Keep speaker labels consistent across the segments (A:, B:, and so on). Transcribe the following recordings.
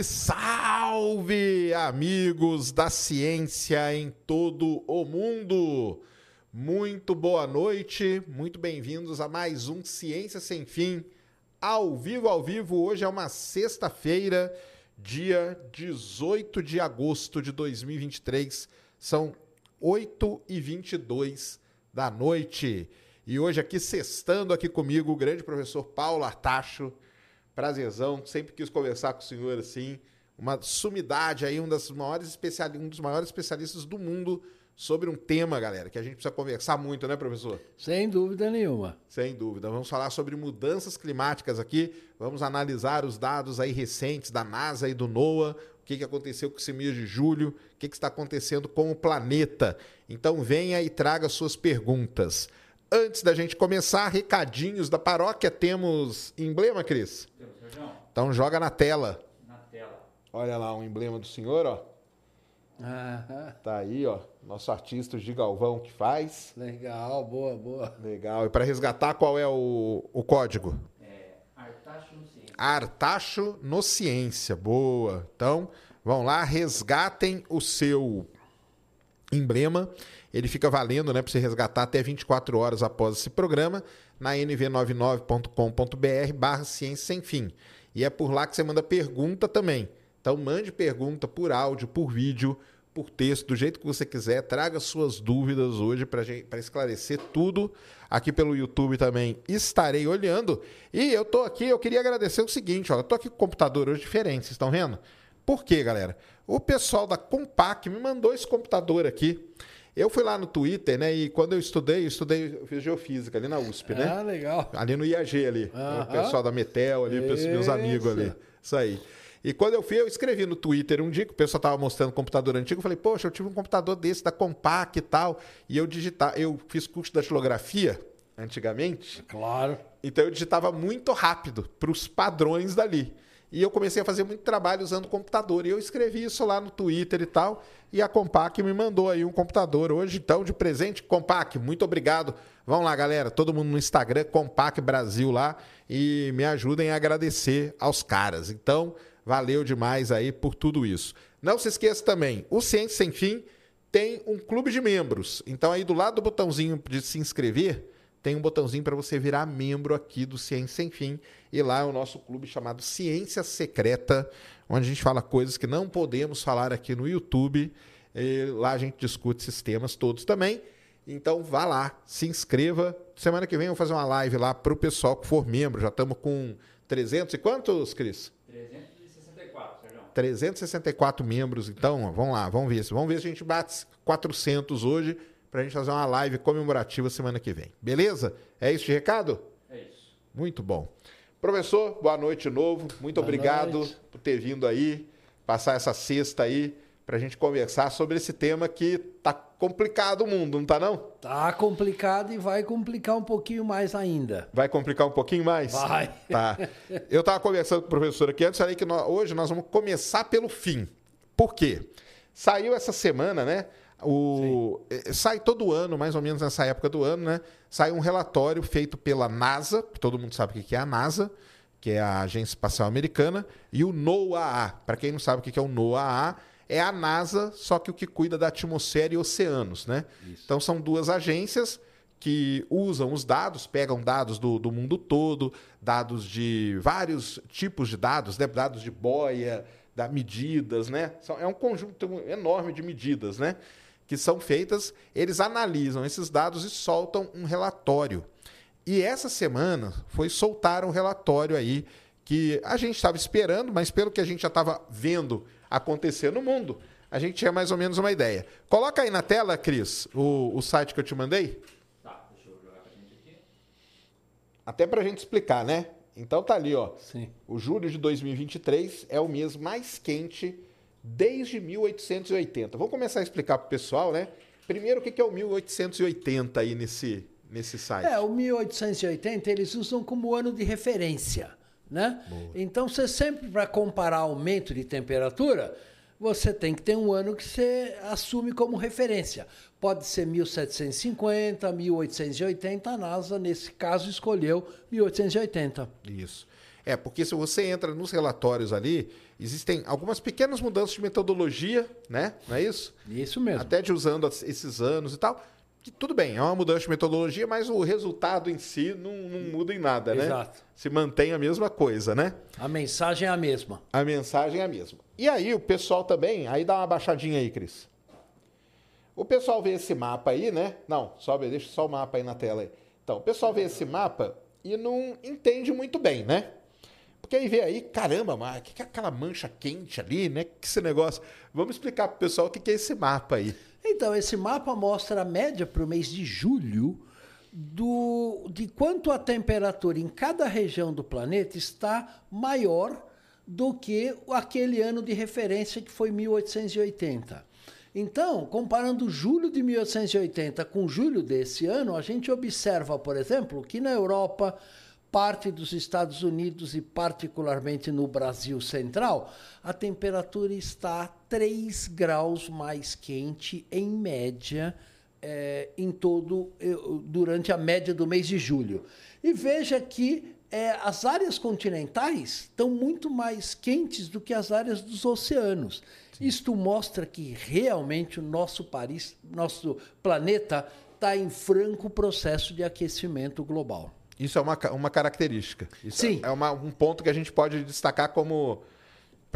A: Salve, salve, amigos da ciência em todo o mundo. Muito boa noite, muito bem-vindos a mais um Ciência Sem Fim, ao vivo, ao vivo. Hoje é uma sexta-feira, dia 18 de agosto de 2023. São 8 e 22 da noite. E hoje aqui, sextando aqui comigo, o grande professor Paulo Artacho. Prazerzão, sempre quis conversar com o senhor assim. Uma sumidade aí, um, das maiores especiali um dos maiores especialistas do mundo sobre um tema, galera, que a gente precisa conversar muito, né, professor?
B: Sem dúvida nenhuma.
A: Sem dúvida. Vamos falar sobre mudanças climáticas aqui. Vamos analisar os dados aí recentes da NASA e do NOAA. O que, que aconteceu com esse mês de julho? O que, que está acontecendo com o planeta? Então venha e traga suas perguntas. Antes da gente começar, recadinhos da paróquia. Temos emblema, Cris?
C: Temos, Sérgio.
A: Então joga na tela.
C: Na tela.
A: Olha lá o emblema do senhor, ó.
B: Aham,
A: Tá aí, ó. Nosso artista de Galvão que faz.
B: legal, boa, boa.
A: Legal. E para resgatar, qual é o, o código?
C: É, Artacho no Ciência.
A: Artacho no Ciência. Boa. Então, vão lá, resgatem o seu emblema. Ele fica valendo, né, para você resgatar até 24 horas após esse programa na nv99.com.br barra ciência sem fim. E é por lá que você manda pergunta também. Então mande pergunta por áudio, por vídeo, por texto, do jeito que você quiser. Traga suas dúvidas hoje para esclarecer tudo. Aqui pelo YouTube também estarei olhando. E eu tô aqui, eu queria agradecer o seguinte, ó, eu tô aqui com computador hoje diferente, vocês estão vendo? Por quê, galera? O pessoal da Compaq me mandou esse computador aqui. Eu fui lá no Twitter, né? E quando eu estudei, eu estudei, eu fiz geofísica ali na USP, né?
B: Ah, legal.
A: Ali no IAG ali.
B: Aham.
A: O pessoal da Metel ali, os meus amigos ali.
B: Isso.
A: Isso aí. E quando eu fui, eu escrevi no Twitter um dia que o pessoal tava mostrando um computador antigo. Eu falei, poxa, eu tive um computador desse da Compaq e tal. E eu digitar, eu fiz curso da datilografia antigamente.
B: Claro.
A: Então eu digitava muito rápido para os padrões dali. E eu comecei a fazer muito trabalho usando computador. E eu escrevi isso lá no Twitter e tal. E a Compaq me mandou aí um computador hoje, então, de presente. Compaq, muito obrigado. Vamos lá, galera. Todo mundo no Instagram, Compaq Brasil lá. E me ajudem a agradecer aos caras. Então, valeu demais aí por tudo isso. Não se esqueça também, o Ciência Sem Fim tem um clube de membros. Então, aí do lado do botãozinho de se inscrever, tem um botãozinho para você virar membro aqui do Ciência Sem Fim. E lá é o nosso clube chamado Ciência Secreta, onde a gente fala coisas que não podemos falar aqui no YouTube. E lá a gente discute esses temas todos também. Então vá lá, se inscreva. Semana que vem eu vou fazer uma live lá para o pessoal que for membro. Já estamos com 300 e quantos, Cris?
C: 364, Sérgio.
A: 364 membros, então, ó, vamos lá, vamos ver. Vamos ver se a gente bate 400 hoje para a gente fazer uma live comemorativa semana que vem. Beleza? É isso de recado?
C: É isso.
A: Muito bom. Professor, boa noite de novo. Muito
B: Boa
A: obrigado
B: noite.
A: por ter vindo aí, passar essa sexta aí para a gente conversar sobre esse tema que tá complicado o mundo, não tá não?
B: Tá complicado e vai complicar um pouquinho mais ainda.
A: Vai complicar um pouquinho mais?
B: Vai.
A: Tá. Eu estava conversando com o professor aqui antes, falei que nó- hoje nós vamos começar pelo fim. Por quê? Saiu essa semana, né? O, eh, sai todo ano, mais ou menos nessa época do ano, né? Sai um relatório feito pela NASA, que todo mundo sabe o que é a NASA, que é a Agência Espacial Americana, e o NOAA. Para quem não sabe o que é o NOAA, é a NASA, só que o que cuida da atmosfera e oceanos, né? Então são duas agências que usam os dados, pegam dados do, do mundo todo, dados de vários tipos de dados, né? dados de boia, da medidas, né? É um conjunto enorme de medidas, né? Que são feitas, eles analisam esses dados e soltam um relatório. E essa semana foi soltar um relatório aí que a gente estava esperando, mas pelo que a gente já estava vendo acontecer no mundo, a gente tinha mais ou menos uma ideia. Coloca aí na tela, Cris, o, o site que eu te mandei.
C: Tá, deixa eu jogar pra gente aqui.
A: Até para a gente explicar, né? Então tá ali, ó.
B: Sim.
A: O julho de 2023 é o mês mais quente desde 1880. Vamos começar a explicar para o pessoal, né? Primeiro, o que é o 1880 aí nesse, nesse site?
B: É, o 1880 eles usam como ano de referência, né? Então você sempre para comparar aumento de temperatura, você tem que ter um ano que você assume como referência. Pode ser 1750, 1880, a NASA nesse caso escolheu 1880.
A: Isso. É, porque se você entra nos relatórios ali, existem algumas pequenas mudanças de metodologia, né? Não é isso?
B: Isso mesmo.
A: Até de usando esses anos e tal. Que tudo bem, é uma mudança de metodologia, mas o resultado em si não, não muda em nada, né?
B: Exato.
A: Se mantém a mesma coisa, né?
B: A mensagem é a mesma.
A: A mensagem é a mesma. E aí o pessoal também, aí dá uma baixadinha aí, Cris. O pessoal vê esse mapa aí, né? Não, sobe, deixa só o mapa aí na tela aí. Então, o pessoal vê esse mapa e não entende muito bem, né? Porque aí vê aí, caramba, mas o que é aquela mancha quente ali, né? Que esse negócio. Vamos explicar pro pessoal o que é esse mapa aí.
B: Então, esse mapa mostra a média para o mês de julho do, de quanto a temperatura em cada região do planeta está maior do que aquele ano de referência que foi 1880. Então, comparando julho de 1880 com julho desse ano, a gente observa, por exemplo, que na Europa, parte dos Estados Unidos e particularmente no Brasil Central, a temperatura está 3 graus mais quente em média é, em todo durante a média do mês de julho. E veja que é, as áreas continentais estão muito mais quentes do que as áreas dos oceanos. Sim. Isto mostra que realmente o nosso Paris, nosso planeta está em franco processo de aquecimento global.
A: Isso é uma, uma característica. Isso
B: Sim.
A: É uma, um ponto que a gente pode destacar como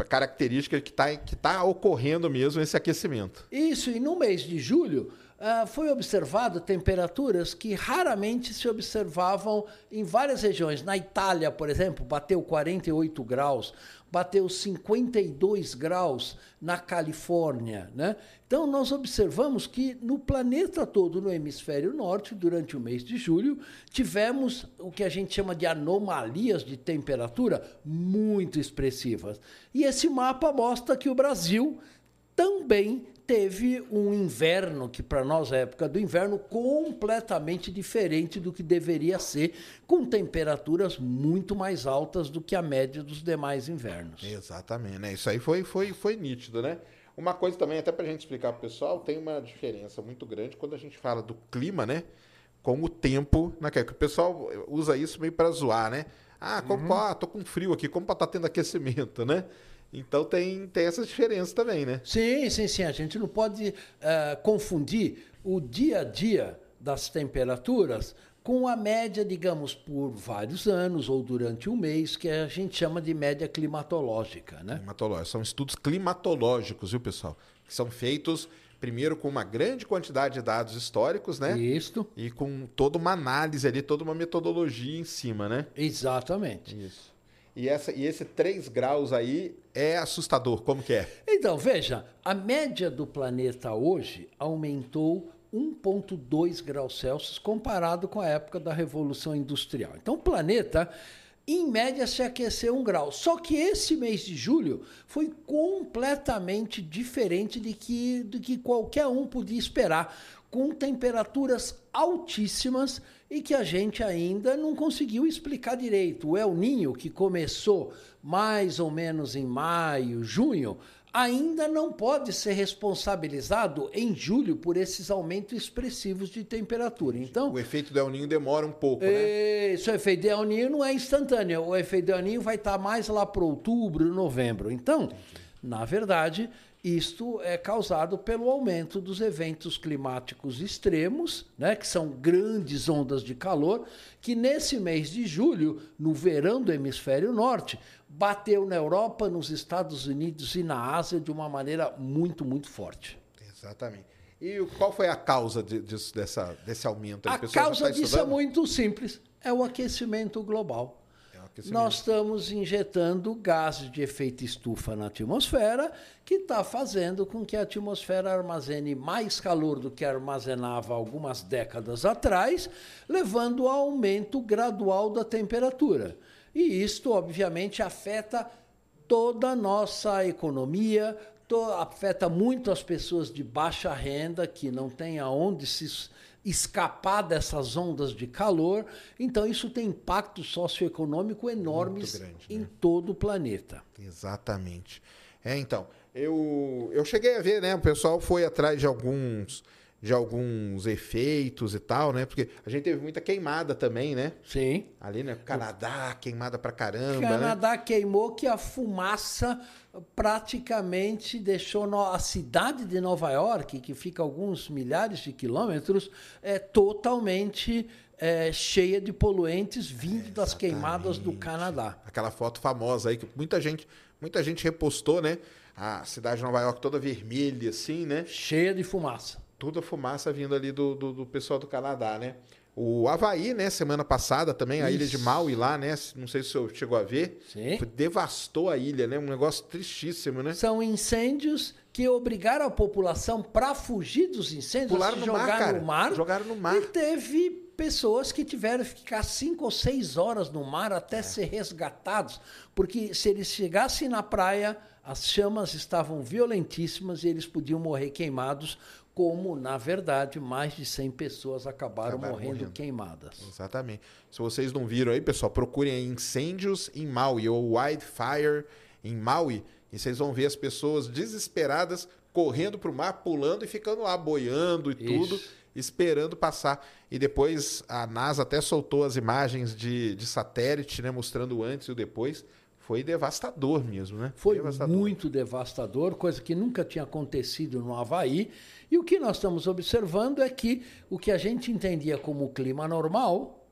A: característica que está que tá ocorrendo mesmo esse aquecimento.
B: Isso, e no mês de julho, Uh, foi observado temperaturas que raramente se observavam em várias regiões. Na Itália, por exemplo, bateu 48 graus, bateu 52 graus na Califórnia. Né? Então, nós observamos que no planeta todo, no hemisfério norte, durante o mês de julho, tivemos o que a gente chama de anomalias de temperatura muito expressivas. E esse mapa mostra que o Brasil também teve um inverno, que para nós é a época do inverno, completamente diferente do que deveria ser, com temperaturas muito mais altas do que a média dos demais invernos.
A: Exatamente, né? Isso aí foi, foi, foi nítido, né? Uma coisa também, até para a gente explicar para o pessoal, tem uma diferença muito grande quando a gente fala do clima, né? Com o tempo, né? Que o pessoal usa isso meio para zoar, né? Ah, como, uhum. ah, tô com frio aqui, como para estar tá tendo aquecimento, né? Então tem, tem essas diferenças também, né?
B: Sim, sim, sim. A gente não pode uh, confundir o dia a dia das temperaturas com a média, digamos, por vários anos ou durante um mês, que a gente chama de média climatológica, né?
A: Climatológica. São estudos climatológicos, viu, pessoal? Que são feitos primeiro com uma grande quantidade de dados históricos, né?
B: Isso.
A: E com toda uma análise ali, toda uma metodologia em cima, né?
B: Exatamente.
A: Isso. E, essa, e esse 3 graus aí é assustador. Como que é?
B: Então, veja, a média do planeta hoje aumentou 1,2 graus Celsius comparado com a época da Revolução Industrial. Então, o planeta, em média, se aqueceu um grau. Só que esse mês de julho foi completamente diferente de que, do que qualquer um podia esperar, com temperaturas altíssimas e que a gente ainda não conseguiu explicar direito. O El Ninho, que começou mais ou menos em maio, junho, ainda não pode ser responsabilizado em julho por esses aumentos expressivos de temperatura. Então,
A: o efeito do El Ninho demora um pouco, né?
B: Isso, o efeito do El Ninho não é instantâneo. O efeito do El Ninho vai estar mais lá para outubro, novembro. Então, na verdade, isto é causado pelo aumento dos eventos climáticos extremos, né, que são grandes ondas de calor, que nesse mês de julho, no verão do hemisfério norte, bateu na Europa, nos Estados Unidos e na Ásia de uma maneira muito, muito forte.
A: Exatamente. E qual foi a causa disso, dessa, desse aumento?
B: A causa disso é muito simples: é o aquecimento global nós estamos injetando gases de efeito estufa na atmosfera, que está fazendo com que a atmosfera armazene mais calor do que armazenava algumas décadas atrás, levando ao aumento gradual da temperatura. E isto, obviamente, afeta toda a nossa economia, afeta muito as pessoas de baixa renda que não têm aonde se escapar dessas ondas de calor. Então, isso tem impacto socioeconômico enormes grande, né? em todo o planeta.
A: Exatamente. É, então, eu, eu cheguei a ver, né? O pessoal foi atrás de alguns de alguns efeitos e tal, né? Porque a gente teve muita queimada também, né?
B: Sim.
A: Ali, né? Canadá, queimada pra caramba,
B: O
A: né?
B: Canadá queimou que a fumaça praticamente deixou a cidade de Nova York, que fica alguns milhares de quilômetros, é, totalmente é, cheia de poluentes vindo das queimadas do Canadá.
A: Aquela foto famosa aí que muita gente, muita gente repostou, né? A cidade de Nova York toda vermelha, assim, né?
B: Cheia de fumaça.
A: Toda fumaça vindo ali do, do, do pessoal do Canadá, né? O Havaí, né, semana passada também, a ilha de. Maui lá, né? Não sei se o senhor chegou a ver.
B: Sim.
A: Devastou a ilha, né? Um negócio tristíssimo, né?
B: São incêndios que obrigaram a população para fugir dos incêndios
A: Pularam
B: a se jogar no mar.
A: Jogaram no mar.
B: E teve pessoas que tiveram que ficar cinco ou seis horas no mar
A: É.
B: até ser resgatados, porque se eles chegassem na praia, as chamas estavam violentíssimas e eles podiam morrer queimados, como, na verdade, mais de 100 pessoas acabaram,
A: Acabaram
B: morrendo,
A: morrendo.
B: queimadas.
A: Exatamente. Se vocês não viram aí, pessoal, procurem aí incêndios em Maui ou wildfire em Maui e vocês vão ver as pessoas desesperadas correndo pro mar, pulando e ficando lá boiando e tudo,
B: Isso.
A: esperando passar. E depois a NASA até soltou as imagens de, de satélite, né, mostrando o antes e o depois. Foi devastador mesmo, né?
B: Foi
A: devastador.
B: muito devastador, coisa que nunca tinha acontecido no Havaí. E o que nós estamos observando é que o que a gente entendia como clima normal,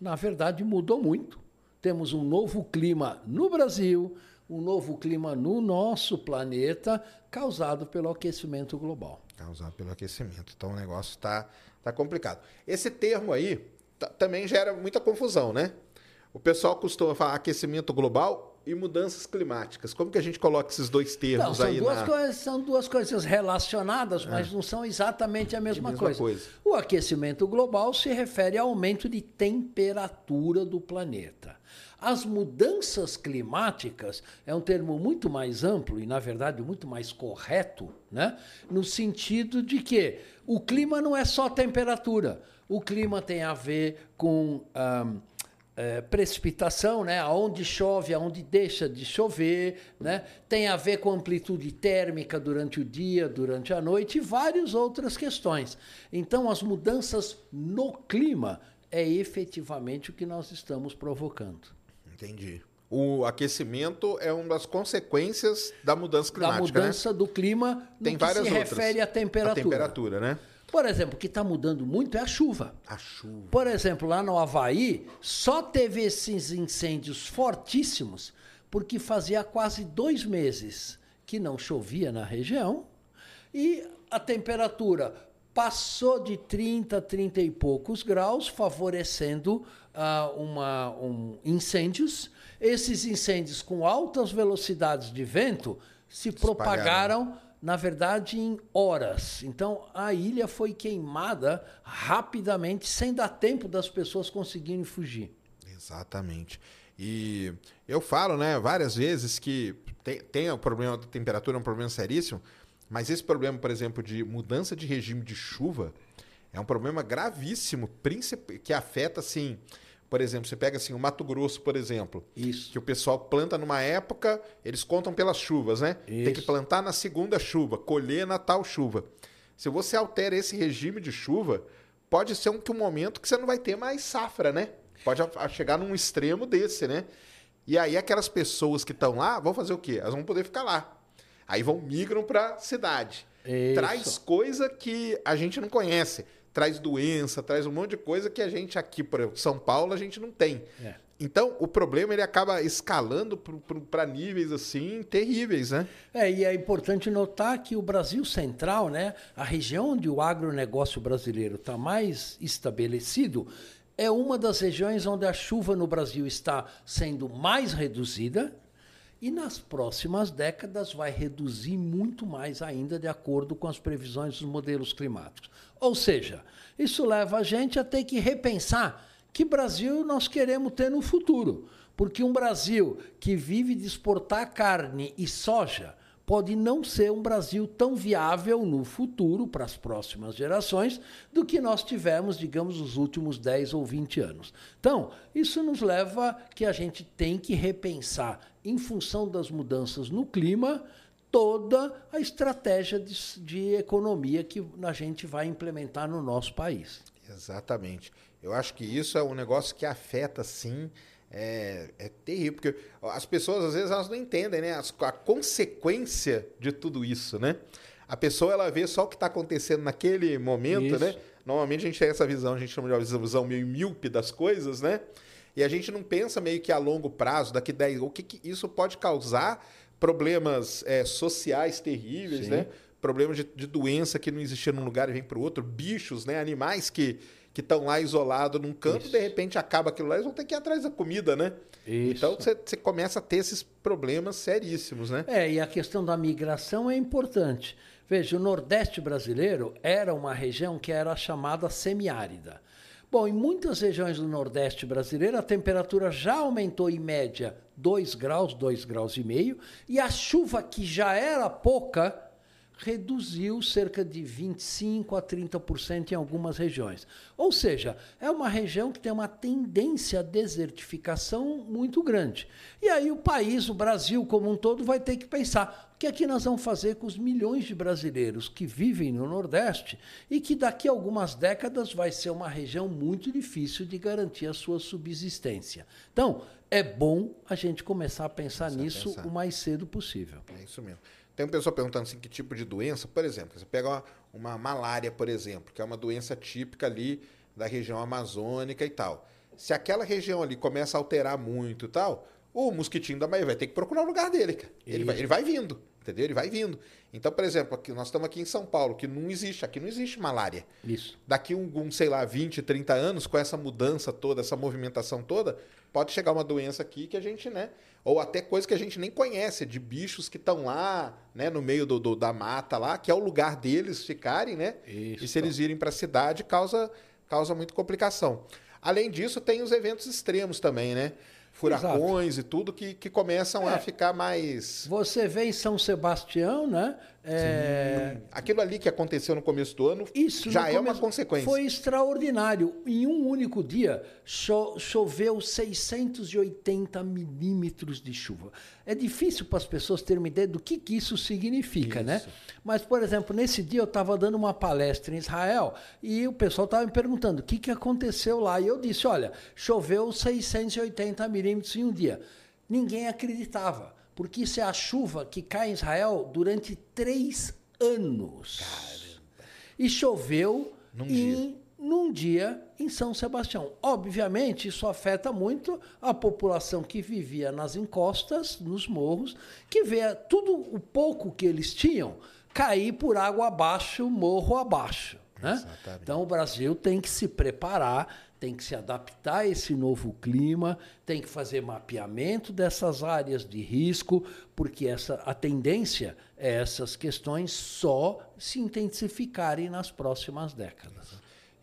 B: na verdade mudou muito. Temos um novo clima no Brasil, um novo clima no nosso planeta, causado pelo aquecimento global.
A: causado pelo aquecimento. Então o negócio está tá complicado. Esse termo aí ta- também gera muita confusão, né? O pessoal costuma falar aquecimento global e mudanças climáticas. Como que a gente coloca esses dois
B: Não,
A: termos
B: são,
A: aí
B: duas
A: na...
B: coisas, são duas coisas relacionadas, mas não são exatamente a mesma,
A: mesma
B: coisa.
A: coisa.
B: O aquecimento global se refere ao aumento de temperatura do planeta. As mudanças climáticas é um termo muito mais amplo e, na verdade, muito mais correto, né? no sentido de que o clima não é só temperatura. O clima tem a ver com. ahm, é, precipitação, né? aonde chove, aonde deixa de chover, né? tem a ver com amplitude térmica durante o dia, durante a noite e várias outras questões. Então, as mudanças no clima é efetivamente o que nós estamos provocando.
A: Entendi. O aquecimento é uma das consequências da mudança
B: Da
A: climática,
B: mudança do clima no
A: né? Tem
B: que
A: várias
B: se
A: outras.
B: refere à
A: A
B: temperatura.
A: temperatura, né?
B: Por exemplo, o que está mudando muito é a chuva.
A: A chuva.
B: Por exemplo, lá no Havaí, só teve esses incêndios fortíssimos porque fazia quase dois meses que não chovia na região e a temperatura passou de 30, 30 e poucos graus, favorecendo ah, uma, um, incêndios. Esses incêndios com altas velocidades de vento se propagaram na verdade, em horas. Então, a ilha foi queimada rapidamente, sem dar tempo das pessoas conseguirem fugir.
A: Exatamente. E eu falo, né, várias vezes que tem, tem o problema da temperatura, é um problema seríssimo, mas esse problema, por exemplo, de mudança de regime de chuva é um problema gravíssimo, que afeta, assim, por exemplo, você pega assim o Mato Grosso, por exemplo,
B: Isso.
A: que o pessoal planta numa época, eles contam pelas chuvas, né? Tem que
B: Isso.
A: plantar na segunda chuva, colher na tal chuva. Se você altera esse regime de chuva, pode ser um, que um momento que você não vai ter mais safra, né? Pode a- a chegar num extremo desse, né? E aí aquelas pessoas que estão lá vão fazer o quê? Elas vão poder ficar lá. Aí vão migram para cidade.
B: Isso.
A: Traz coisa que a gente não conhece. Traz doença, traz um monte de coisa que a gente aqui, por exemplo, São Paulo, a gente não tem.
B: É.
A: Então, o problema ele acaba escalando para níveis assim terríveis, né?
B: É, e é importante notar que o Brasil Central, né, a região onde o agronegócio brasileiro está mais estabelecido, é uma das regiões onde a chuva no Brasil está sendo mais reduzida e nas próximas décadas vai reduzir muito mais ainda, de acordo com as previsões dos modelos climáticos. Ou seja, isso leva a gente a ter que repensar que Brasil nós queremos ter no futuro. Porque um Brasil que vive de exportar carne e soja pode não ser um Brasil tão viável no futuro para as próximas gerações do que nós tivemos, digamos, nos últimos 10 ou 20 anos. Então, isso nos leva que a gente tem que repensar, em função das mudanças no clima, toda a estratégia de, de economia que a gente vai implementar no nosso país.
A: Exatamente. Eu acho que isso é um negócio que afeta, sim, é, é terrível, porque as pessoas, às vezes, elas não entendem né? As, a consequência de tudo isso, né? A pessoa, ela vê só o que está acontecendo naquele momento,
B: Isso.
A: né? Normalmente a gente tem essa visão, a gente chama de uma visão meio míope das coisas, né? E a gente não pensa meio que a longo prazo, daqui 10 o que, que isso pode causar problemas é, sociais terríveis,
B: Sim.
A: né? Problemas de, de doença que não existia num lugar e vem para o outro, bichos, né? Animais que que estão lá isolados num canto,
B: Isso.
A: de repente acaba aquilo lá, eles vão ter que ir atrás da comida, né?
B: Isso.
A: Então você você começa a ter esses problemas seríssimos, né?
B: É, e a questão da migração é importante. Veja, o Nordeste brasileiro era uma região que era chamada semiárida. Bom, em muitas regiões do Nordeste brasileiro, a temperatura já aumentou em média 2 graus, 2 graus e meio, e a chuva, que já era pouca, reduziu cerca de 25% a 30% em algumas regiões. Ou seja, é uma região que tem uma tendência à desertificação muito grande. E aí o país, o Brasil como um todo, vai ter que pensar o que que nós vamos fazer com os milhões de brasileiros que vivem no Nordeste e que daqui a algumas décadas vai ser uma região muito difícil de garantir a sua subsistência. Então, é bom a gente começar a pensar nisso
A: pensar.
B: o mais cedo possível.
A: É isso mesmo. Tem uma pessoa perguntando assim, que tipo de doença, por exemplo, você pega uma, uma malária, por exemplo, que é uma doença típica ali da região amazônica e tal. Se aquela região ali começa a alterar muito e tal, o mosquitinho da Bahia vai ter que procurar o lugar dele, cara. Ele vai, ele vai vindo, entendeu? Ele vai vindo. Então, por exemplo, aqui, nós estamos aqui em São Paulo, que não existe, aqui não existe malária.
B: Isso.
A: Daqui um, um, sei lá, 20, 30 anos, com essa mudança toda, essa movimentação toda, pode chegar uma doença aqui que a gente, né? Ou até coisa que a gente nem conhece, de bichos que estão lá, né, no meio do, do- da mata lá, que é o lugar deles ficarem, né?
B: Isso.
A: E se eles irem para a cidade, causa, causa muita complicação. Além disso, tem os eventos extremos também, né? Furacões e tudo que, que começam
B: É.
A: a ficar mais.
B: Você vê em São Sebastião, né? É,
A: Aquilo ali que aconteceu no começo do ano
B: Isso
A: já é uma consequência.
B: Foi extraordinário. Em um único dia, cho- choveu 680 milímetros de chuva. É difícil para as pessoas terem uma ideia do que, que isso significa, né?
A: Isso.
B: Mas, por exemplo, nesse dia eu estava dando uma palestra em Israel e o pessoal estava me perguntando o que, que aconteceu lá. E eu disse: olha, choveu 680 milímetros em um dia. Ninguém acreditava, porque isso é a chuva que cai em Israel durante três anos. E choveu
A: Num
B: em, num dia em São Sebastião. Obviamente, isso afeta muito a população que vivia nas encostas, nos morros, que vê tudo o pouco que eles tinham cair por água abaixo, morro abaixo. Né? Então, o Brasil tem que se preparar, tem que se adaptar a esse novo clima, tem que fazer mapeamento dessas áreas de risco, porque essa, a tendência é essas questões só se intensificarem nas próximas décadas.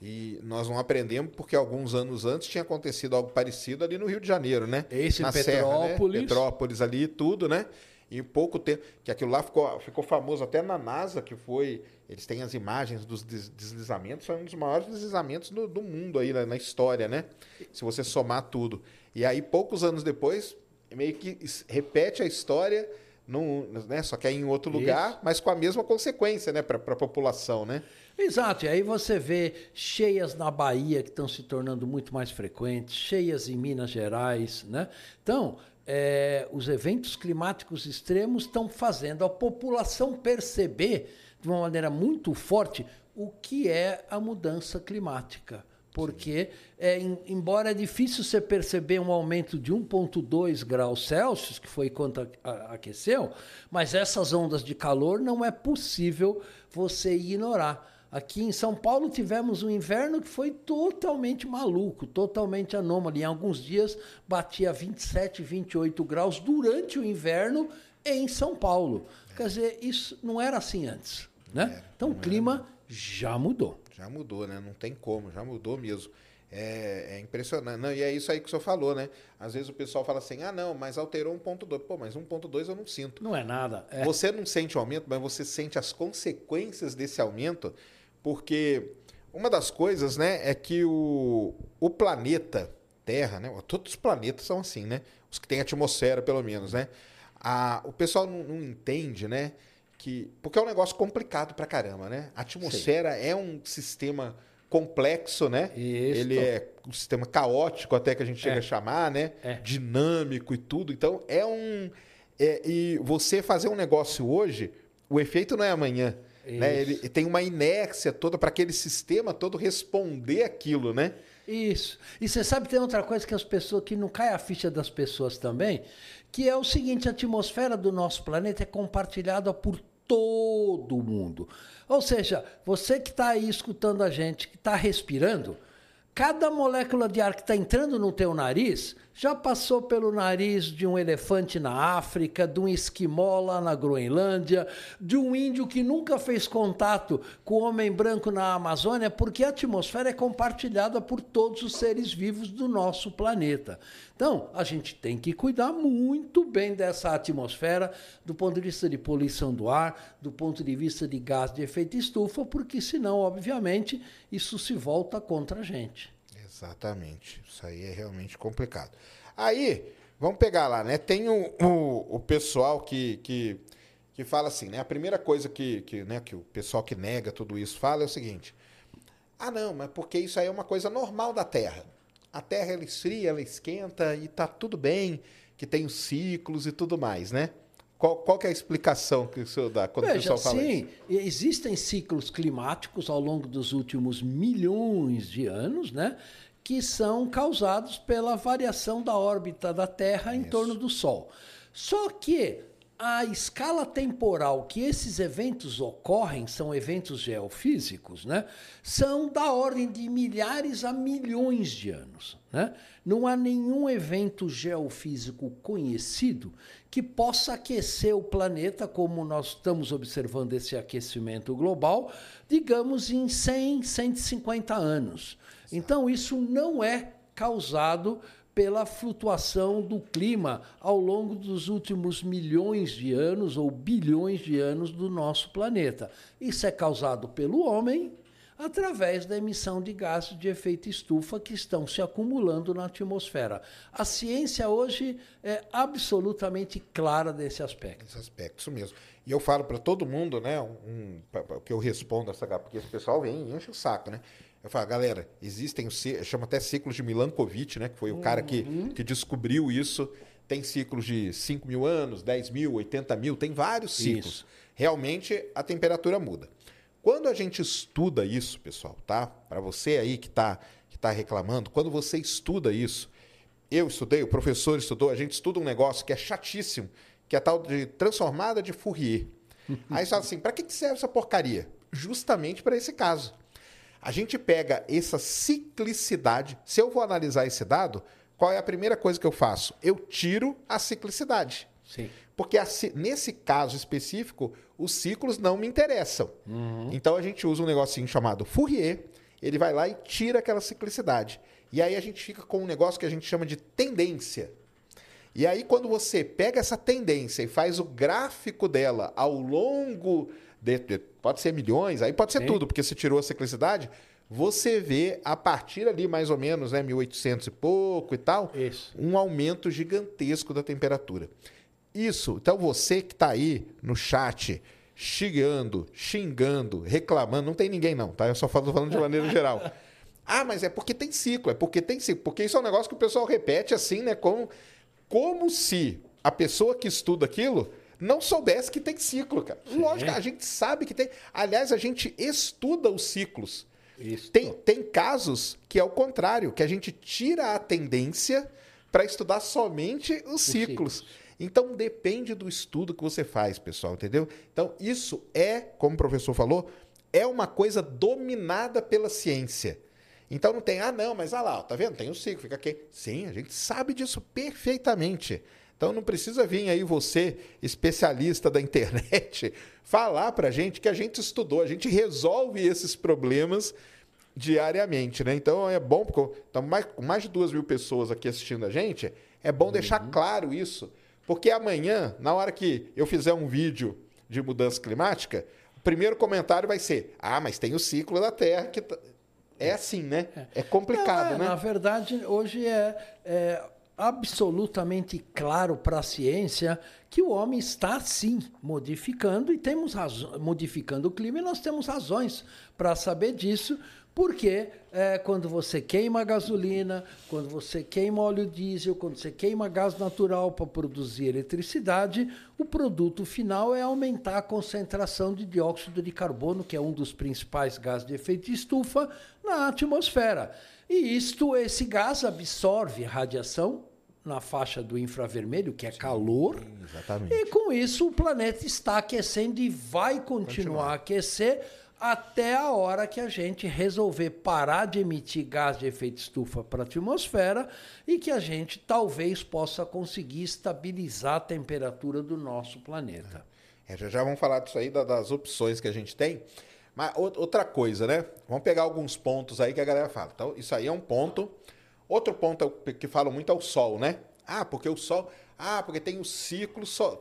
A: E nós não aprendemos porque alguns anos antes tinha acontecido algo parecido ali no Rio de Janeiro, né?
B: Esse
A: Na Serra,
B: Petrópolis.
A: né? Petrópolis ali e tudo, né? E em pouco tempo, que aquilo lá ficou, ficou famoso até na NASA, que foi, eles têm as imagens dos des- deslizamentos, foi um dos maiores deslizamentos do, do mundo aí na, na história, né? Se você somar tudo. E aí, poucos anos depois, meio que repete a história, num, né? só que aí em outro lugar,
B: Isso.
A: mas com a mesma consequência, né? Para a população, né?
B: Exato, e aí você vê cheias na Bahia que estão se tornando muito mais frequentes, cheias em Minas Gerais, né? Então, é, os eventos climáticos extremos estão fazendo a população perceber de uma maneira muito forte o que é a mudança climática. Porque, é, em- embora é difícil você perceber um aumento de 1,2 graus Celsius, que foi quanto aqueceu, mas essas ondas de calor não é possível você ignorar. Aqui em São Paulo tivemos um inverno que foi totalmente maluco, totalmente anômalo. Em alguns dias batia 27, 28 graus durante o inverno em São Paulo. Quer dizer, isso não era assim antes. Né? Então o clima já mudou.
A: Já mudou, né? Não tem como, já mudou mesmo. É, é impressionante. Não, e é isso aí que o senhor falou, né? Às vezes o pessoal fala assim, ah, não, mas alterou 1.2. Pô, mas 1.2 eu não sinto.
B: Não é nada. É.
A: Você não sente o aumento, mas você sente as consequências desse aumento, porque uma das coisas, né, é que o, o planeta Terra, né? Todos os planetas são assim, né? Os que têm atmosfera, pelo menos, né? a- o pessoal não, não entende, né? Que, porque é um negócio complicado pra caramba, né? A atmosfera é um sistema complexo, né?
B: Isso.
A: Ele é um sistema caótico, até que a gente chega
B: É.
A: a chamar, né?
B: É.
A: Dinâmico e tudo. Então, é um. é- e você fazer um negócio hoje, o efeito não é amanhã. Né? Ele tem uma inércia toda para aquele sistema todo responder aquilo, né?
B: Isso. E você sabe, tem outra coisa que as pessoas, que não cai a ficha das pessoas também, que é o seguinte, a atmosfera do nosso planeta é compartilhada por todo mundo. Ou seja, você que está aí escutando a gente, que está respirando, cada molécula de ar que está entrando no teu nariz já passou pelo nariz de um elefante na África, de um esquimó lá na Groenlândia, de um índio que nunca fez contato com o homem branco na Amazônia, porque a atmosfera é compartilhada por todos os seres vivos do nosso planeta. Então, a gente tem que cuidar muito bem dessa atmosfera, do ponto de vista de poluição do ar, do ponto de vista de gás de efeito estufa, porque senão, obviamente, isso se volta contra a gente.
A: Exatamente. Isso aí é realmente complicado. Aí, vamos pegar lá, né? Tem o, o, o pessoal que, que, que fala assim, né? A primeira coisa que, que, né, que o pessoal que nega tudo isso fala é o seguinte: ah, não, mas porque isso aí é uma coisa normal da Terra. A Terra ela esfria, ela esquenta e tá tudo bem, que tem os ciclos e tudo mais, né? Qual, qual que é a explicação que o senhor dá quando o
B: Veja,
A: pessoal fala
B: sim,
A: isso?
B: existem ciclos climáticos ao longo dos últimos milhões de anos, né? Que são causados pela variação da órbita da Terra em torno do Sol. Só que a escala temporal que esses eventos ocorrem, são eventos geofísicos, né? São da ordem de milhares a milhões de anos. Né? Não há nenhum evento geofísico conhecido que possa aquecer o planeta, como nós estamos observando esse aquecimento global, digamos em 100, 150 anos. Então, isso não é causado pela flutuação do clima ao longo dos últimos milhões de anos ou bilhões de anos do nosso planeta. Isso é causado pelo homem através da emissão de gases de efeito estufa que estão se acumulando na atmosfera. A ciência hoje é absolutamente clara desse aspecto.
A: Esse aspecto, isso mesmo. E eu falo para todo mundo, né? Um, um, que eu respondo essa porque esse pessoal vem e enche o saco, né? Eu falo, galera, existem, chama até ciclos de Milankovitch, né? Que foi o cara que, que descobriu isso. Tem ciclos de 5 mil anos, 10 mil, 80 mil, tem vários ciclos.
B: Isso.
A: Realmente a temperatura muda. Quando a gente estuda isso, pessoal, tá? Para você aí que está que tá reclamando, quando você estuda isso, eu estudei, o professor estudou, a gente estuda um negócio que é chatíssimo, que é tal de transformada de Fourier. Aí você fala assim, para que serve essa porcaria? Justamente para esse caso. A gente pega essa ciclicidade. Se eu vou analisar esse dado, qual é a primeira coisa que eu faço? Eu tiro a ciclicidade.
B: Sim.
A: Porque a nesse caso específico, os ciclos não me interessam. Então a gente usa um negocinho chamado Fourier, ele vai lá e tira aquela ciclicidade. E aí a gente fica com um negócio que a gente chama de tendência. E aí, quando você pega essa tendência e faz o gráfico dela ao longo de, de- pode ser milhões, aí pode ser
B: Sim.
A: tudo, porque você tirou a ciclicidade, você vê a partir ali mais ou menos, né, 1800 e pouco e tal,
B: Isso.
A: um aumento gigantesco da temperatura. Isso, então você que está aí no chat, xingando, xingando, reclamando, não tem ninguém não, tá? Eu só falo falando de maneira geral. Ah, mas é porque tem ciclo, é porque tem ciclo. Porque isso é um negócio que o pessoal repete assim, né? Como, como se a pessoa que estuda aquilo não soubesse que tem ciclo, cara. Lógico, a gente sabe que tem. Aliás, a gente estuda os ciclos.
B: Isso.
A: Tem, tem casos que é o contrário, que a gente tira a tendência para estudar somente os ciclos. Então depende do estudo que você faz, pessoal, entendeu? Então isso é, como o professor falou, é uma coisa dominada pela ciência. Então não tem, ah não, mas ah lá, ó, tá vendo? Tem o ciclo, fica aqui. Sim, a gente sabe disso perfeitamente. Então não precisa vir aí você, especialista da internet, falar pra gente que a gente estudou, a gente resolve esses problemas diariamente, né? Então é bom, porque estamos mais, com mais de duas mil pessoas aqui assistindo a gente, é bom deixar claro isso, porque amanhã, na hora que eu fizer um vídeo de mudança climática, o primeiro comentário vai ser: ah, mas tem o ciclo da Terra que tá-" é assim, né? É complicado,
B: Não, é,
A: né?
B: Na verdade, hoje é, é, absolutamente claro para a ciência que o homem está sim modificando e temos modificando o clima e nós temos razões para saber disso, porque é, quando você queima gasolina, quando você queima óleo diesel, quando você queima gás natural para produzir eletricidade, o produto final é aumentar a concentração de dióxido de carbono, que é um dos principais gases de efeito de estufa, na atmosfera. E isto, esse gás absorve radiação na faixa do infravermelho, que é calor.
A: Exatamente.
B: E com isso o planeta está aquecendo e vai continuar,
A: Continuar.
B: a aquecer até a hora que a gente resolver parar de emitir gás de efeito estufa para a atmosfera e que a gente talvez possa conseguir estabilizar a temperatura do nosso planeta.
A: É, já, já vamos falar disso aí, da- das opções que a gente tem. Mas ou- outra coisa, né? Vamos pegar alguns pontos aí que a galera fala. Então, isso aí é um ponto. Outro ponto é que falam muito é o sol, né? Ah, porque o sol. Ah, porque tem o ciclo solar.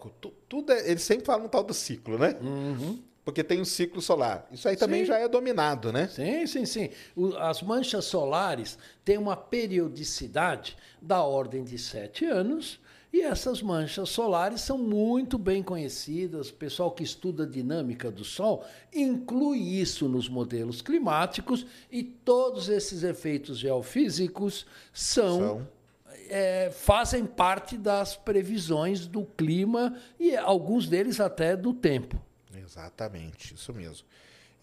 A: Tudo é- eles sempre falam um tal do ciclo, né? Porque tem o ciclo solar. Isso aí também
B: Sim.
A: já é dominado, né?
B: Sim, sim, sim. O- as manchas solares têm uma periodicidade da ordem de sete anos. E essas manchas solares são muito bem conhecidas. O pessoal que estuda a dinâmica do Sol inclui isso nos modelos climáticos e todos esses efeitos geofísicos são,
A: São.
B: é, fazem parte das previsões do clima e alguns deles até do tempo.
A: Exatamente, isso mesmo.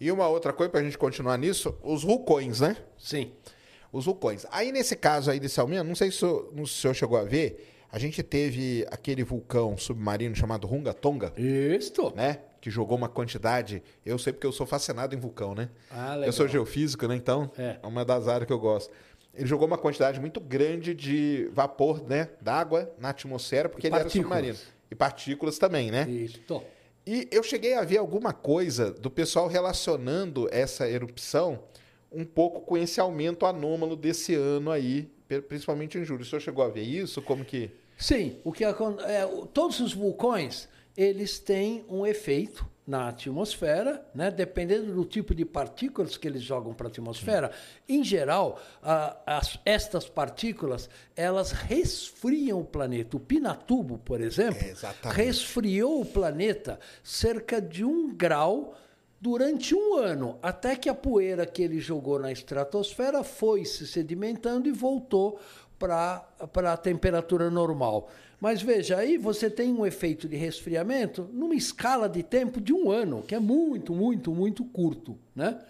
A: E uma outra coisa, para a gente continuar nisso, os vulcões, né?
B: Sim.
A: Os vulcões. Aí, nesse caso aí desse Alminha, não sei se o, se o senhor chegou a ver, a gente teve aquele vulcão submarino chamado Runga Tonga,
B: Isto.
A: né? Que jogou uma quantidade. Eu sei porque eu sou fascinado em vulcão, né?
B: Ah,
A: Eu sou
B: legal.
A: geofísico, né? Então,
B: É.
A: é uma das áreas que eu gosto. Ele jogou uma quantidade muito grande de vapor, né? D'água na atmosfera, porque
B: E
A: ele era
B: partículas.
A: submarino. E partículas também, né?
B: Isto.
A: E eu cheguei a ver alguma coisa do pessoal relacionando essa erupção um pouco com esse aumento anômalo desse ano aí, principalmente em julho. O senhor chegou a ver isso? Como que.
B: Sim, o que é, todos os vulcões eles têm um efeito na atmosfera, né? dependendo do tipo de partículas que eles jogam para a atmosfera. Em geral, a- as- estas partículas elas resfriam o planeta. O Pinatubo, por exemplo,
A: É,
B: resfriou o planeta cerca de um grau durante um ano, até que a poeira que ele jogou na estratosfera foi se sedimentando e voltou para a temperatura normal. Mas veja, aí você tem um efeito de resfriamento numa escala de tempo de um ano, que é muito, muito, muito curto. Né?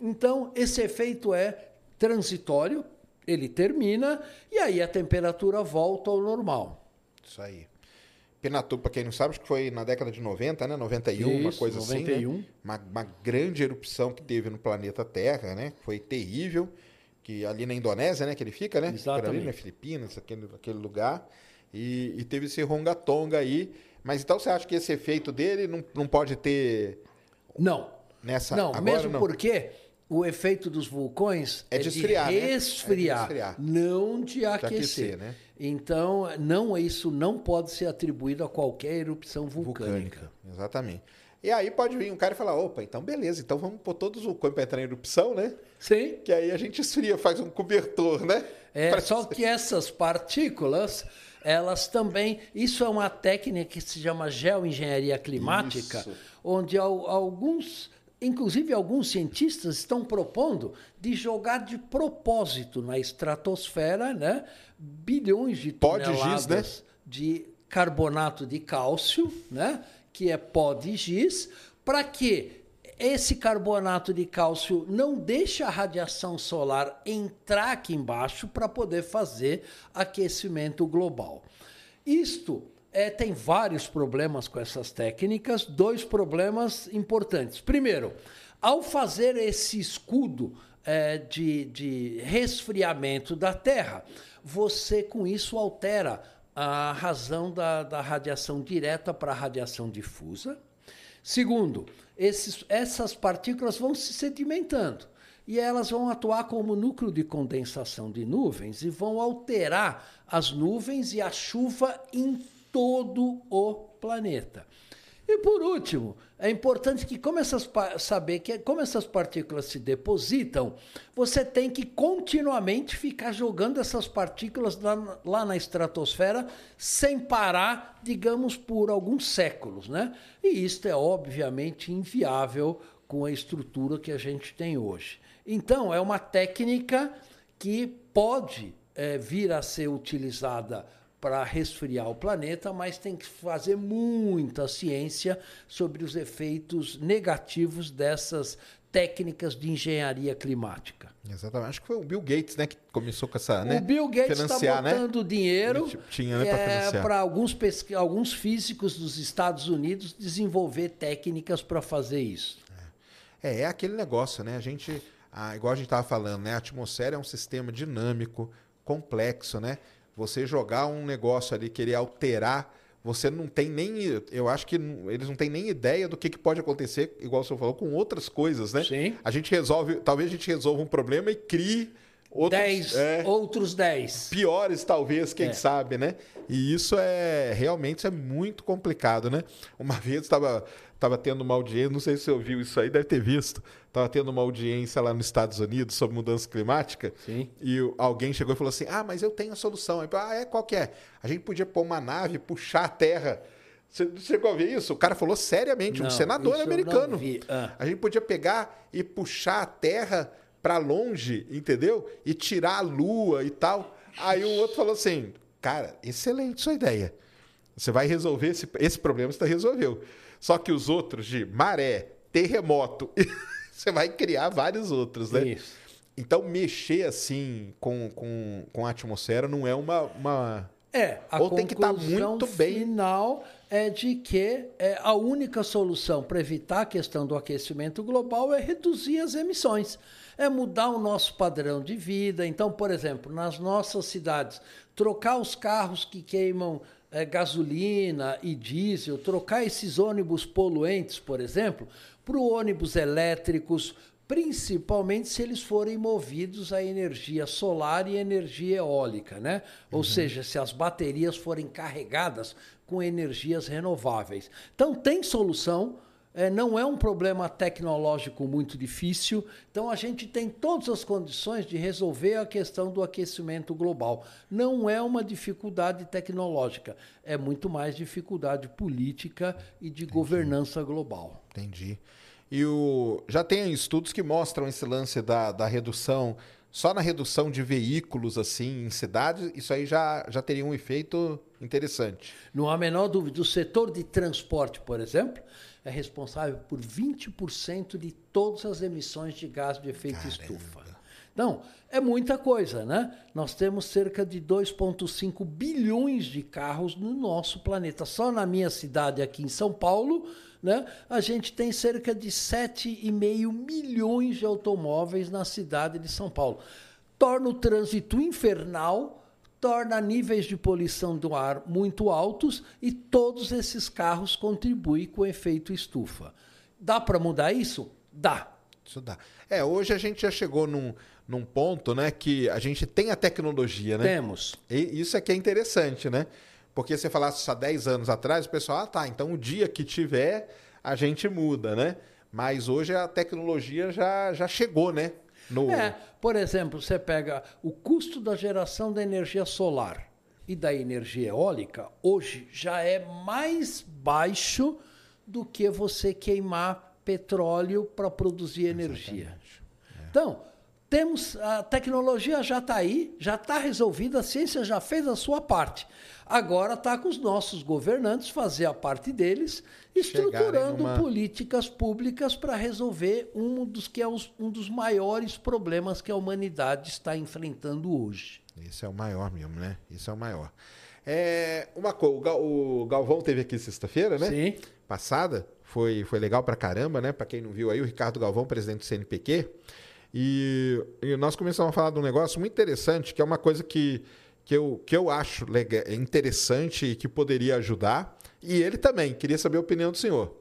B: Então, esse efeito é transitório, ele termina e aí a temperatura volta ao normal.
A: Isso aí. Pinatubo, para quem não sabe, acho que foi na década de 90, né? 91, uma
B: Isso,
A: coisa assim.
B: 91.
A: Né? Uma, uma grande erupção que teve no planeta Terra, né? Foi terrível. Que ali na Indonésia, né? Que ele fica, né? Por ali,
B: Exatamente.
A: na Filipinas, aquele, aquele lugar. E, e teve esse Rongatonga aí. Mas então você acha que esse efeito dele não, não pode ter
B: Não,
A: nessa.
B: Não,
A: agora,
B: mesmo
A: não?
B: porque o efeito dos vulcões
A: É de esfriar, né? É de
B: resfriar,
A: esfriar.
B: não de aquecer.
A: aquecer, né?
B: Então, não isso não pode ser atribuído a qualquer erupção vulcânica.
A: vulcânica. Exatamente. E aí pode vir um cara e falar: opa, então beleza, então vamos pôr todos os vulcões para entrar em erupção, né?
B: Sim.
A: Que aí a gente esfria, faz um cobertor, né?
B: É, só que essas partículas, elas também. Isso é uma técnica que se chama geoengenharia climática,
A: Isso.
B: onde al- alguns, inclusive alguns cientistas, estão propondo de jogar de propósito na estratosfera né, bilhões de
A: Pó de
B: toneladas
A: giz, né?
B: de carbonato de cálcio, né, que é pó de giz, para que esse carbonato de cálcio não deixe a radiação solar entrar aqui embaixo para poder fazer aquecimento global. Isto é, tem vários problemas com essas técnicas, dois problemas importantes. Primeiro, ao fazer esse escudo é, de, de resfriamento da Terra, você com isso altera a razão da, da radiação direta para a radiação difusa. Segundo, esses, essas partículas vão se sedimentando e elas vão atuar como núcleo de condensação de nuvens e vão alterar as nuvens e a chuva em todo o planeta. E por último, é importante que como essas saber que como essas partículas se depositam, você tem que continuamente ficar jogando essas partículas lá, lá na estratosfera sem parar, digamos, por alguns séculos, né? E isso é obviamente inviável com a estrutura que a gente tem hoje. Então, é uma técnica que pode eh, vir a ser utilizada para resfriar o planeta, mas tem que fazer muita ciência sobre os efeitos negativos dessas técnicas de engenharia climática.
A: Exatamente. Acho que foi o Bill Gates, né, que começou com essa, né?
B: O Bill Gates está
A: né?
B: botando dinheiro
A: Ele tinha, né, financiar.
B: para alguns, pesqui- alguns físicos dos Estados Unidos desenvolver técnicas para fazer isso.
A: É, é aquele negócio, né? A gente, ah, igual a gente estava falando, né? A atmosfera é um sistema dinâmico, complexo, né? Você jogar um negócio ali, querer alterar, você não tem nem. Eu acho que eles não têm nem ideia do que, que pode acontecer, igual o senhor falou, com outras coisas, né?
B: Sim.
A: A gente resolve, talvez a gente resolva um problema e crie outros.
B: Dez,
A: é,
B: outros dez.
A: piores, talvez, quem
B: É.
A: sabe, né? E isso é realmente isso é muito complicado, né? Uma vez estava tava tendo uma audiência, não sei se você ouviu isso aí, deve ter visto. Estava tendo uma audiência lá nos Estados Unidos sobre mudança climática.
B: Sim.
A: E alguém chegou e falou assim: Ah, mas eu tenho a solução. Aí, ah, é? Qual que é? A gente podia pôr uma nave, puxar a terra. Você chegou a ver isso? O cara falou seriamente, um
B: Não,
A: senador
B: eu não
A: americano.
B: Ah.
A: A gente podia pegar e puxar a terra para longe, entendeu? E tirar a lua e tal. Aí o outro falou assim: Cara, excelente sua ideia. Você vai resolver esse, esse problema, você resolveu. Só que os outros de maré, terremoto, você vai criar vários outros, né?
B: Isso.
A: Então, mexer assim com, com, com a atmosfera não é uma. uma...
B: É, a
A: Ou tem que tá
B: conclusão
A: muito bem-
B: final é de que é, a única solução para evitar a questão do aquecimento global é reduzir as emissões, é mudar o nosso padrão de vida. Então, por exemplo, nas nossas cidades, trocar os carros que queimam é, gasolina e diesel, trocar esses ônibus poluentes, por exemplo, para ônibus elétricos, principalmente se eles forem movidos a energia solar e energia eólica, né? Ou seja, se as baterias forem carregadas com energias renováveis. Então tem solução, eh, não é um problema tecnológico muito difícil, então a gente tem todas as condições de resolver a questão do aquecimento global. Não é uma dificuldade tecnológica, é muito mais dificuldade política e de governança global.
A: Entendi. E o... já tem estudos que mostram esse lance da, da redução, só na redução de veículos assim em cidades, isso aí já, já teria um efeito interessante.
B: Não há a menor dúvida. O setor de transporte, por exemplo, é responsável por 20% de todas as emissões de gás de efeito estufa. Então, é muita coisa, né? Nós temos cerca de 2,5 bilhões de carros no nosso planeta. Só na minha cidade, aqui em São Paulo, né, a gente tem cerca de 7,5 milhões de automóveis na cidade de São Paulo. Torna o trânsito infernal torna níveis de poluição do ar muito altos e todos esses carros contribuem com o efeito estufa. Dá para mudar isso? Dá.
A: Isso dá. É, hoje a gente já chegou num, num ponto, né, que a gente tem a tecnologia, né?
B: Temos.
A: E isso é que é interessante, né? Porque se falasse isso há 10 anos atrás, o pessoal, ah, tá, então o dia que tiver, a gente muda, né? Mas hoje a tecnologia já, já chegou, né? No...
B: É, por exemplo, você pega o custo da geração da energia solar e da energia eólica, hoje já é mais baixo do que você queimar petróleo para produzir energia. Então, temos a tecnologia já está aí, já está resolvida, a ciência já fez a sua parte. Agora está com os nossos governantes fazer a parte deles, estruturando
A: numa-
B: políticas públicas para resolver um dos que é os- um dos maiores problemas que a humanidade está enfrentando hoje.
A: Esse é o maior mesmo, né? Esse é o maior. É, uma coisa, o, Gal- o Galvão teve aqui sexta-feira, né?
B: Sim.
A: Passada. Foi, foi legal pra caramba, né? Pra quem não viu aí, o Ricardo Galvão, presidente do CNPq. E, e nós começamos a falar de um negócio muito interessante, que é uma coisa que, que, eu, que eu acho lega- interessante e que poderia ajudar. E ele também, queria saber a opinião do senhor.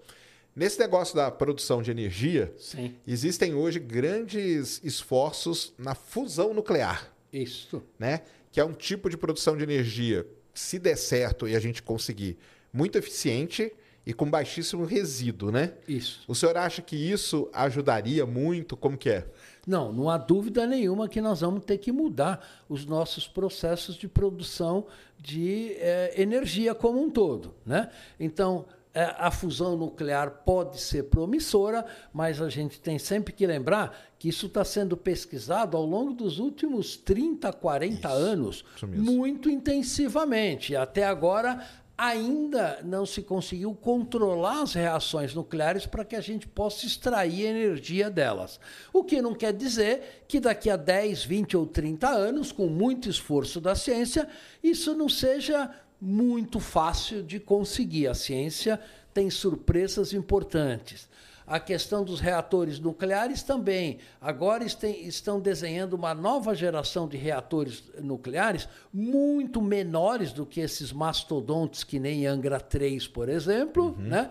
A: Nesse negócio da produção de energia,
B: Sim.
A: existem hoje grandes esforços na fusão nuclear
B: Isso.
A: né? Que é um tipo de produção de energia, se der certo e a gente conseguir, muito eficiente e com baixíssimo resíduo, né?
B: Isso.
A: O senhor acha que isso ajudaria muito? Como que é?
B: Não, não há dúvida nenhuma que nós vamos ter que mudar os nossos processos de produção de eh, energia como um todo. Né? Então, eh, a fusão nuclear pode ser promissora, mas a gente tem sempre que lembrar que isso está sendo pesquisado ao longo dos últimos 30, 40 anos,
A: isso
B: muito intensivamente. Até agora ainda não se conseguiu controlar as reações nucleares para que a gente possa extrair energia delas. O que não quer dizer que daqui a 10, 20 ou 30 anos, com muito esforço da ciência, isso não seja muito fácil de conseguir. A ciência tem surpresas importantes. A questão dos reatores nucleares também. Agora estão desenhando uma nova geração de reatores nucleares muito menores do que esses mastodontes, que nem Angra 3, por exemplo, uhum. né?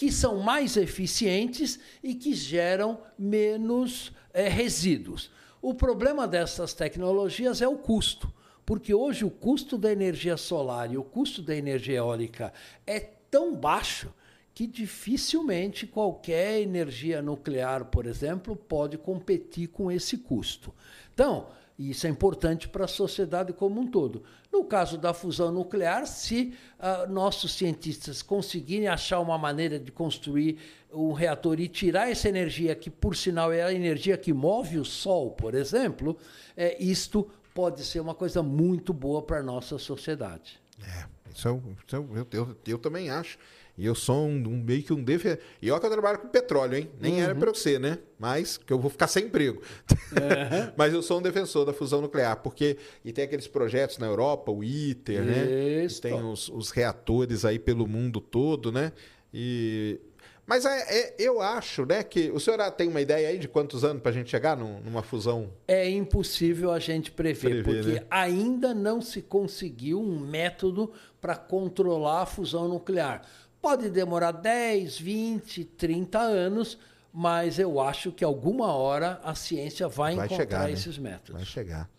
B: que são mais eficientes e que geram menos é, resíduos. O problema dessas tecnologias é o custo, porque hoje o custo da energia solar e o custo da energia eólica é tão baixo que dificilmente qualquer energia nuclear, por exemplo, pode competir com esse custo. Então, isso é importante para a sociedade como um todo. No caso da fusão nuclear, se uh, nossos cientistas conseguirem achar uma maneira de construir um reator e tirar essa energia, que por sinal é a energia que move o Sol, por exemplo, é, isto pode ser uma coisa muito boa para a nossa sociedade.
A: É, isso, é, isso é, eu, eu, eu também acho. E eu sou um, um meio que um defensor. E olha que eu trabalho com petróleo, hein? Nem uhum. era para eu ser, né? Mas que eu vou ficar sem emprego. Mas eu sou um defensor da fusão nuclear, porque. E tem aqueles projetos na Europa, o ITER, né? Isso. tem os, os reatores aí pelo mundo todo, né? E mas é, é, eu acho, né, que o senhor tem uma ideia aí de quantos anos para a gente chegar num, numa fusão?
B: É impossível a gente prever, prever porque né? ainda não se conseguiu um método para controlar a fusão nuclear. Pode demorar 10, 20, 30 anos, mas eu acho que alguma hora a ciência vai, vai encontrar chegar, né? esses métodos.
A: Vai chegar.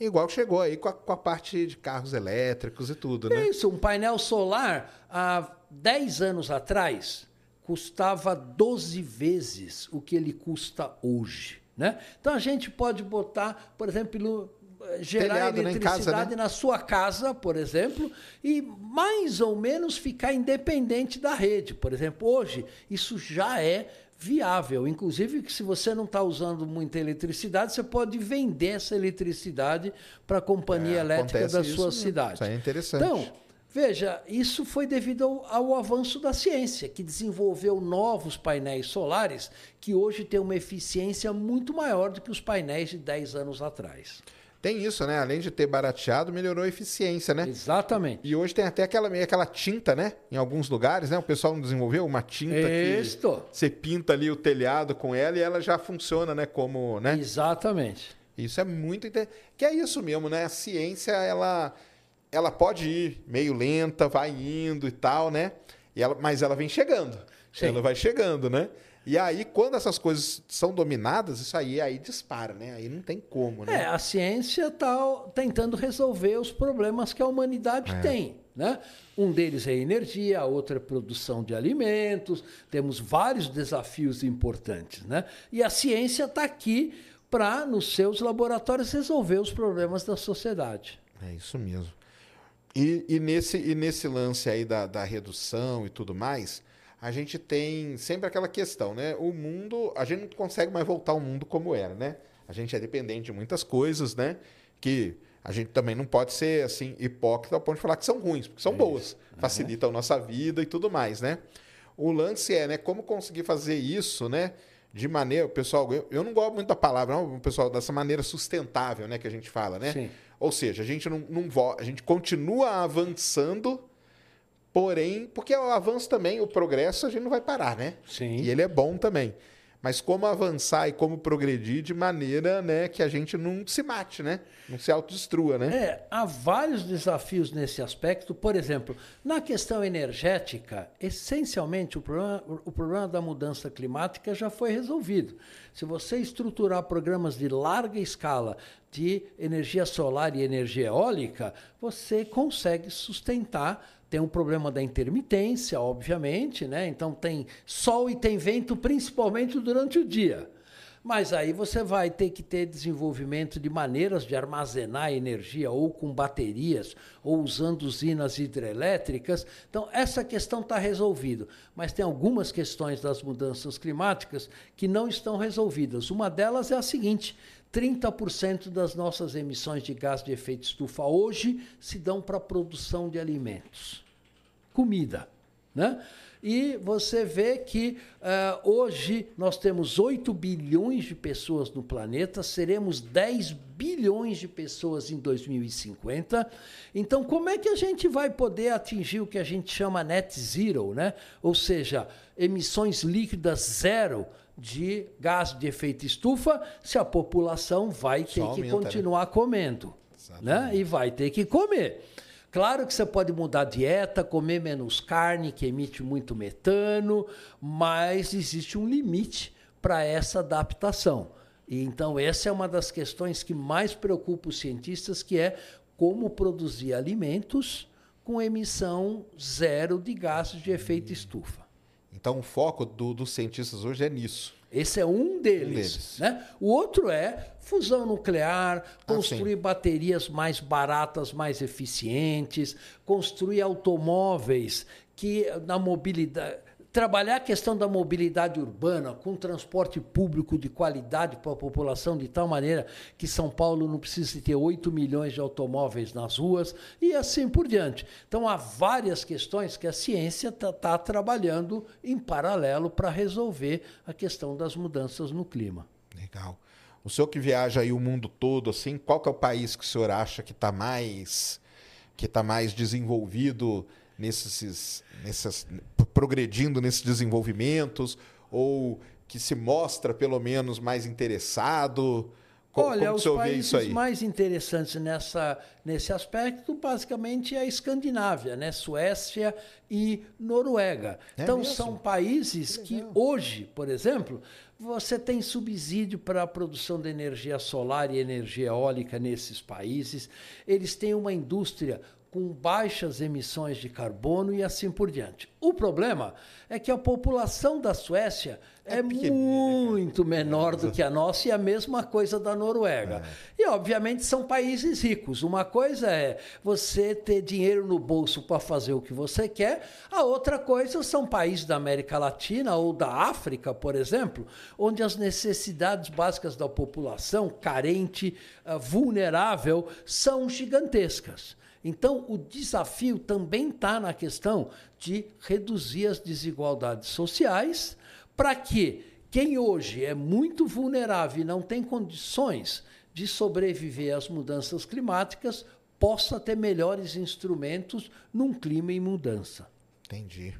A: Igual chegou aí com a, com a, parte de carros elétricos e tudo, né?
B: Isso, um painel solar há 10 anos atrás custava 12 vezes o que ele custa hoje. Né? Então a gente pode botar, por exemplo, gerar Telhado, né, eletricidade casa, né? na sua casa, por exemplo, e mais ou menos ficar independente da rede. Por exemplo, hoje isso já é viável. Inclusive, que se você não está usando muita eletricidade, você pode vender essa eletricidade para a companhia é, elétrica da sua cidade. Isso
A: é interessante.
B: Então, veja, isso foi devido ao, ao, avanço da ciência, que desenvolveu novos painéis solares que hoje têm uma eficiência muito maior do que os painéis de 10 anos atrás.
A: Tem isso, né? Além de ter barateado, melhorou a eficiência, né?
B: Exatamente.
A: E hoje tem até aquela meio aquela tinta, né? Em alguns lugares, né? O pessoal não desenvolveu uma tinta
B: Isto.
A: que você pinta ali o telhado com ela e ela já funciona, né? Como, né?
B: Exatamente.
A: Isso é muito interessante. Que é isso mesmo, né? A ciência, ela, ela pode ir meio lenta, vai indo e tal, né? E ela, mas ela vem chegando. Sim. Ela vai chegando, né? E aí, quando essas coisas são dominadas, isso aí, aí dispara, né? Aí não tem como, né?
B: É, a ciência está tentando resolver os problemas que a humanidade é. tem. Né? Um deles é energia, a outra é produção de alimentos. Temos vários desafios importantes. Né? E a ciência está aqui para, nos seus laboratórios, resolver os problemas da sociedade.
A: É isso mesmo. E, e, nesse, e nesse lance aí da, da redução e tudo mais, a gente tem sempre aquela questão, né? O mundo, a gente não consegue mais voltar ao mundo como era, né? A gente é dependente de muitas coisas, né? Que a gente também não pode ser assim hipócrita ao ponto de falar que são ruins, porque são é boas, uhum. facilitam a nossa vida e tudo mais, né? O lance é, né, como conseguir fazer isso, né? De maneira, pessoal, eu, eu não gosto muito da palavra, não, pessoal, dessa maneira sustentável, né, que a gente fala, né? Sim. Ou seja, a gente não, não a gente continua avançando, Porém, porque o avanço também, o progresso, a gente não vai parar, né?
B: Sim.
A: E ele é bom também. Mas como avançar e como progredir de maneira né, que a gente não se mate, né? Não se autodestrua, né?
B: É, há vários desafios nesse aspecto. Por exemplo, na questão energética, essencialmente o problema, o problema da mudança climática já foi resolvido. Se você estruturar programas de larga escala de energia solar e energia eólica, você consegue sustentar. Tem um problema da intermitência, obviamente, né? Então tem sol e tem vento, principalmente durante o dia. Mas aí você vai ter que ter desenvolvimento de maneiras de armazenar energia, ou com baterias, ou usando usinas hidrelétricas. Então, essa questão está resolvida. Mas tem algumas questões das mudanças climáticas que não estão resolvidas. Uma delas é a seguinte: 30% das nossas emissões de gás de efeito estufa hoje se dão para a produção de alimentos, comida. Né? E você vê que uh, hoje nós temos 8 bilhões de pessoas no planeta, seremos 10 bilhões de pessoas em 2050. Então, como é que a gente vai poder atingir o que a gente chama net zero, né? ou seja, emissões líquidas zero? De gás de efeito estufa se a população vai ter
A: Só
B: que
A: aumenta, né?
B: continuar comendo. Né? E vai ter que comer. Claro que você pode mudar a dieta, comer menos carne, que emite muito metano, mas existe um limite para essa adaptação. E então essa é uma das questões que mais preocupa os cientistas, que é como produzir alimentos com emissão zero de gases de efeito estufa.
A: Então o foco do- dos cientistas hoje é nisso.
B: Esse é um deles.
A: deles.
B: Né? O outro é fusão nuclear,
A: Ah,
B: construir baterias mais baratas, mais eficientes, construir automóveis que na mobilidade. Trabalhar a questão da mobilidade urbana com transporte público de qualidade para a população, de tal maneira que São Paulo não precise ter 8 milhões de automóveis nas ruas e assim por diante. Então, há várias questões que a ciência está trabalhando em paralelo para resolver a questão das mudanças no clima.
A: Legal. O senhor que viaja aí o mundo todo, assim, qual que é o país que o senhor acha que está mais que tá mais desenvolvido nesses, nessas, progredindo nesses desenvolvimentos ou que se mostra pelo menos mais interessado? Co-
B: Olha,
A: Como que
B: os países mais interessantes nessa, nesse aspecto, basicamente, é a Escandinávia, né? Suécia e Noruega.
A: É
B: então,
A: mesmo?
B: são países que, hoje, por exemplo, você tem subsídio para a produção de energia solar e energia eólica nesses países. Eles têm uma indústria com baixas emissões de carbono e assim por diante. O problema é que a população da Suécia
A: É
B: é,
A: pequenininha,
B: muito menor do que a nossa e a mesma coisa da Noruega. E, obviamente, são países ricos. Uma coisa é você ter dinheiro no bolso para fazer o que você quer, a outra coisa são países da América Latina ou da África, por exemplo, onde as necessidades básicas da população carente, ah, vulnerável, são gigantescas. Então, o desafio também está na questão de reduzir as desigualdades sociais para que quem hoje é muito vulnerável e não tem condições de sobreviver às mudanças climáticas possa ter melhores instrumentos num clima em mudança.
A: Entendi.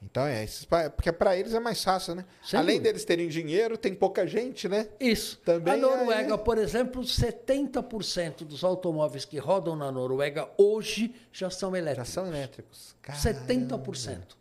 A: Então é, esses porque para eles é mais fácil, né?
B: Sem
A: Além
B: dúvida.
A: deles terem dinheiro, tem pouca gente, né?
B: Isso.
A: Também
B: a Noruega,
A: aí-
B: por exemplo, 70% dos automóveis que rodam na Noruega hoje já são
A: Já
B: elétricos.
A: são elétricos. Caramba.
B: 70%.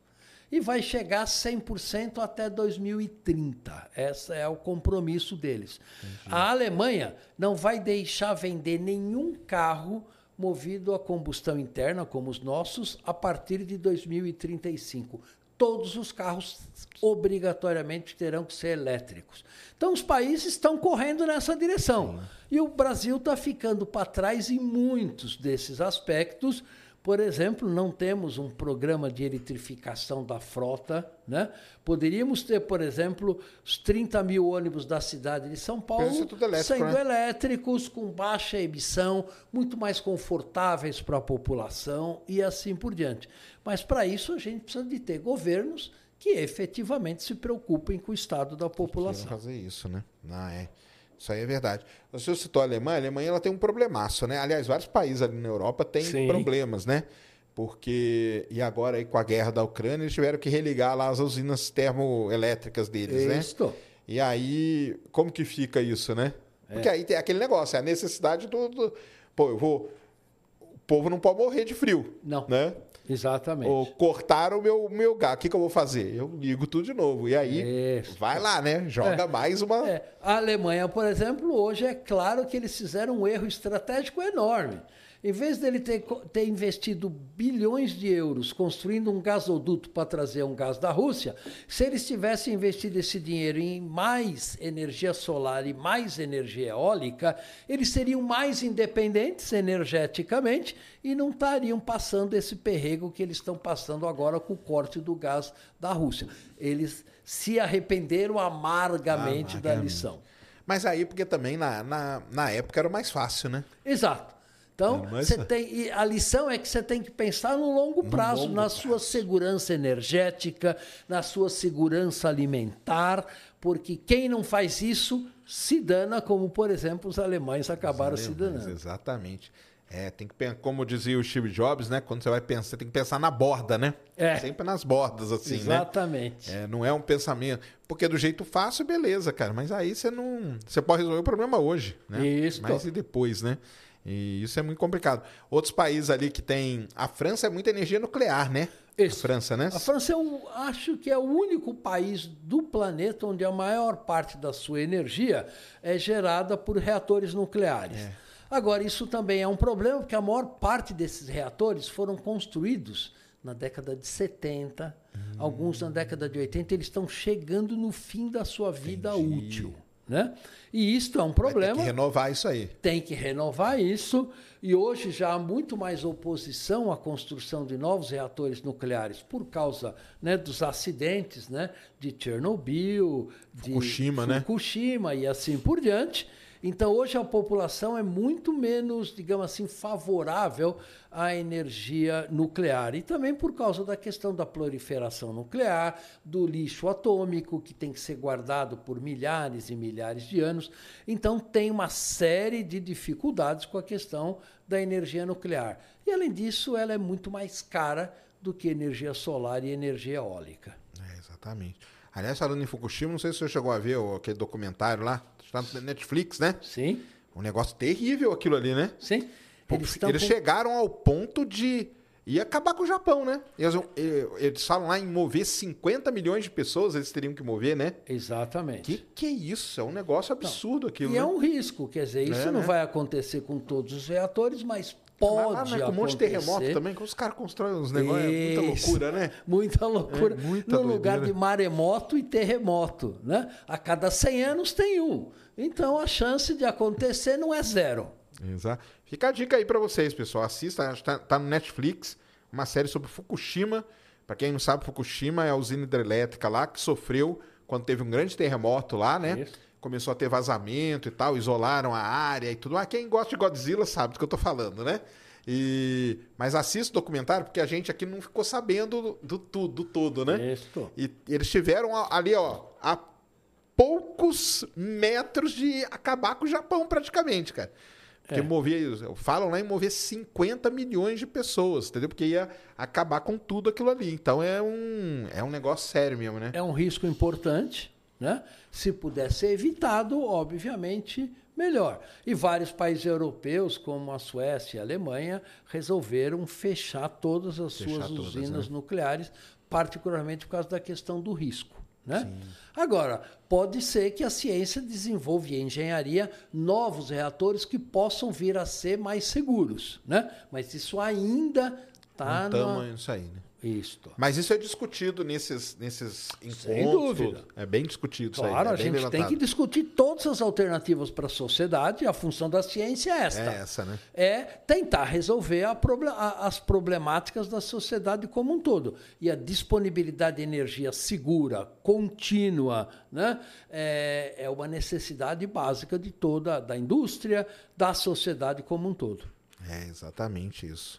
B: E vai chegar a 100% até 2030. Esse é o compromisso deles. A Alemanha não vai deixar vender nenhum carro movido a combustão interna, como os nossos, a partir de 2035. Todos os carros obrigatoriamente terão que ser elétricos. Então, os países estão correndo nessa direção. E o Brasil está ficando para trás em muitos desses aspectos. Por exemplo, não temos um programa de eletrificação da frota. Né? Poderíamos ter, por exemplo, os 30 mil ônibus da cidade de São Paulo
A: elétrico,
B: sendo
A: né?
B: elétricos, com baixa emissão, muito mais confortáveis para a população e assim por diante. Mas para isso a gente precisa de ter governos que efetivamente se preocupem com o estado da população.
A: fazer isso, né? Não, é. Isso aí é verdade. O senhor citou a Alemanha, a Alemanha ela tem um problemaço, né? Aliás, vários países ali na Europa têm
B: Sim.
A: problemas, né? Porque, e agora aí com a guerra da Ucrânia, eles tiveram que religar lá as usinas termoelétricas deles, né?
B: Isto.
A: E aí, como que fica isso, né?
B: É.
A: Porque aí tem aquele negócio, é a necessidade do, do- Pô, eu vou. O povo não pode morrer de frio.
B: Não.
A: Né?
B: Exatamente.
A: Ou cortaram o meu, meu gás. O que, que eu vou fazer? Eu ligo tudo de novo. E aí,
B: Isso.
A: vai lá, né? Joga
B: É.
A: mais uma.
B: É, a Alemanha, por exemplo, hoje é claro que eles fizeram um erro estratégico enorme. Em vez dele ter, ter investido bilhões de euros construindo um gasoduto para trazer um gás da Rússia, se eles tivessem investido esse dinheiro em mais energia solar e mais energia eólica, eles seriam mais independentes energeticamente e não estariam passando esse perrego que eles estão passando agora com o corte do gás da Rússia. Eles se arrependeram amargamente da
A: Amargamente.
B: lição.
A: Mas aí, porque também na, na, na época era mais fácil, né?
B: Exato. Então,
A: É, mas-
B: você tem, e a lição é que você tem que pensar no longo prazo,
A: longo
B: na sua segurança energética, na sua segurança alimentar, porque quem não faz isso se dana, como, por exemplo, os alemães acabaram se
A: Alemães,
B: danando.
A: Exatamente. É, tem que pensar, como dizia o Steve Jobs, né? Quando você vai pensar, você tem que pensar na borda, né?
B: É.
A: Sempre nas bordas, assim, né?
B: Exatamente.
A: É, não é um pensamento. Porque do jeito fácil, beleza, cara. Mas aí você não. Você pode resolver o problema hoje, né?
B: Isso.
A: Mas e depois, né? E isso é muito complicado. Outros países ali que tem. A França é muita energia nuclear, né?
B: Isso.
A: A França, né?
B: A França, eu acho que é o único país do planeta onde a maior parte da sua energia é gerada por reatores nucleares.
A: É.
B: Agora, isso também é um problema, porque a maior parte desses reatores foram construídos na década de 70,
A: Hum.
B: alguns na década de 80, eles estão chegando no fim da sua vida útil. Né? E isto é um problema
A: que renovar isso aí.
B: tem que renovar isso. E hoje já há muito mais oposição à construção de novos reatores nucleares por causa né, dos acidentes né, de Chernobyl, de
A: Fukushima, né?
B: Fukushima e assim por diante. Então, hoje a população é muito menos, digamos assim, favorável à energia nuclear. E também por causa da questão da proliferação nuclear, do lixo atômico, que tem que ser guardado por milhares e milhares de anos. Então, tem uma série de dificuldades com a questão da energia nuclear. E, além disso, ela é muito mais cara do que energia solar e energia eólica.
A: É, exatamente. Aliás, falando em Fukushima, não sei se você chegou a ver aquele documentário lá. Está no Netflix, né?
B: Sim,
A: Um negócio terrível aquilo ali, né?
B: sim.
A: Eles,
B: Eles com-
A: chegaram ao ponto de ir acabar com o Japão, né? Eles, eles falam lá em mover 50 milhões de pessoas, eles teriam que mover, né?
B: Exatamente.
A: Que que é isso? É um negócio absurdo aquilo,
B: E
A: né?
B: é um risco, quer dizer, isso
A: É,
B: não
A: né?
B: vai acontecer com todos os reatores, Mas pode
A: lá, né, com um monte de terremoto também, que os caras constroem uns negócios, é muita loucura, né?
B: Muita loucura.
A: É, muita
B: no lugar
A: doideira.
B: de maremoto e terremoto. Né? A cada 100 anos tem um. Então a chance de acontecer não é zero.
A: Exato. Fica a dica aí pra vocês, pessoal. Assista, que tá, tá no Netflix, uma série sobre Fukushima. Pra quem não sabe, Fukushima é a usina hidrelétrica lá que sofreu quando teve um grande terremoto lá, né?
B: Isso.
A: Começou a ter vazamento e tal, isolaram a área e tudo. mais. quem gosta de Godzilla sabe do que eu tô falando, né? E... Mas assista o documentário, porque a gente aqui não ficou sabendo do, do tudo, do todo, né?
B: Isso.
A: E eles tiveram ali, ó, a poucos metros de acabar com o Japão, praticamente, cara. Porque
B: É.
A: mover, falam lá em mover 50 milhões de pessoas, entendeu? Porque ia acabar com tudo aquilo ali. Então é um, é um negócio sério mesmo, né?
B: É um risco importante. Né? Se puder ser evitado, obviamente, melhor. E vários países europeus, como a Suécia e a Alemanha, resolveram fechar todas as
A: Fechar
B: suas
A: todas,
B: usinas
A: né?
B: nucleares, particularmente por causa da questão do risco. Né? Agora, pode ser que a ciência desenvolva e a engenharia novos reatores que possam vir a ser mais seguros. Né? Mas isso ainda está
A: Não
B: no.
A: tamo nisso aí, né?
B: Isto.
A: Mas isso é discutido nesses, nesses encontros.
B: Sem dúvida.
A: É bem discutido isso aí.
B: Claro,
A: é
B: a gente tem
A: levantado.
B: que discutir todas as alternativas para a sociedade a função da ciência é esta.
A: É essa, né?
B: É tentar resolver a- as problemáticas da sociedade como um todo. E a disponibilidade de energia segura, contínua, né, é, é uma necessidade básica de toda da indústria, da sociedade como um todo.
A: É exatamente isso.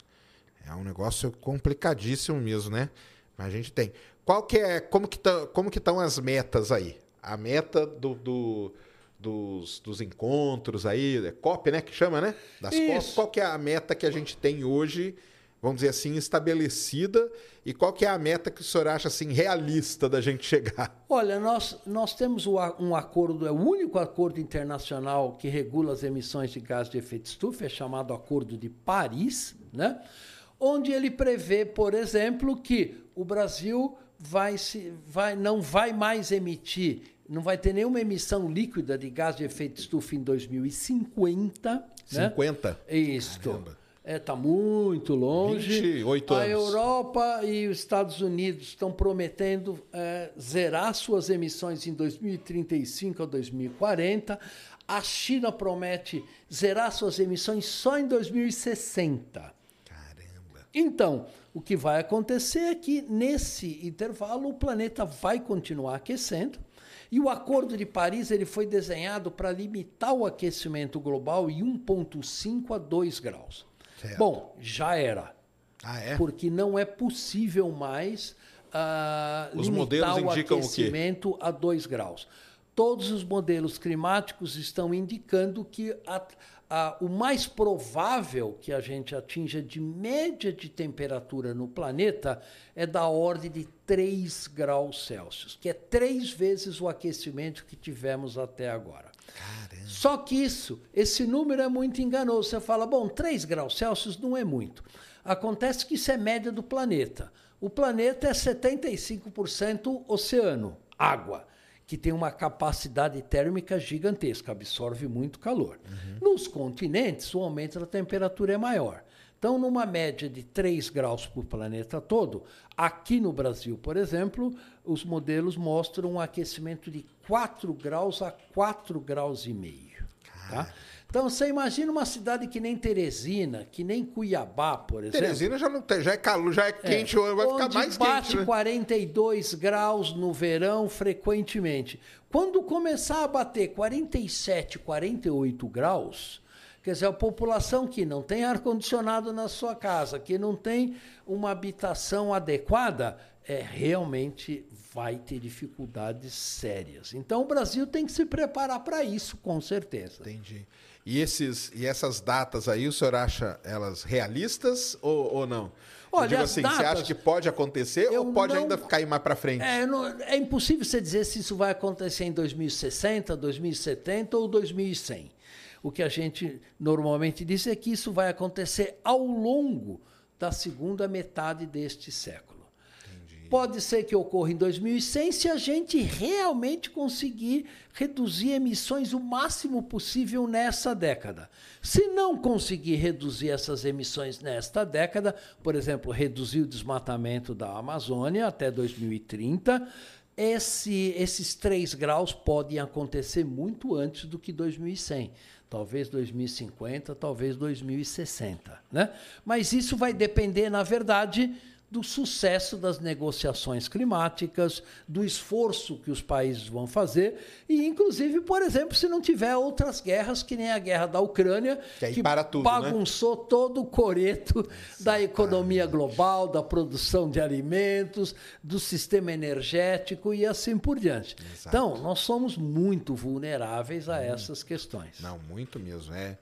A: É um negócio complicadíssimo mesmo, né? Mas a gente tem. Qual que é, como que tá, como que estão as metas aí? A meta do, do- dos, dos encontros aí, é COP, né, que chama, né? Das COP. Qual que é a meta que a gente tem hoje, vamos dizer assim, estabelecida e qual que é a meta que o senhor acha assim realista da gente chegar?
B: Olha, nós, nós temos um acordo, é o único acordo internacional que regula as emissões de gás de efeito estufa, é chamado Acordo de Paris, né? Onde ele prevê, por exemplo, que o Brasil vai se, vai, não vai mais emitir, não vai ter nenhuma emissão líquida de gás de efeito estufa em 2050. né?
A: 50?
B: Isto.
A: Caramba.
B: Está muito longe.
A: 28
B: A
A: anos.
B: Europa e os Estados Unidos estão prometendo eh, zerar suas emissões em 2035 a 2040. A China promete zerar suas emissões só em 2060. Então, o que vai acontecer é que, nesse intervalo, o planeta vai continuar aquecendo. E o Acordo de Paris ele foi desenhado para limitar o aquecimento global em 1,5 a 2 graus.
A: Certo.
B: Bom, já era.
A: Ah, é?
B: Porque não é possível mais ah,
A: Os
B: limitar
A: modelos
B: o
A: indicam o quê?
B: aquecimento a 2 graus. Todos os modelos climáticos estão indicando que a- a- o mais provável que a gente atinja de média de temperatura no planeta é da ordem de 3 graus Celsius, que é três vezes o aquecimento que tivemos até agora.
A: Caramba.
B: Só que isso, esse número é muito enganoso. Você fala, bom, 3 graus Celsius não é muito. Acontece que isso é média do planeta. O planeta é 75% oceano, água, que tem uma capacidade térmica gigantesca, absorve muito calor. Nos continentes, o aumento da temperatura é maior. Então, numa média de 3 graus por planeta todo, aqui no Brasil, por exemplo, os modelos mostram um aquecimento de 4 graus a 4 graus e meio. Tá? Então, você imagina uma cidade que nem Teresina, que nem Cuiabá, por exemplo.
A: Teresina já, não tem, já é calor, já é quente, vai ficar mais
B: bate
A: quente. Né?
B: 42 graus no verão frequentemente. Quando começar a bater 47, 48 graus, quer dizer, a população que não tem ar-condicionado na sua casa, que não tem uma habitação adequada, é, realmente vai ter dificuldades sérias. Então o Brasil tem que se preparar para isso, com certeza.
A: Entendi. E, esses, e essas datas aí, o senhor acha elas realistas ou, ou não? Eu
B: Olha,
A: digo
B: as
A: assim, você
B: datas-
A: acha que pode acontecer
B: Eu
A: ou pode
B: não-
A: ainda cair mais para frente?
B: É, não- é impossível você dizer se isso vai acontecer em 2060, 2070 ou 2100. O que a gente normalmente diz é que isso vai acontecer ao longo da segunda metade deste século. Pode ser que ocorra em 2100 se a gente realmente conseguir reduzir emissões o máximo possível nessa década. Se não conseguir reduzir essas emissões nesta década, por exemplo, reduzir o desmatamento da Amazônia até 2030, esse- esses 3 graus podem acontecer muito antes do que 2100. Talvez 2050, talvez 2060. Né? Mas isso vai depender, na verdade, do sucesso das negociações climáticas, do esforço que os países vão fazer e, inclusive, por exemplo, se não tiver outras guerras, que nem a guerra da Ucrânia,
A: Que para tudo, né?
B: bagunçou todo o coreto da economia global, da produção de alimentos, do sistema energético e assim por diante.
A: Exato.
B: Então, nós somos muito vulneráveis a essas questões.
A: Não, muito mesmo. É,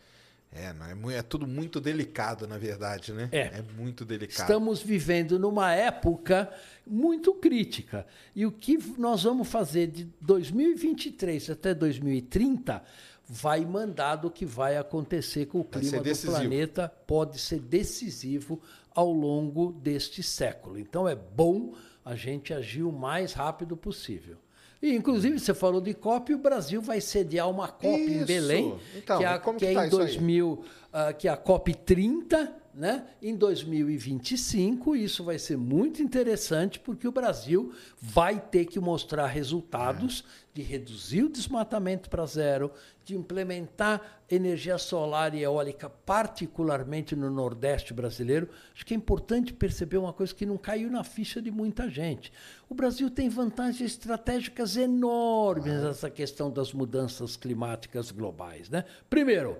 A: é, não, é, é tudo muito delicado, na verdade, né?
B: É.
A: muito delicado.
B: Estamos vivendo numa época muito crítica. E o que nós vamos fazer de 2023 até 2030 vai mandar do que vai acontecer com o clima do planeta, pode ser decisivo ao longo deste século. Então é bom a gente agir o mais rápido possível. E, inclusive, você falou de COP, o Brasil vai sediar uma COP em
A: Isso.
B: Belém,
A: Então,
B: que é, a- que
A: que
B: é
A: tá
B: em
A: isso aí?
B: 2000, ah, que é a COP 30, né? Em 2025, isso vai ser muito interessante porque o Brasil vai ter que mostrar resultados de reduzir o desmatamento para zero, de implementar energia solar e eólica, particularmente no Nordeste brasileiro. Acho que é importante perceber uma coisa que não caiu na ficha de muita gente. O Brasil tem vantagens estratégicas enormes nessa questão das mudanças climáticas globais, né? Primeiro,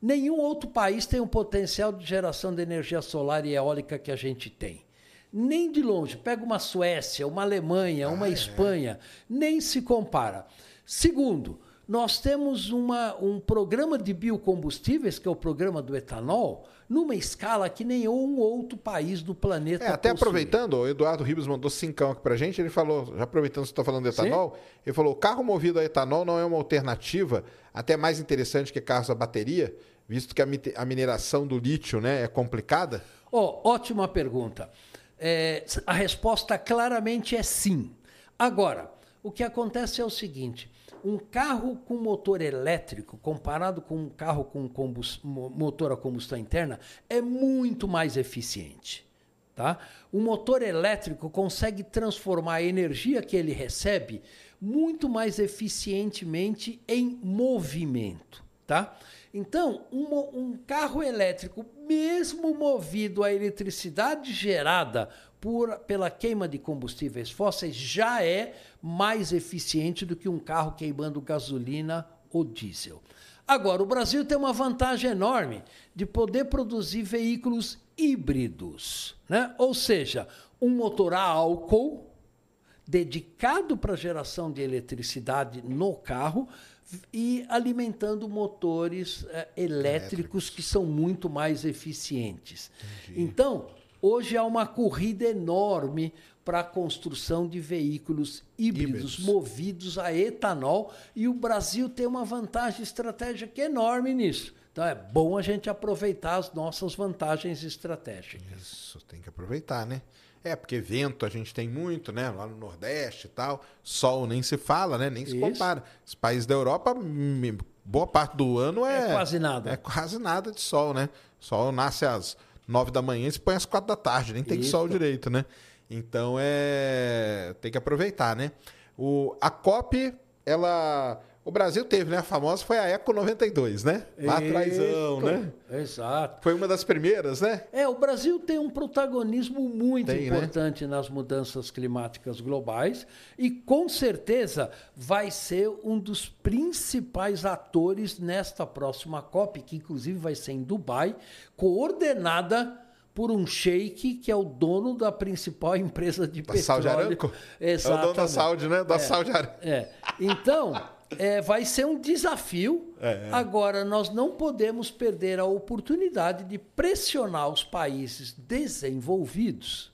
B: Nenhum outro país tem o potencial de geração de energia solar e eólica que a gente tem. Nem de longe. Pega uma Suécia, uma Alemanha, uma Espanha, nem se compara. Segundo, nós temos uma, um programa de biocombustíveis, que é o programa do etanol, numa escala que nenhum outro país do planeta
A: É, até
B: possui.
A: aproveitando, o Eduardo Ribas mandou cincão aqui pra gente, ele falou, já aproveitando que você está falando de etanol, ele falou, carro movido a etanol não é uma alternativa até mais interessante que carros a bateria, visto que a, mineração do lítio né, é complicada?
B: Ó, ótima pergunta. É, a resposta claramente é sim. Agora, o que acontece é o seguinte: um carro com motor elétrico, comparado com um carro com motor a combustão interna, é muito mais eficiente. Tá? O motor elétrico consegue transformar a energia que ele recebe muito mais eficientemente em movimento. Tá? Então, um, um carro elétrico, mesmo movido à eletricidade gerada por, pela queima de combustíveis fósseis, já é mais eficiente do que um carro queimando gasolina ou diesel. Agora, o Brasil tem uma vantagem enorme de poder produzir veículos híbridos, né? ou seja, um motor a álcool dedicado para geração de eletricidade no carro e alimentando motores eh, elétricos que são muito mais eficientes. Então, hoje há uma corrida enorme para a construção de veículos híbridos,
A: Híbridos.
B: movidos a etanol e o Brasil tem uma vantagem estratégica enorme nisso. Então é bom a gente aproveitar as nossas vantagens estratégicas.
A: Isso, tem que aproveitar, né? É, porque vento a gente tem muito, né? Lá no Nordeste e tal. Sol nem se fala, né? Nem se
B: Isso.
A: compara. Os países da Europa, boa parte do ano é...
B: É quase nada.
A: É quase nada de sol, né? Sol nasce às nove da manhã e se põe às quatro da tarde. Nem tem
B: Isso.
A: sol direito, né? Então, é... Tem que aproveitar, né? O... A COP, ela... O Brasil teve, né? A famosa foi a Eco 92, né? Lá
B: Isso.
A: né?
B: Exato.
A: Foi uma das primeiras, né?
B: É, o Brasil tem um protagonismo muito
A: Tem, né?
B: importante nas mudanças climáticas globais e com certeza vai ser um dos principais atores nesta próxima COP, que inclusive vai ser em Dubai, coordenada por um sheik que é o dono da principal empresa de
A: Da
B: petróleo.
A: Saudi Aramco? É o dono da
B: Exatamente.
A: Saudi, né? Da
B: É.
A: Saudi Aramco.
B: É. Então, é, vai ser um desafio.
A: É, é.
B: Agora, nós não podemos perder a oportunidade de pressionar os países desenvolvidos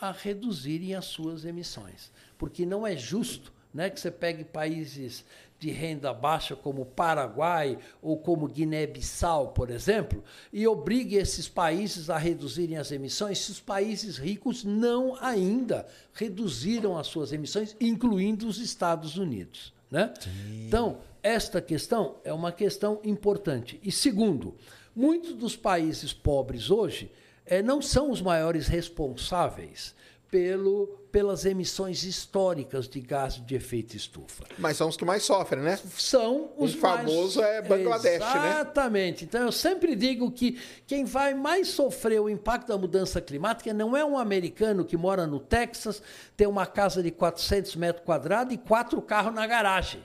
B: a reduzirem as suas emissões. Porque não é justo né, que você pegue países de renda baixa como Paraguai ou como Guiné-Bissau, por exemplo, e obrigue esses países a reduzirem as emissões se os países ricos não ainda reduziram as suas emissões, incluindo os Estados Unidos. Né? Então, esta questão é uma questão importante. E segundo, muitos dos países pobres hoje eh, não são os maiores responsáveis pelo, pelas emissões históricas de gás de efeito estufa.
A: Mas são os que mais sofrem, né?
B: São os
A: Um famoso
B: mais...
A: é Bangladesh, né?
B: Exatamente. Então, eu sempre digo que quem vai mais sofrer o impacto da mudança climática não é um americano que mora no Texas, tem uma casa de 400 metros quadrados e quatro carros na garagem.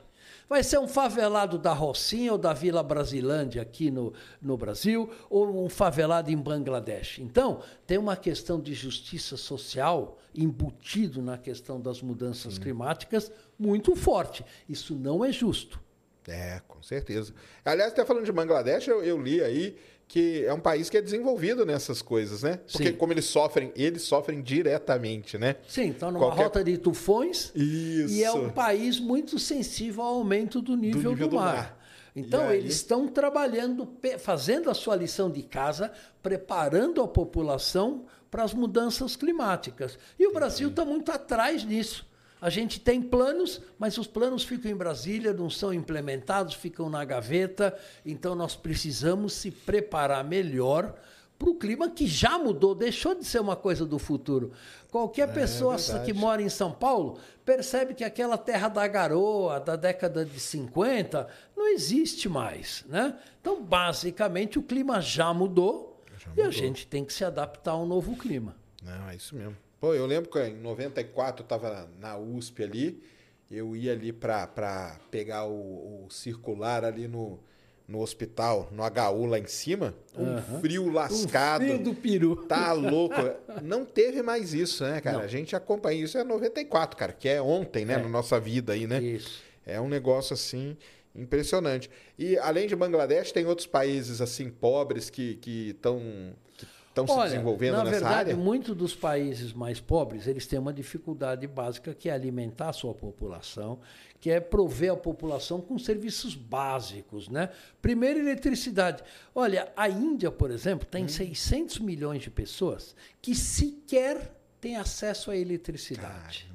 B: Vai ser um favelado da Rocinha ou da Vila Brasilândia aqui no, no Brasil, ou um favelado em Bangladesh. Então, tem uma questão de justiça social embutido na questão das mudanças climáticas muito forte. Isso não é justo.
A: É, com certeza. Aliás, até falando de Bangladesh, eu, eu li aí que é um país que é desenvolvido nessas coisas, né? Porque
B: Sim.
A: como eles sofrem, eles sofrem diretamente, né?
B: Sim, está numa
A: Qualquer-
B: rota de tufões
A: Isso.
B: e é um país muito sensível ao aumento do nível do,
A: nível do
B: mar.
A: mar.
B: Então,
A: aí-
B: eles estão trabalhando, fazendo a sua lição de casa, preparando a população para as mudanças climáticas. E o Brasil está muito atrás disso. A gente tem planos, mas os planos ficam em Brasília, não são implementados, ficam na gaveta. Então, nós precisamos se preparar melhor para o clima que já mudou, deixou de ser uma coisa do futuro. Qualquer pessoa
A: É verdade.
B: que mora em São Paulo percebe que aquela terra da garoa da década de 50 não existe mais. Né? Então, basicamente, o clima já mudou e a gente tem que se adaptar ao novo clima.
A: Não, é isso mesmo. Pô, eu lembro que em 94 eu tava na USP ali, eu ia ali pra, pra pegar o, o circular ali no, no hospital, no HU lá em cima, um frio lascado.
B: O frio do peru.
A: Tá louco. Não teve mais isso, né, cara?
B: Não.
A: A gente acompanha isso é 94, cara, que é ontem, né,
B: É.
A: na nossa vida aí, né?
B: Isso.
A: É um negócio assim impressionante. E além de Bangladesh, tem outros países assim pobres que que estão estão se desenvolvendo
B: na
A: nessa
B: verdade,
A: área?
B: muitos dos países mais pobres, eles têm uma dificuldade básica que é alimentar a sua população, que é prover a população com serviços básicos, né? Primeiro, eletricidade. Olha, a Índia, por exemplo,
A: Hum.
B: tem 600 milhões de pessoas que sequer têm acesso à eletricidade.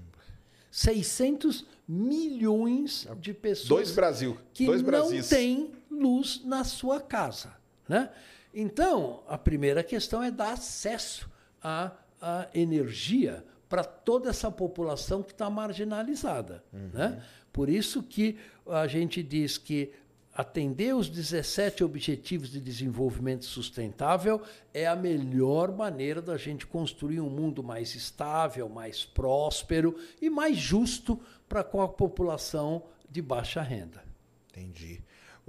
B: 600 milhões de pessoas
A: Dois Brasil.
B: que
A: dois
B: não tem luz na sua casa. Né? Então, a primeira questão é dar acesso à, à energia para toda essa população que está marginalizada. Né? Por isso que a gente diz que atender os 17 Objetivos de Desenvolvimento Sustentável é a melhor maneira da gente construir um mundo mais estável, mais próspero e mais justo para com a população de baixa renda.
A: Entendi.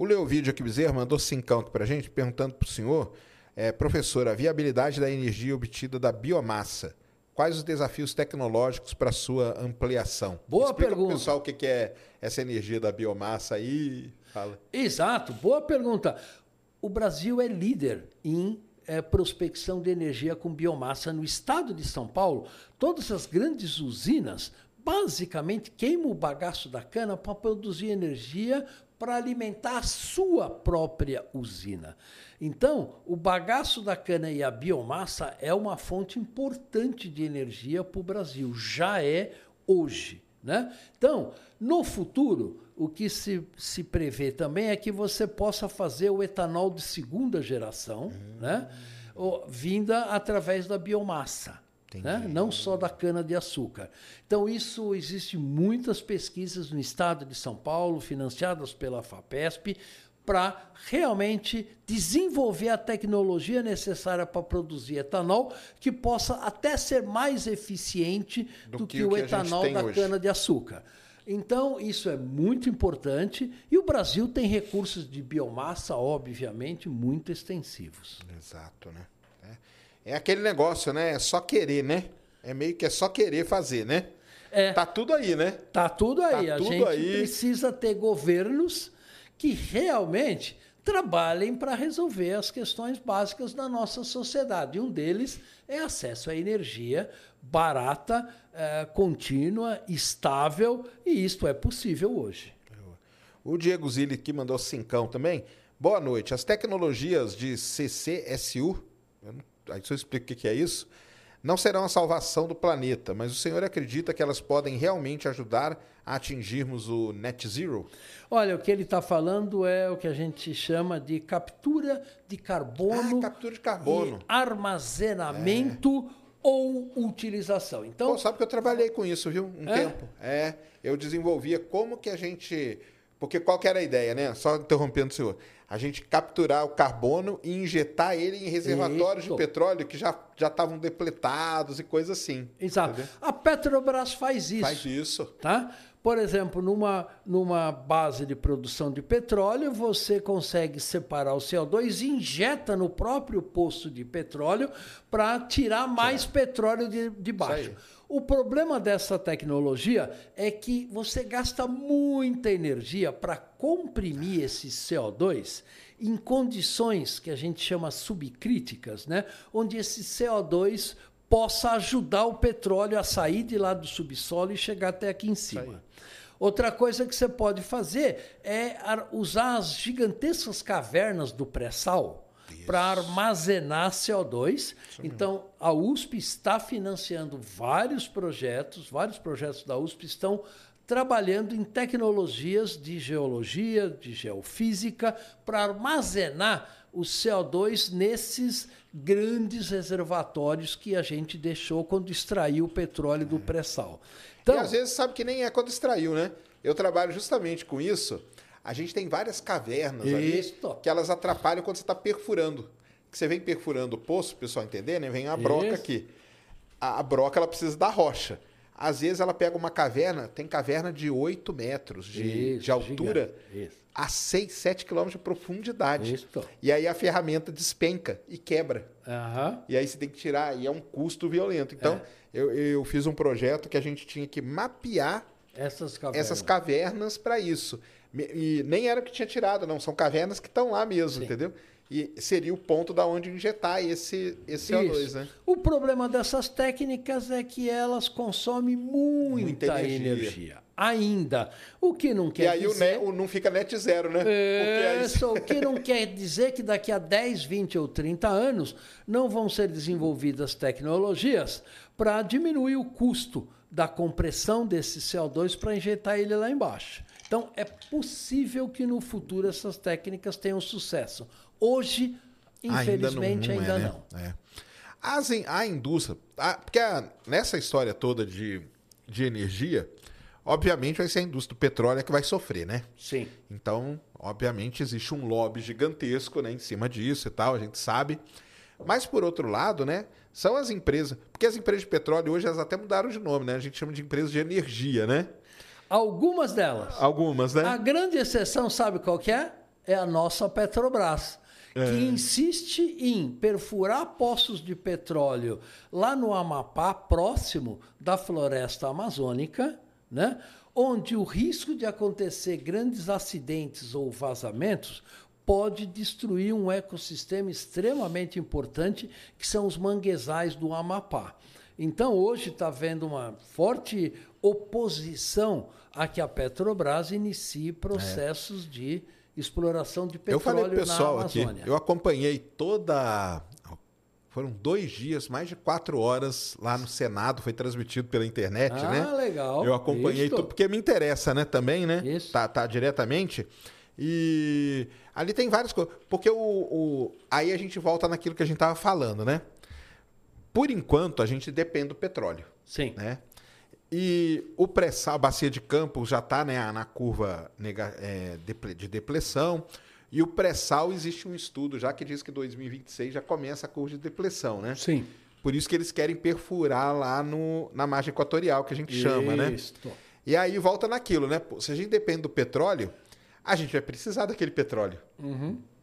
A: O Leovídio aqui Bezerra mandou cincão aqui pra gente, perguntando pro senhor, é, professor, a viabilidade da energia obtida da biomassa. Quais os desafios tecnológicos para sua ampliação?
B: Boa
A: Explica
B: pergunta.
A: Pessoal o que é essa energia da biomassa aí. Fala.
B: Exato, boa pergunta. O Brasil é líder em eh, prospecção de energia com biomassa no estado de São Paulo. Todas as grandes usinas basicamente queimam o bagaço da cana para produzir energia para alimentar a sua própria usina. Então, o bagaço da cana e a biomassa é uma fonte importante de energia para o Brasil. Já é hoje. Né? Então, no futuro, o que se, se prevê também é que você possa fazer o etanol de segunda geração, né? Ou, vinda através da biomassa. Né? Não só da cana-de-açúcar. Então, isso existe muitas pesquisas no estado de São Paulo, financiadas pela FAPESP, para realmente desenvolver a tecnologia necessária para produzir etanol, que possa até ser mais eficiente do,
A: Do
B: que,
A: que o que
B: etanol da cana-de-açúcar. Então, isso é muito importante e o Brasil tem recursos de biomassa, obviamente, muito extensivos.
A: Exato, né? É, é aquele negócio, né? É só querer, né? É meio que é só querer fazer, né?
B: É.
A: Tá tudo aí, né?
B: Tá tudo aí.
A: Tá
B: a
A: tudo
B: gente
A: aí.
B: precisa ter governos que realmente trabalhem para resolver as questões básicas da nossa sociedade. E um deles é acesso à energia barata, eh, contínua, estável, e isto é possível hoje.
A: O Diego Zilli aqui mandou cincão também. Boa noite. As tecnologias de CCSU, eu não- aí você explica o que é isso, não serão a salvação do planeta, mas o senhor acredita que elas podem realmente ajudar a atingirmos o net zero?
B: Olha, o que ele está falando é o que a gente chama de captura de carbono,
A: Ah, captura de carbono.
B: e armazenamento ou utilização. Então,
A: Pô, sabe que eu trabalhei com isso, viu? Um
B: É?
A: tempo. É, eu desenvolvia como que a gente. Porque qual que era a ideia, né? Só interrompendo o senhor. A gente capturar o carbono e injetar ele em reservatórios de petróleo que já já estavam depletados e coisa assim.
B: exato.
A: entendeu?
B: A Petrobras faz isso.
A: Faz isso.
B: Tá? Por exemplo, numa, numa base de produção de petróleo, você consegue separar o CO2 e injeta no próprio poço de petróleo para tirar mais petróleo de, de baixo. O problema dessa tecnologia é que você gasta muita energia para comprimir esse CO2 em condições que a gente chama subcríticas, né? onde esse CO2 possa ajudar o petróleo a sair de lá do subsolo e chegar até aqui em cima. Outra coisa que você pode fazer é ar- usar as gigantescas cavernas do pré-sal para armazenar CO2. Então, a USP está financiando vários projetos, vários projetos da USP estão trabalhando em tecnologias de geologia, de geofísica, para armazenar o CO2 nesses grandes reservatórios que a gente deixou quando extraiu o petróleo do pré-sal. Então,
A: e às vezes sabe que nem é quando extraiu, né? Eu trabalho justamente com isso. A gente tem várias cavernas ali que elas atrapalham quando você está perfurando. Que você vem perfurando o poço, o pessoal entender, né? Vem a broca
B: Isso.
A: aqui. A, a broca ela precisa da rocha. Às vezes ela pega uma caverna, tem caverna de 8 metros de,
B: Isso,
A: de altura, a 6, 7 quilômetros de profundidade.
B: Isso.
A: E aí a ferramenta despenca e quebra.
B: Aham.
A: E aí você tem que tirar, e é um custo violento. Então,
B: É.
A: eu, eu fiz um projeto que a gente tinha que mapear
B: Essas cavernas.
A: essas cavernas para isso. E nem era o que tinha tirado, não. São cavernas que estão lá mesmo,
B: Sim.
A: entendeu? E seria o ponto da onde injetar esse, esse CO2,
B: Isso.
A: né?
B: O problema dessas técnicas é que elas consomem muita,
A: Muita
B: energia.
A: energia.
B: ainda. O que não quer
A: e aí o,
B: dizer...
A: ne- o não fica net zero, né? Aí-
B: Isso, o que não quer dizer que daqui a 10, 20 ou 30 anos não vão ser desenvolvidas tecnologias para diminuir o custo da compressão desse CO2 para injetar ele lá embaixo. Então, é possível que no futuro essas técnicas tenham sucesso. Hoje, infelizmente, ainda não.
A: é, né? É. As in- a indústria, a- porque a- nessa história toda de, de energia, obviamente vai ser a indústria do petróleo que vai sofrer, né?
B: Sim.
A: Então, obviamente, existe um lobby gigantesco né, em cima disso e tal, a gente sabe. Mas, por outro lado, né, são as empresas. Porque as empresas de petróleo hoje elas até mudaram de nome, né? A gente chama de empresas de energia, né?
B: Algumas delas.
A: Algumas, né?
B: A grande exceção, sabe qual que é? É a nossa Petrobras, que insiste em perfurar poços de petróleo lá no Amapá, próximo da floresta amazônica, né? onde o risco de acontecer grandes acidentes ou vazamentos pode destruir um ecossistema extremamente importante, que são os manguezais do Amapá. Então, hoje está havendo uma forte oposição a que a Petrobras inicie processos de exploração de
A: É. Eu
B: petróleo
A: falei pro pessoal
B: na
A: aqui,
B: Amazônia.
A: eu acompanhei toda. Foram dois dias, mais de quatro horas lá no Senado, foi transmitido pela internet,
B: ah,
A: né?
B: legal.
A: Eu acompanhei
B: Isto.
A: tudo, porque me interessa, né, também, né?
B: Isso.
A: Tá, tá diretamente. E ali tem várias coisas. Porque o, o- Aí a gente volta naquilo que a gente tava falando, né? Por enquanto, a gente depende do petróleo,
B: Sim.
A: né? E o pré-sal, a bacia de Campos já está né, na curva é, de depressão. E o pré-sal existe um estudo já que diz que 2026 já começa a curva de depressão, né?
B: Sim.
A: Por isso que eles querem perfurar lá no, na margem equatorial, que a gente chama, né?
B: Isto.
A: E aí volta naquilo, né? Pô, Se a gente depende do petróleo, a gente vai precisar daquele petróleo.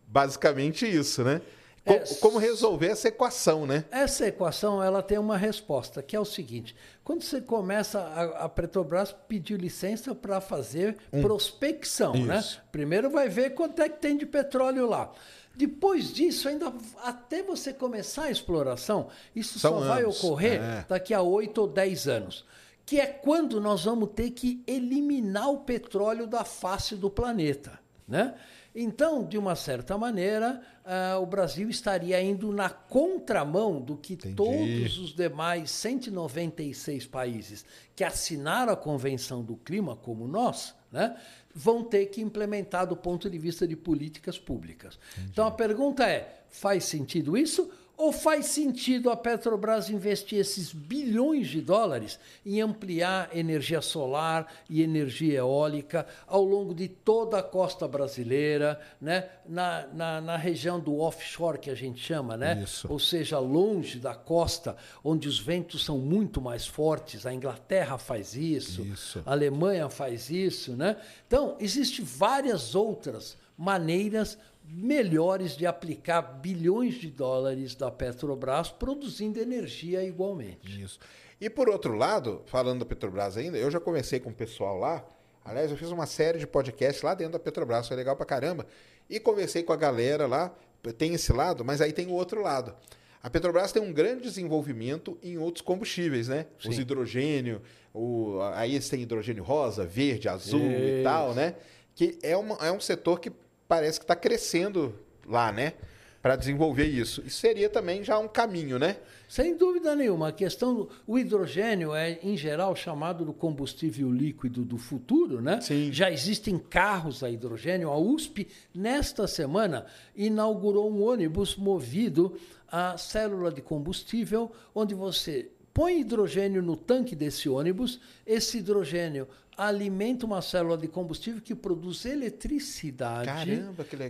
A: Basicamente isso, né? Co-
B: É,
A: Como resolver essa equação, né?
B: Essa equação ela tem uma resposta, que é o seguinte: quando você começa, a, a Petrobras pediu licença para fazer prospecção, né?
A: Hum. Isso.
B: Primeiro vai ver quanto é que tem de petróleo lá. Depois disso, ainda até você começar a exploração, isso
A: São
B: só vai
A: anos,
B: ocorrer
A: é.
B: daqui a 8 ou 10 anos. Que é quando nós vamos ter que eliminar o petróleo da face do planeta. Né? Então, de uma certa maneira, ah, o Brasil estaria indo na contramão do que todos os demais 196 países que assinaram a Convenção do Clima, como nós, né, vão ter que implementar do ponto de vista de políticas públicas. Então, a pergunta é: faz sentido isso? Ou faz sentido a Petrobras investir esses bilhões de dólares em ampliar energia solar e energia eólica ao longo de toda a costa brasileira, né? na, na, na região do offshore que a gente chama, né?
A: Isso.
B: ou seja, longe da costa, onde os ventos são muito mais fortes. A Inglaterra faz isso,
A: Isso.
B: a Alemanha faz isso. Né? Então, existem várias outras maneiras melhores de aplicar bilhões de dólares da Petrobras produzindo energia igualmente.
A: Isso. E por outro lado, falando da Petrobras ainda, eu já conversei com o pessoal lá. Aliás, eu fiz uma série de podcasts lá dentro da Petrobras, foi legal pra caramba. E conversei com a galera lá. Tem esse lado, mas aí tem o outro lado. A Petrobras tem um grande desenvolvimento em outros combustíveis, né? Os
B: Sim.
A: hidrogênio, o, aí eles têm hidrogênio rosa, verde, azul e
B: Isso.
A: tal, né? Que é, uma, é um setor que parece que está crescendo lá, né? Para desenvolver isso. Isso seria também já um caminho, né?
B: Sem dúvida nenhuma, a questão do o hidrogênio é em geral chamado do combustível líquido do futuro, né?
A: Sim.
B: Já existem carros a hidrogênio. A USP nesta semana inaugurou um ônibus movido a célula de combustível, onde você põe hidrogênio no tanque desse ônibus, esse hidrogênio alimenta uma célula de combustível que produz eletricidade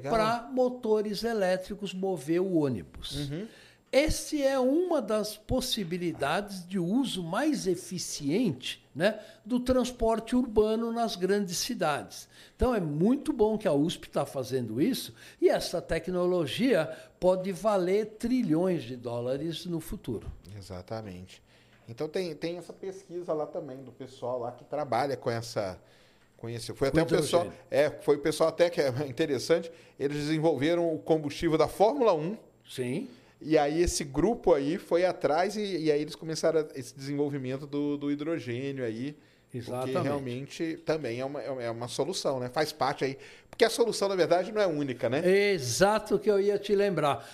B: para motores elétricos mover o ônibus. Esse é uma das possibilidades de uso mais eficiente né, do transporte urbano nas grandes cidades. Então é muito bom que a USP está fazendo isso e essa tecnologia pode valer trilhões de dólares no futuro.
A: Exatamente. Então tem, tem essa pesquisa lá também do pessoal lá que trabalha com essa Conheceu. Foi até o pessoal. É, foi o pessoal até que é interessante. Eles desenvolveram o combustível da Fórmula 1.
B: Sim.
A: E aí esse grupo aí foi atrás e, e aí eles começaram esse desenvolvimento do, do hidrogênio aí. Porque
B: Exatamente.
A: realmente também é uma, é uma solução, né? Faz parte aí. Porque a solução, na verdade, não é única, né?
B: Exato que eu ia te lembrar.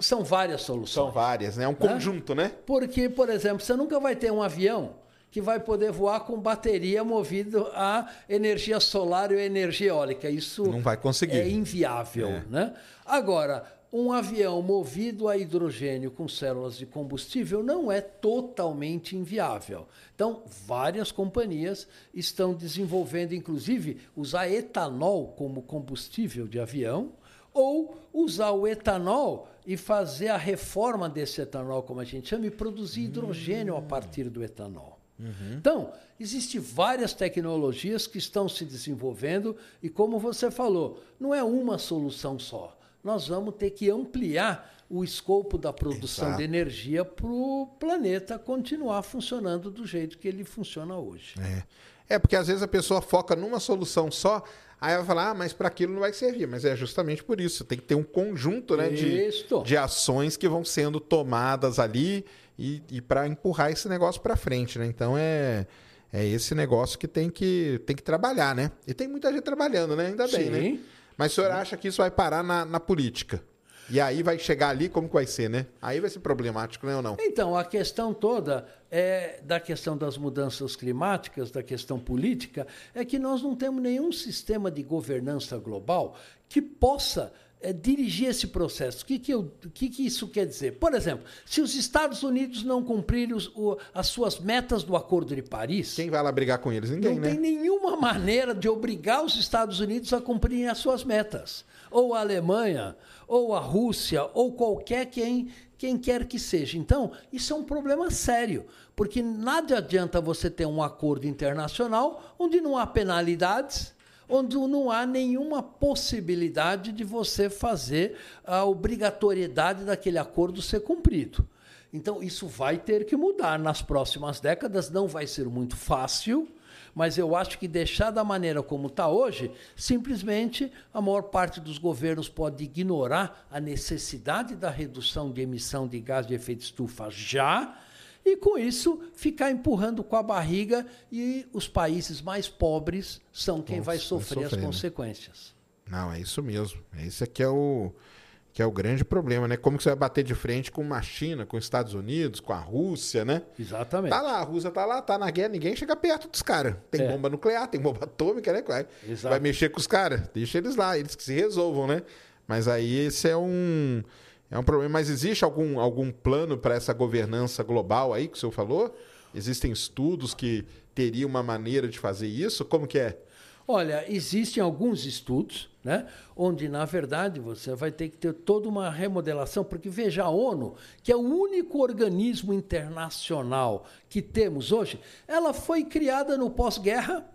B: São várias soluções.
A: São várias, né? É um conjunto, né?
B: Porque, por exemplo, você nunca vai ter um avião que vai poder voar com bateria movido a energia solar ou energia eólica. Isso
A: Não vai conseguir.
B: é inviável.
A: É.
B: Né? Agora, um avião movido a hidrogênio com células de combustível não é totalmente inviável. Então, várias companhias estão desenvolvendo, inclusive, usar etanol como combustível de avião ou usar o etanol e fazer a reforma desse etanol, como a gente chama, e produzir hidrogênio a partir do etanol. Então, existem várias tecnologias que estão se desenvolvendo e, como você falou, não é uma solução só. Nós vamos ter que ampliar o escopo da produção
A: Exato.
B: de energia para o planeta continuar funcionando do jeito que ele funciona hoje.
A: É. é, porque às vezes a pessoa foca numa solução só, aí ela fala, ah, mas para aquilo não vai servir. Mas é justamente por isso. Tem que ter um conjunto né, de,
B: Isto.
A: de ações que vão sendo tomadas ali e, e para empurrar esse negócio para frente. Né? Então é, é esse negócio que tem, que tem que trabalhar, né? E tem muita gente trabalhando, né? Ainda bem,
B: Sim.
A: né? Mas o senhor acha que isso vai parar na, na política? E aí vai chegar ali, como que vai ser, né? Aí vai ser problemático, né ou não?
B: Então, a questão toda é da questão das mudanças climáticas, da questão política, é que nós não temos nenhum sistema de governança global que possa eh, dirigir esse processo. O que, que, eu- que, que isso quer dizer? Por exemplo, se os Estados Unidos não cumprirem os- o- as suas metas do Acordo de Paris,
A: Quem vai lá brigar com eles? Ninguém,
B: não
A: né?
B: tem nenhuma maneira de obrigar os Estados Unidos a cumprirem as suas metas. Ou a Alemanha, ou a Rússia, ou qualquer quem, quem quer que seja. Então, isso é um problema sério, porque nada adianta você ter um acordo internacional onde não há penalidades, onde não há nenhuma possibilidade de você fazer a obrigatoriedade daquele acordo ser cumprido. Então, isso vai ter que mudar nas próximas décadas, não vai ser muito fácil, mas eu acho que deixar da maneira como está hoje, simplesmente a maior parte dos governos pode ignorar a necessidade da redução de emissão de gás de efeito estufa já, e com isso ficar empurrando com a barriga, e os países mais pobres são quem
A: Nossa,
B: vai
A: vai
B: sofrer as
A: sofrer, né?
B: consequências.
A: Não, é isso mesmo. Esse aqui é o que é o grande problema, né? Como que você vai bater de frente com uma China, com os Estados Unidos, com a Rússia, né?
B: Exatamente.
A: Tá lá, a Rússia tá lá, tá na guerra, ninguém chega perto dos caras. Tem
B: É.
A: bomba nuclear, tem bomba atômica, né? Vai, vai mexer com os caras, deixa eles lá, eles que se resolvam, né? Mas aí esse é um é um problema. Mas existe algum, algum plano para essa governança global aí que o senhor falou? Existem estudos que teriam uma maneira de fazer isso? Como que é?
B: Olha, existem alguns estudos, né, onde na verdade você vai ter que ter toda uma remodelação, porque veja a ONU, que é o único organismo internacional que temos hoje, ela foi criada no pós-guerra,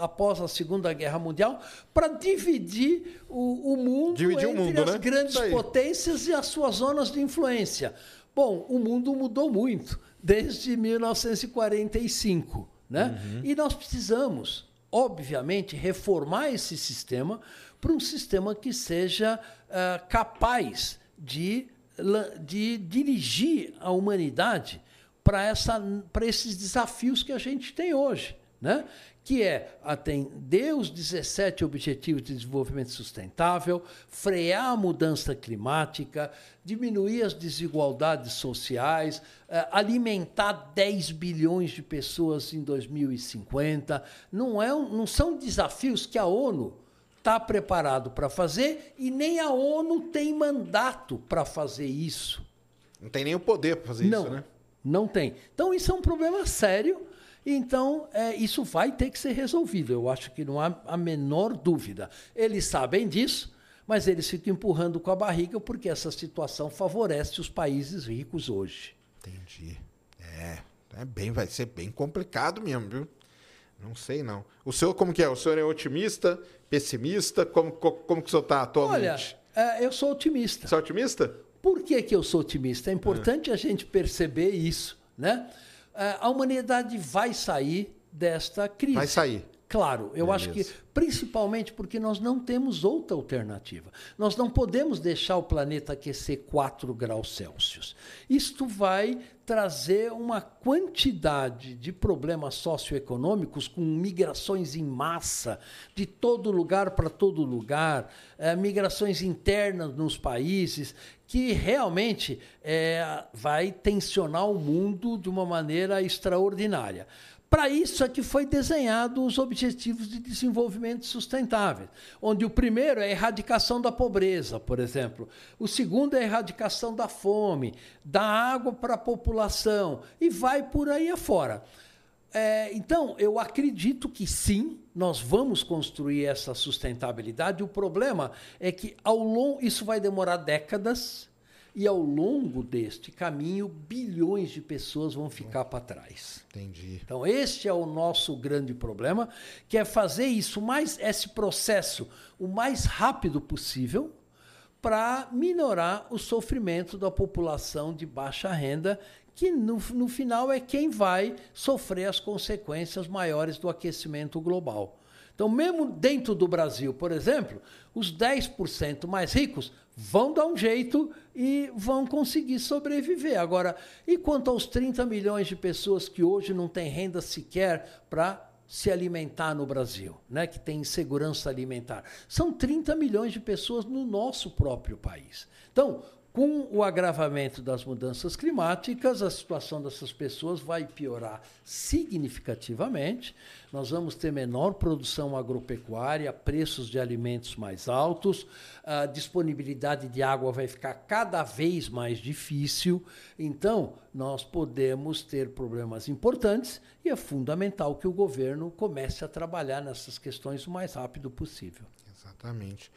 B: após a Segunda Guerra Mundial, para dividir o, o mundo
A: Dividir o
B: entre
A: mundo,
B: as
A: né?
B: grandes potências e as suas zonas de influência. Bom, o mundo mudou muito desde 1945, né?
A: Uhum.
B: E nós precisamos, obviamente, reformar esse sistema para um sistema que seja ah, capaz de, de dirigir a humanidade para esses desafios que a gente tem hoje, né? Que é atender os 17 Objetivos de Desenvolvimento Sustentável, frear a mudança climática, diminuir as desigualdades sociais, eh, alimentar 10 bilhões de pessoas em 2050. Não, é não são desafios que a ONU está preparado para fazer e nem a ONU tem mandato para fazer isso.
A: Não tem nem o poder para fazer
B: não,
A: isso, né?
B: não tem. Então, isso é um problema sério. Então, é, isso vai ter que ser resolvido. Eu acho que não há a menor dúvida. Eles sabem disso, mas eles ficam empurrando com a barriga porque essa situação favorece os países ricos hoje.
A: Entendi. É, é bem, vai ser bem complicado mesmo, viu? Não sei não. O senhor como que é? O senhor é otimista, pessimista? Como, co- como que o senhor está
B: Olha,
A: atualmente?
B: é, eu sou otimista.
A: Você é otimista?
B: Por que, que eu sou otimista? É importante a gente perceber isso. Né? É, A humanidade vai sair desta crise.
A: Vai sair.
B: Claro, eu acho que
A: Beleza.
B: principalmente porque nós não temos outra alternativa. Nós não podemos deixar o planeta aquecer 4 graus Celsius. Isto vai trazer uma quantidade de problemas socioeconômicos com migrações em massa de todo lugar para todo lugar, eh, migrações internas nos países, que realmente eh, vai tensionar o mundo de uma maneira extraordinária. Para isso é que foi desenhado os Objetivos de Desenvolvimento Sustentável, onde o primeiro é a erradicação da pobreza, por exemplo. O segundo é a erradicação da fome, da água para a população e vai por aí afora. É, então, eu acredito que sim, nós vamos construir essa sustentabilidade. O problema é que ao longo isso vai demorar décadas e ao longo deste caminho bilhões de pessoas vão ficar para trás.
A: Entendi.
B: Então, este é o nosso grande problema, que é fazer isso mais esse processo o mais rápido possível para minorar o sofrimento da população de baixa renda, que no, no final é quem vai sofrer as consequências maiores do aquecimento global. Então, mesmo dentro do Brasil, por exemplo, os 10% mais ricos vão dar um jeito e vão conseguir sobreviver. Agora, e quanto aos 30 milhões de pessoas que hoje não têm renda sequer para se alimentar no Brasil, né, que tem insegurança alimentar? São 30 milhões de pessoas no nosso próprio país. Então, com o agravamento das mudanças climáticas, a situação dessas pessoas vai piorar significativamente. Nós vamos ter menor produção agropecuária, preços de alimentos mais altos, a disponibilidade de água vai ficar cada vez mais difícil. Então, nós podemos ter problemas importantes e é fundamental que o governo comece a trabalhar nessas questões o mais rápido possível.
A: Exatamente.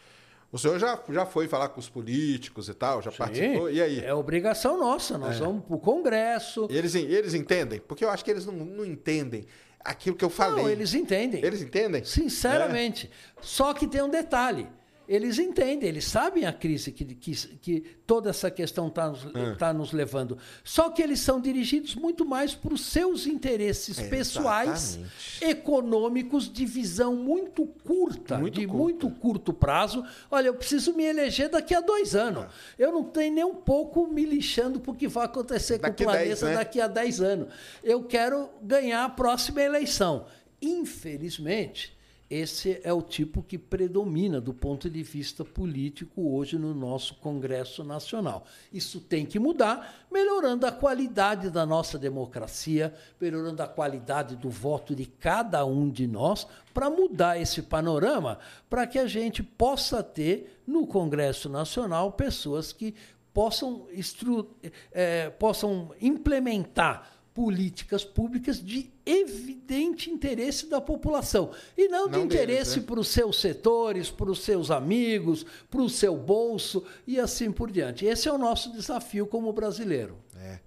A: O senhor já, já foi falar com os políticos e tal, já participou? E aí?
B: É obrigação nossa, nós vamos para o Congresso.
A: Eles, eles entendem? Porque eu acho que eles não, não entendem aquilo que eu falei.
B: Não, eles entendem.
A: Eles entendem?
B: Sinceramente. Só que tem um detalhe. Eles entendem, eles sabem a crise que, que, que toda essa questão está nos,
A: Ah.
B: tá nos levando. Só que eles são dirigidos muito mais para os seus interesses
A: É,
B: pessoais,
A: exatamente.
B: econômicos, de visão muito curta,
A: Muito
B: de
A: curta.
B: muito curto prazo. Olha, eu preciso me eleger daqui a dois anos.
A: Ah.
B: Eu não tenho nem um pouco me lixando para o que vai acontecer
A: Daqui
B: com o
A: 10,
B: planeta
A: né?
B: daqui a 10 anos. Eu quero ganhar a próxima eleição. Infelizmente, esse é o tipo que predomina do ponto de vista político hoje no nosso Congresso Nacional. Isso tem que mudar, melhorando a qualidade da nossa democracia, melhorando a qualidade do voto de cada um de nós, para mudar esse panorama, para que a gente possa ter no Congresso Nacional pessoas que possam, eh, possam implementar políticas públicas de evidente interesse da população e não, de
A: Não deles,
B: interesse
A: né?
B: para os seus setores, para os seus amigos, para o seu bolso e assim por diante. Esse é o nosso desafio como brasileiro.
A: É.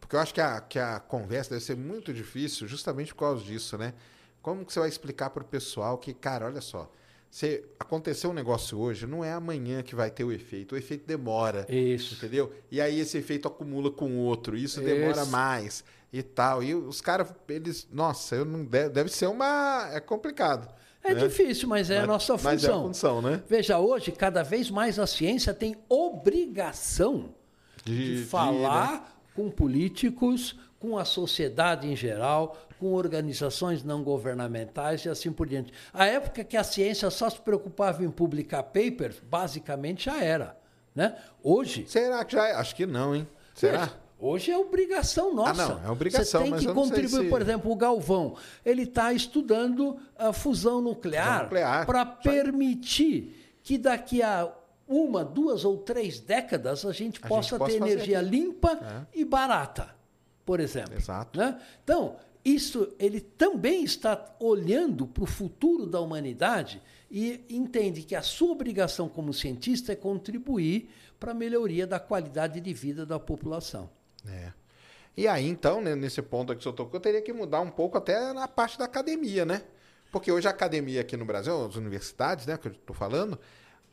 A: Porque eu acho que a, que a conversa deve ser muito difícil justamente por causa disso, né? Como que você vai explicar para o pessoal que, cara, olha só, se aconteceu um negócio hoje, não é amanhã que vai ter o efeito. O efeito demora.
B: Isso.
A: Entendeu? E aí esse efeito acumula com outro. Isso demora
B: Isso.
A: mais e tal. E os caras, eles. Nossa, eu não deve, deve ser uma. É complicado.
B: É
A: né?
B: difícil, mas é a nossa função.
A: Mas é a função, né?
B: Veja, hoje, cada vez mais a ciência tem obrigação de,
A: De- de,
B: falar com políticos, com a sociedade em geral, com organizações não governamentais e assim por diante. A época que a ciência só se preocupava em publicar papers, basicamente já era. Né? Hoje,
A: Será que já é? Acho que não, hein? Será?
B: Hoje é obrigação nossa.
A: não, é obrigação,
B: Você tem que contribuir.
A: se-
B: Por exemplo, o Galvão, ele está estudando a fusão
A: Fusão
B: nuclear
A: nuclear.
B: para permitir que daqui a uma, duas ou três décadas a gente
A: A
B: possa
A: gente
B: ter energia
A: aqui.
B: limpa e barata, por exemplo.
A: Exato.
B: né? Então, isso ele também está olhando para o futuro da humanidade e entende que a sua obrigação como cientista é contribuir para a melhoria da qualidade de vida da população.
A: É. E aí, então, né, nesse ponto aqui que senhor tocou, eu teria que mudar um pouco até na parte da academia, né? Porque hoje a academia aqui no Brasil, as universidades, né, que eu estou falando,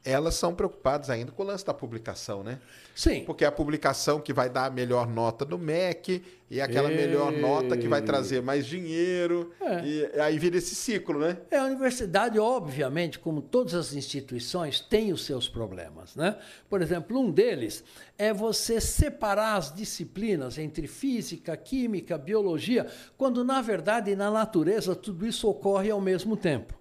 A: elas são preocupadas ainda com o lance da publicação, né?
B: Sim.
A: Porque é a publicação que vai dar a melhor nota no MEC, e aquela
B: E-
A: melhor nota que vai trazer mais dinheiro,
B: É.
A: e aí vira esse ciclo, né?
B: É, a universidade, obviamente, como todas as instituições, tem os seus problemas. Né? Por exemplo, um deles é você separar as disciplinas entre física, química, biologia, quando, na verdade, na natureza, tudo isso ocorre ao mesmo tempo.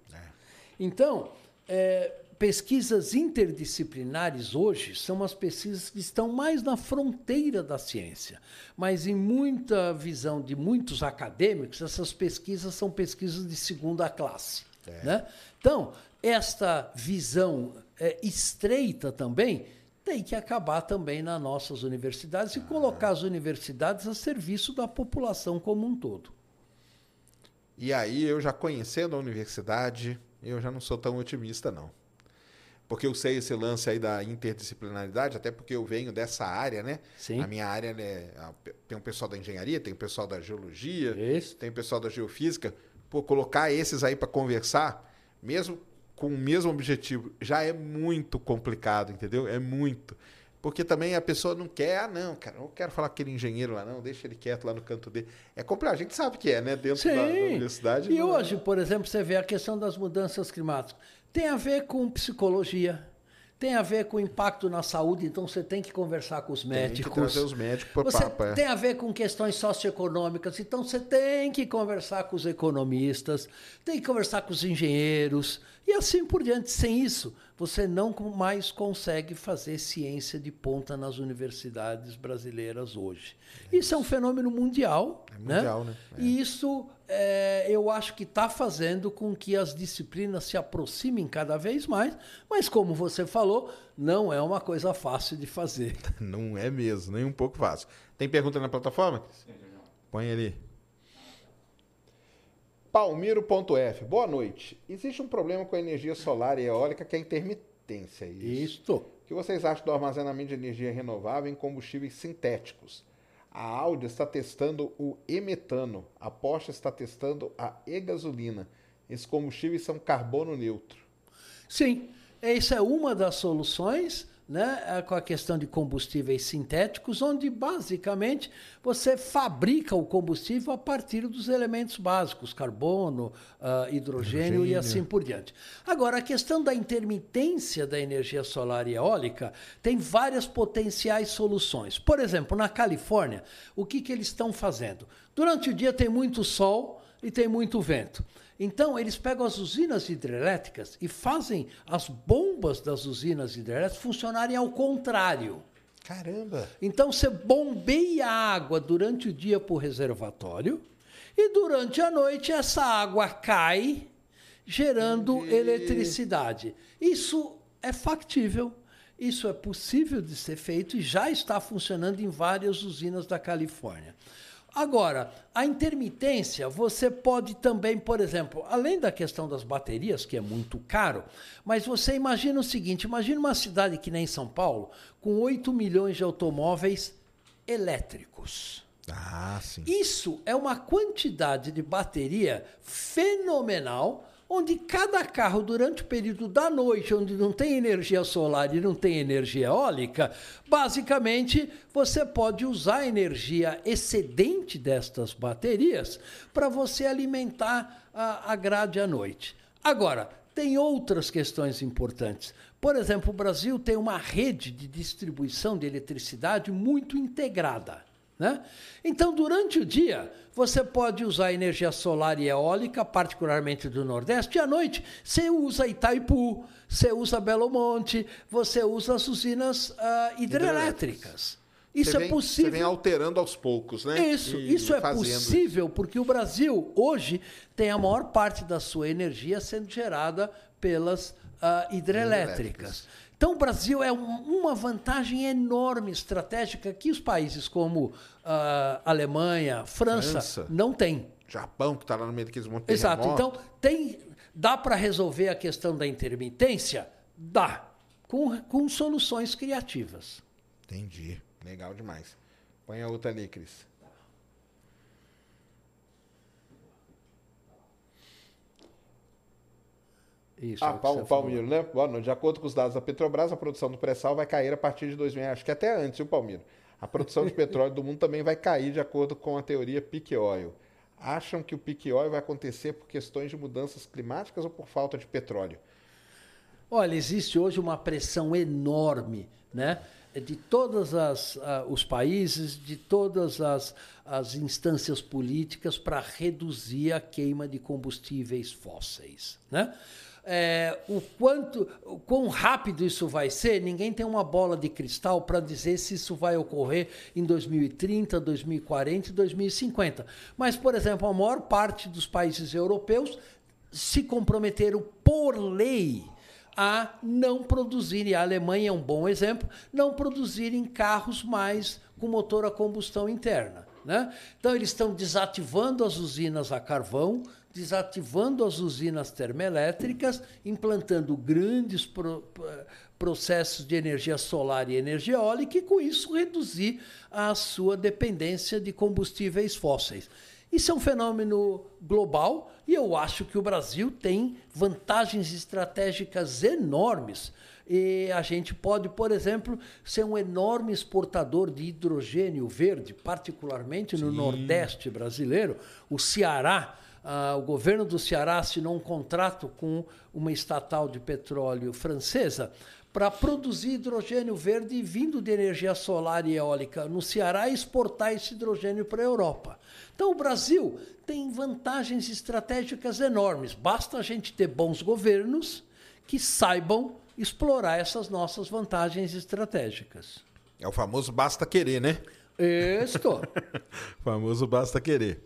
B: Então, é, pesquisas interdisciplinares hoje são as pesquisas que estão mais na fronteira da ciência. Mas, em muita visão de muitos acadêmicos, essas pesquisas são pesquisas de segunda classe. Né? Então, esta visão é, estreita também tem que acabar também nas nossas universidades e colocar as universidades a serviço da população como um todo.
A: E aí, eu já conhecendo a universidade, eu já não sou tão otimista, não. Porque eu sei esse lance aí da interdisciplinaridade, até porque eu venho dessa área, né?
B: Sim.
A: A minha área né, tem o pessoal da engenharia, tem o pessoal da geologia,
B: Isso.
A: tem o pessoal da geofísica. Pô, colocar esses aí para conversar, mesmo com o mesmo objetivo, já é muito complicado, entendeu? É muito. Porque também a pessoa não quer, ah, não, cara, eu não quero falar com aquele engenheiro lá, não, deixa ele quieto lá no canto dele. É complicado, a gente sabe que é, né? Dentro da, da universidade.
B: E
A: não é.
B: hoje, por exemplo, você vê a questão das mudanças climáticas. Tem a ver com psicologia, tem a ver com impacto na saúde, então você tem que conversar com os
A: Tem
B: médicos.
A: que trazer os médicos para
B: Você
A: papo, é.
B: tem a ver com questões socioeconômicas, então você tem que conversar com os economistas, tem que conversar com os engenheiros e assim por diante. Sem isso, você não mais consegue fazer ciência de ponta nas universidades brasileiras hoje. Isso é um fenômeno mundial,
A: É mundial, né? É.
B: E isso é, eu acho que está fazendo com que as disciplinas se aproximem cada vez mais, mas como você falou, não é uma coisa fácil de fazer.
A: Não é mesmo, nem um pouco fácil. Tem pergunta na plataforma? Põe ali. Palmiro.f. Boa noite. Existe um problema com a energia solar e eólica que é a intermitência. é Isso.
B: Isso.
A: O que vocês acham do armazenamento de energia renovável em combustíveis sintéticos? A Audi está testando o e-metano. A Porsche está testando a e-gasolina. Esses combustíveis são carbono neutro.
B: Sim, essa é uma das soluções, né, é com a questão de combustíveis sintéticos, onde basicamente você fabrica o combustível a partir dos elementos básicos, carbono, ah, hidrogênio, e assim por diante. Agora, a questão da intermitência da energia solar e eólica tem várias potenciais soluções. Por exemplo, na Califórnia, o que, que eles estão fazendo? Durante o dia tem muito sol e tem muito vento. Então, eles pegam as usinas hidrelétricas e fazem as bombas das usinas hidrelétricas funcionarem ao contrário.
A: Caramba!
B: Então, você bombeia a água durante o dia para o reservatório e durante a noite essa água cai, gerando
A: Entendi.
B: eletricidade. Isso é factível, isso é possível de ser feito e já está funcionando em várias usinas da Califórnia. Agora, a intermitência, você pode também, por exemplo, além da questão das baterias, que é muito caro, mas você imagina o seguinte: imagina uma cidade que nem São Paulo, com 8 milhões de automóveis elétricos.
A: Ah, sim.
B: Isso é uma quantidade de bateria fenomenal, onde cada carro, durante o período da noite, onde não tem energia solar e não tem energia eólica, basicamente você pode usar a energia excedente destas baterias para você alimentar a, grade à noite. Agora, tem outras questões importantes. Por exemplo, o Brasil tem uma rede de distribuição de eletricidade muito integrada. Né? Então, durante o dia, você pode usar energia solar e eólica, particularmente do Nordeste, e à noite você usa Itaipu, você usa Belo Monte, você usa as usinas ah, hidrelétricas. Isso
A: Você
B: é
A: vem-
B: possível.
A: Você vem alterando aos poucos, né?
B: Isso,
A: E
B: isso é possível porque o Brasil hoje tem a maior parte da sua energia sendo gerada pelas ah, hidrelétricas.
A: Hidrelétricas.
B: Então o Brasil é um- uma vantagem enorme estratégica que os países como ah, Alemanha, França,
A: França.
B: não têm.
A: Japão, que está lá no meio daqueles montes de
B: Exato.
A: terremoto.
B: Então tem, dá para resolver a questão da intermitência? Dá. Com, com soluções criativas.
A: Entendi. Legal demais. Põe a outra ali, Cris.
B: Isso, é
A: ah,
B: falou.
A: Palmiro, né? Bom, de acordo com os dados da Petrobras, a produção do pré-sal vai cair a partir de 2000, acho que até antes, viu, Palmiro? A produção de petróleo do mundo também vai cair de acordo com a teoria peak oil. Acham que o peak oil vai acontecer por questões de mudanças climáticas ou por falta de petróleo?
B: Olha, existe hoje uma pressão enorme, né? De todos os países, de todas as, as instâncias políticas para reduzir a queima de combustíveis fósseis, né? É, o quanto, o quão rápido isso vai ser, ninguém tem uma bola de cristal para dizer se isso vai ocorrer em 2030, 2040 e 2050. Mas, por exemplo, a maior parte dos países europeus se comprometeram por lei a não produzirem, a Alemanha é um bom exemplo, não produzirem carros mais com motor a combustão interna. Né? Então, eles estão desativando as usinas a carvão, desativando as usinas termoelétricas, implantando grandes pro, processos de energia solar e energia eólica, e com isso reduzir a sua dependência de combustíveis fósseis. Isso é um fenômeno global e eu acho que o Brasil tem vantagens estratégicas enormes. E a gente pode, por exemplo, ser um enorme exportador de hidrogênio verde, particularmente no Sim. Nordeste brasileiro. O Ceará, ah, o governo do Ceará assinou um contrato com uma estatal de petróleo francesa para produzir hidrogênio verde vindo de energia solar e eólica no Ceará e exportar esse hidrogênio para a Europa. Então, o Brasil tem vantagens estratégicas enormes. Basta a gente ter bons governos que saibam explorar essas nossas vantagens estratégicas.
A: É o famoso basta querer, né?
B: Estou.
A: famoso basta querer.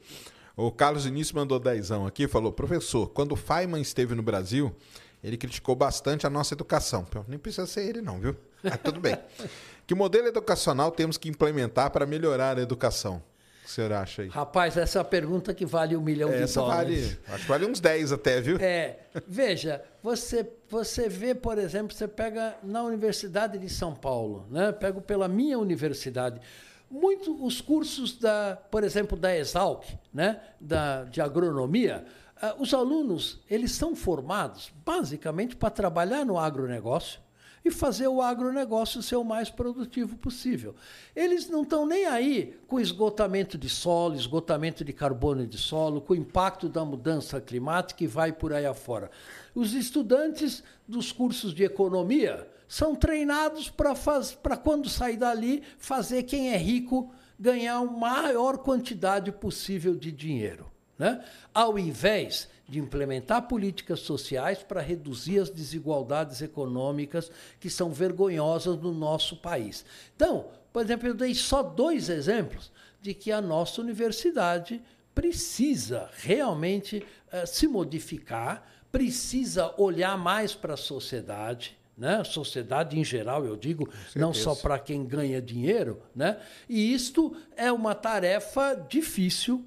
A: O Carlos Início mandou dezão aqui falou: professor, quando o Feynman esteve no Brasil, ele criticou bastante a nossa educação. Nem precisa ser ele, não, viu? Mas tudo bem. que modelo educacional temos que implementar para melhorar a educação? O que o senhor acha aí?
B: Rapaz, essa é pergunta que vale um milhão de
A: essa
B: dólares.
A: Vale, acho que vale uns 10 até, viu?
B: É. Veja, você, você vê, por exemplo, você pega na Universidade de São Paulo, né? Pego pela minha universidade muito os cursos da, por exemplo, da Exalc, né, da, de agronomia, uh, os alunos eles são formados basicamente para trabalhar no agronegócio e fazer o agronegócio ser o mais produtivo possível. Eles não estão nem aí com esgotamento de solo, esgotamento de carbono de solo, com o impacto da mudança climática e vai por aí afora. Os estudantes dos cursos de economia são treinados para, quando sair dali, fazer quem é rico ganhar a maior quantidade possível de dinheiro. Né? Ao invés de implementar políticas sociais para reduzir as desigualdades econômicas que são vergonhosas no nosso país. Então, por exemplo, eu dei só dois exemplos de que a nossa universidade precisa realmente uh, se modificar, precisa olhar mais para a sociedade, né? sociedade em geral, eu digo, não só para quem ganha dinheiro. Né? E isto é uma tarefa difícil,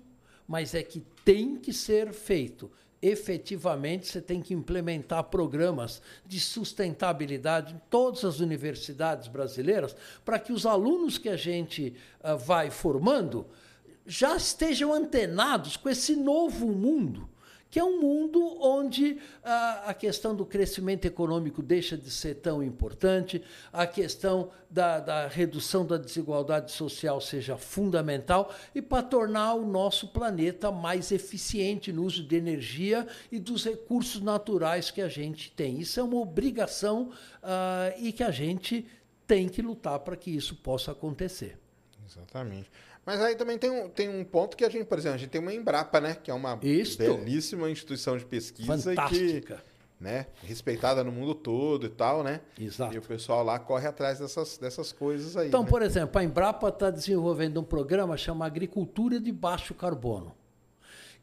B: mas é que tem que ser feito. Efetivamente, você tem que implementar programas de sustentabilidade em todas as universidades brasileiras para que os alunos que a gente uh, vai formando já estejam antenados com esse novo mundo que é um mundo onde a, a, questão do crescimento econômico deixa de ser tão importante, a questão da, da redução da desigualdade social seja fundamental e para tornar o nosso planeta mais eficiente no uso de energia e dos recursos naturais que a gente tem. Isso é uma obrigação uh, e que a gente tem que lutar para que isso possa acontecer.
A: Exatamente. Mas aí também tem um, tem um ponto que a gente, por exemplo, a gente tem uma Embrapa, né? Que é uma
B: Isto.
A: belíssima instituição de pesquisa
B: Fantástica.
A: que, né, respeitada no mundo todo e tal, né?
B: Exato.
A: E o pessoal lá corre atrás dessas, dessas coisas aí.
B: Então,
A: né?
B: por exemplo, a Embrapa está desenvolvendo um programa chamado Agricultura de Baixo Carbono,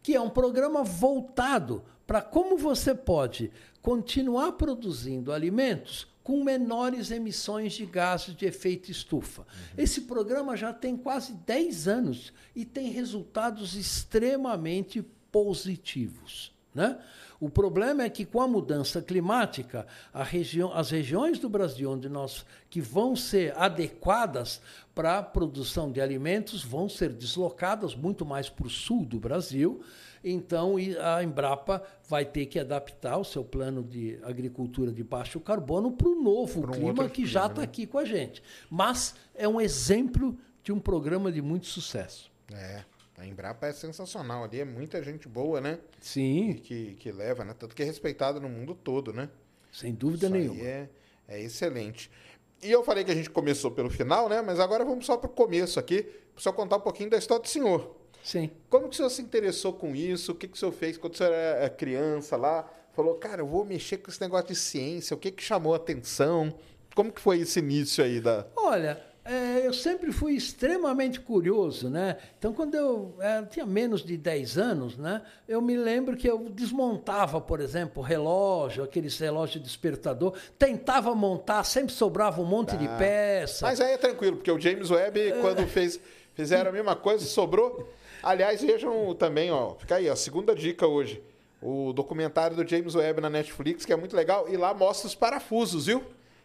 B: que é um programa voltado para como você pode continuar produzindo alimentos com menores emissões de gases de efeito estufa. Uhum. Esse programa já tem quase 10 anos e tem resultados extremamente positivos. Né? O problema é que com a mudança climática, a região, as regiões do Brasil onde nós que vão ser adequadas para a produção de alimentos vão ser deslocadas muito mais para o sul do Brasil. Então a Embrapa vai ter que adaptar o seu plano de agricultura de baixo carbono para o novo
A: Para um
B: clima que já
A: clima,
B: está
A: né?
B: aqui com a gente. Mas é um exemplo de um programa de muito sucesso.
A: É, a Embrapa é sensacional ali, é muita gente boa, né?
B: Sim,
A: Que, que leva, né? Tanto que é respeitada no mundo todo, né?
B: sem dúvida
A: Isso
B: nenhuma.
A: é, é excelente. E eu falei que a gente começou pelo final, né? Mas agora vamos só para o começo aqui, para só contar um pouquinho da história do senhor.
B: Sim.
A: Como que o senhor se interessou com isso? O que, que o senhor fez quando o senhor era criança lá? Falou, cara, eu vou mexer com esse negócio de ciência. O que, que chamou a atenção? Como que foi esse início aí da...
B: Olha, é, eu sempre fui extremamente curioso, né? Então, quando eu é, tinha menos de 10 anos, né? Eu me lembro que eu desmontava, por exemplo, relógio, aqueles relógios despertador, tentava montar, sempre sobrava um monte de peça.
A: Mas aí é tranquilo, porque o James Webb, quando fez, fizeram a mesma coisa, sobrou. Aliás, vejam também, ó, fica aí, ó, segunda dica hoje. O documentário do James Webb na Netflix, que é muito legal, e lá mostra os parafusos, viu?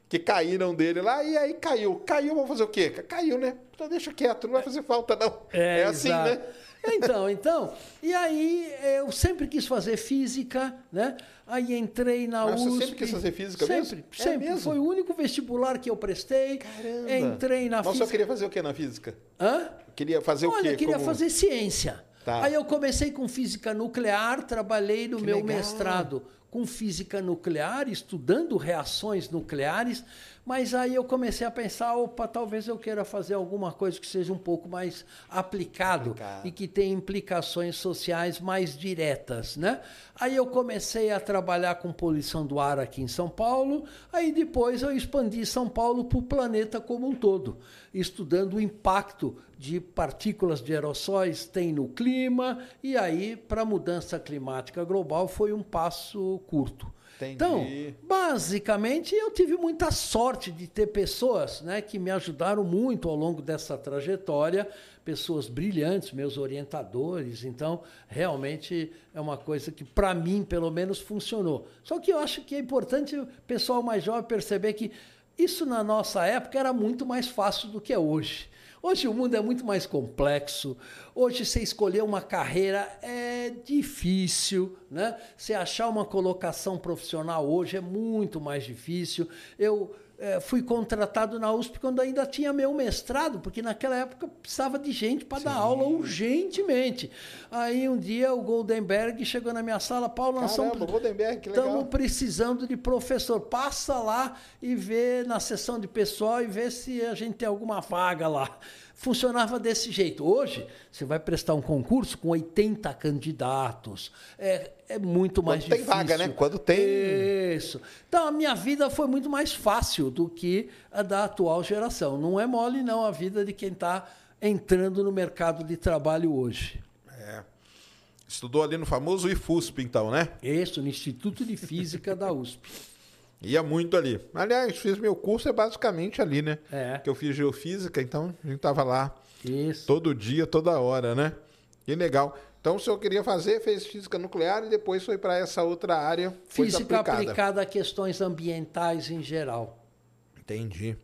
A: Que caíram dele lá, e aí caiu. Caiu, vamos fazer o quê? Caiu, né? Então deixa quieto, não vai fazer falta, não. É, assim,
B: exato.
A: né?
B: Então, então, e aí eu sempre quis fazer física, né? Aí entrei na
A: Mas você
B: USP.
A: sempre quis fazer física
B: sempre,
A: mesmo? É
B: Sempre,
A: mesmo?
B: Foi o único vestibular que eu prestei.
A: Caramba.
B: Entrei na
A: Mas o senhor
B: física.
A: queria fazer o quê na física?
B: Hã?
A: Queria fazer o
B: Olha,
A: quê?
B: eu queria
A: como-
B: fazer ciência.
A: Tá.
B: Aí eu comecei com física nuclear, trabalhei no
A: Que
B: meu
A: legal.
B: mestrado com física nuclear, estudando reações nucleares, mas aí eu comecei a pensar, opa, talvez eu queira fazer alguma coisa que seja um pouco mais aplicado,
A: Aplicado.
B: e que tenha implicações sociais mais diretas, né? Aí eu comecei a trabalhar com poluição do ar aqui em São Paulo, aí depois eu expandi São Paulo para o planeta como um todo, estudando o impacto de partículas de aerossóis tem no clima, e aí para a mudança climática global foi um passo curto.
A: Entendi.
B: Então, basicamente, eu tive muita sorte de ter pessoas né, que me ajudaram muito ao longo dessa trajetória, pessoas brilhantes, meus orientadores. Então, realmente é uma coisa que, para mim, pelo menos, funcionou. Só que eu acho que é importante o pessoal mais jovem perceber que isso, na nossa época, era muito mais fácil do que é hoje. Hoje o mundo é muito mais complexo. Hoje você escolher uma carreira é difícil, né? Você achar uma colocação profissional hoje é muito mais difícil. Eu fui contratado na USP quando ainda tinha meu mestrado, porque naquela época precisava de gente para dar aula urgentemente. Aí um dia o Goldenberg chegou na minha sala, Paulo, nós. Estamos precisando de professor. Passa lá e vê na sessão de pessoal e vê se a gente tem alguma vaga lá. Funcionava desse jeito. Hoje, você vai prestar um concurso com 80 candidatos. É, é muito mais
A: Quando tem
B: difícil.
A: vaga, né? Quando tem-
B: Isso. Então, a minha vida foi muito mais fácil do que a da atual geração. Não é mole, não, a vida de quem está entrando no mercado de trabalho hoje.
A: É. Estudou ali no famoso IFUSP, então, né?
B: Isso, no Instituto de Física da USP.
A: Ia muito ali. Aliás, fiz meu curso é basicamente ali, né?
B: É.
A: Que eu fiz geofísica, então a gente tava lá
B: Isso.
A: todo dia, toda hora, né? Que legal. Então, o senhor queria fazer, fez física nuclear e depois foi para essa outra área,
B: Física
A: aplicada.
B: aplicada a questões ambientais em geral.
A: Entendi.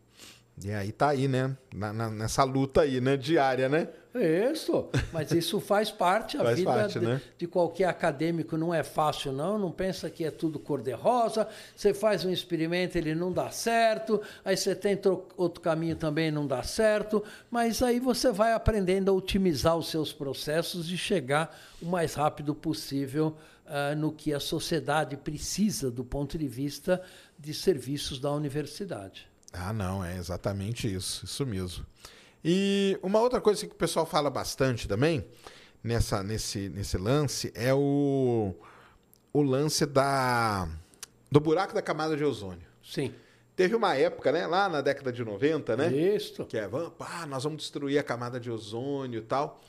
A: E aí tá aí, né? Na- na- nessa luta aí, né? Diária, né?
B: Isso, mas isso faz parte, a
A: Faz
B: vida
A: parte,
B: de,
A: né?
B: de qualquer acadêmico não é fácil, não. Não pensa que é tudo cor-de-rosa. Você faz um experimento, ele não dá certo, aí você tenta outro caminho também não dá certo, mas aí você vai aprendendo a otimizar os seus processos e chegar o mais rápido possível ah, no que a sociedade precisa do ponto de vista de serviços da universidade.
A: Ah, não, é exatamente isso, isso mesmo. E uma outra coisa que o pessoal fala bastante também nessa, nesse, nesse lance é o, o lance da, do buraco da camada de ozônio.
B: Sim.
A: Teve uma época, né, lá na década de 90, né?
B: Isso.
A: Que é, vamos, ah, nós vamos destruir a camada de ozônio e tal.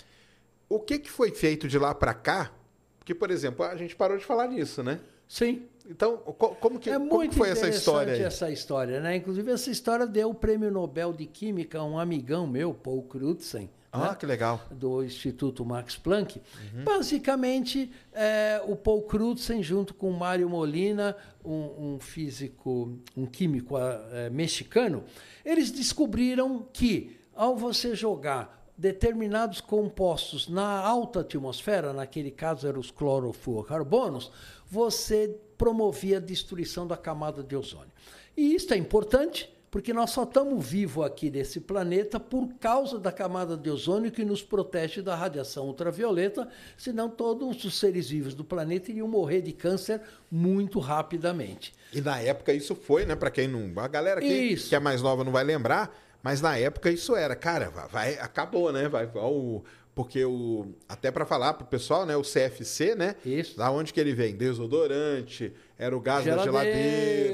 A: O que, que foi feito de lá para cá? Porque, por exemplo, a gente parou de falar nisso, né?
B: Sim.
A: Então, co- como que,
B: é
A: como
B: muito
A: que foi essa história aí?
B: essa história, né? Inclusive essa história deu o prêmio Nobel de Química a um amigão meu, Paul Crutzen,
A: Ah,
B: né?
A: que legal.
B: do Instituto Max Planck.
A: Uhum.
B: Basicamente, é, o Paul Crutzen, junto com o Mário Molina, um, um físico, um químico é, mexicano, eles descobriram que, ao você jogar determinados compostos na alta atmosfera, naquele caso eram os clorofluorocarbonos, você promovia a destruição da camada de ozônio. E isso é importante porque nós só estamos vivos aqui nesse planeta por causa da camada de ozônio que nos protege da radiação ultravioleta, senão todos os seres vivos do planeta iriam morrer de câncer muito rapidamente.
A: E na época isso foi, né? Para quem não. A galera que, que é mais nova não vai lembrar, mas na época isso era, cara, vai, vai- acabou, né? Vai o, porque o. Até para falar pro pessoal, né? O CFC, né?
B: Isso.
A: Da onde que ele vem? Desodorante, era o gás da
B: Geladeira.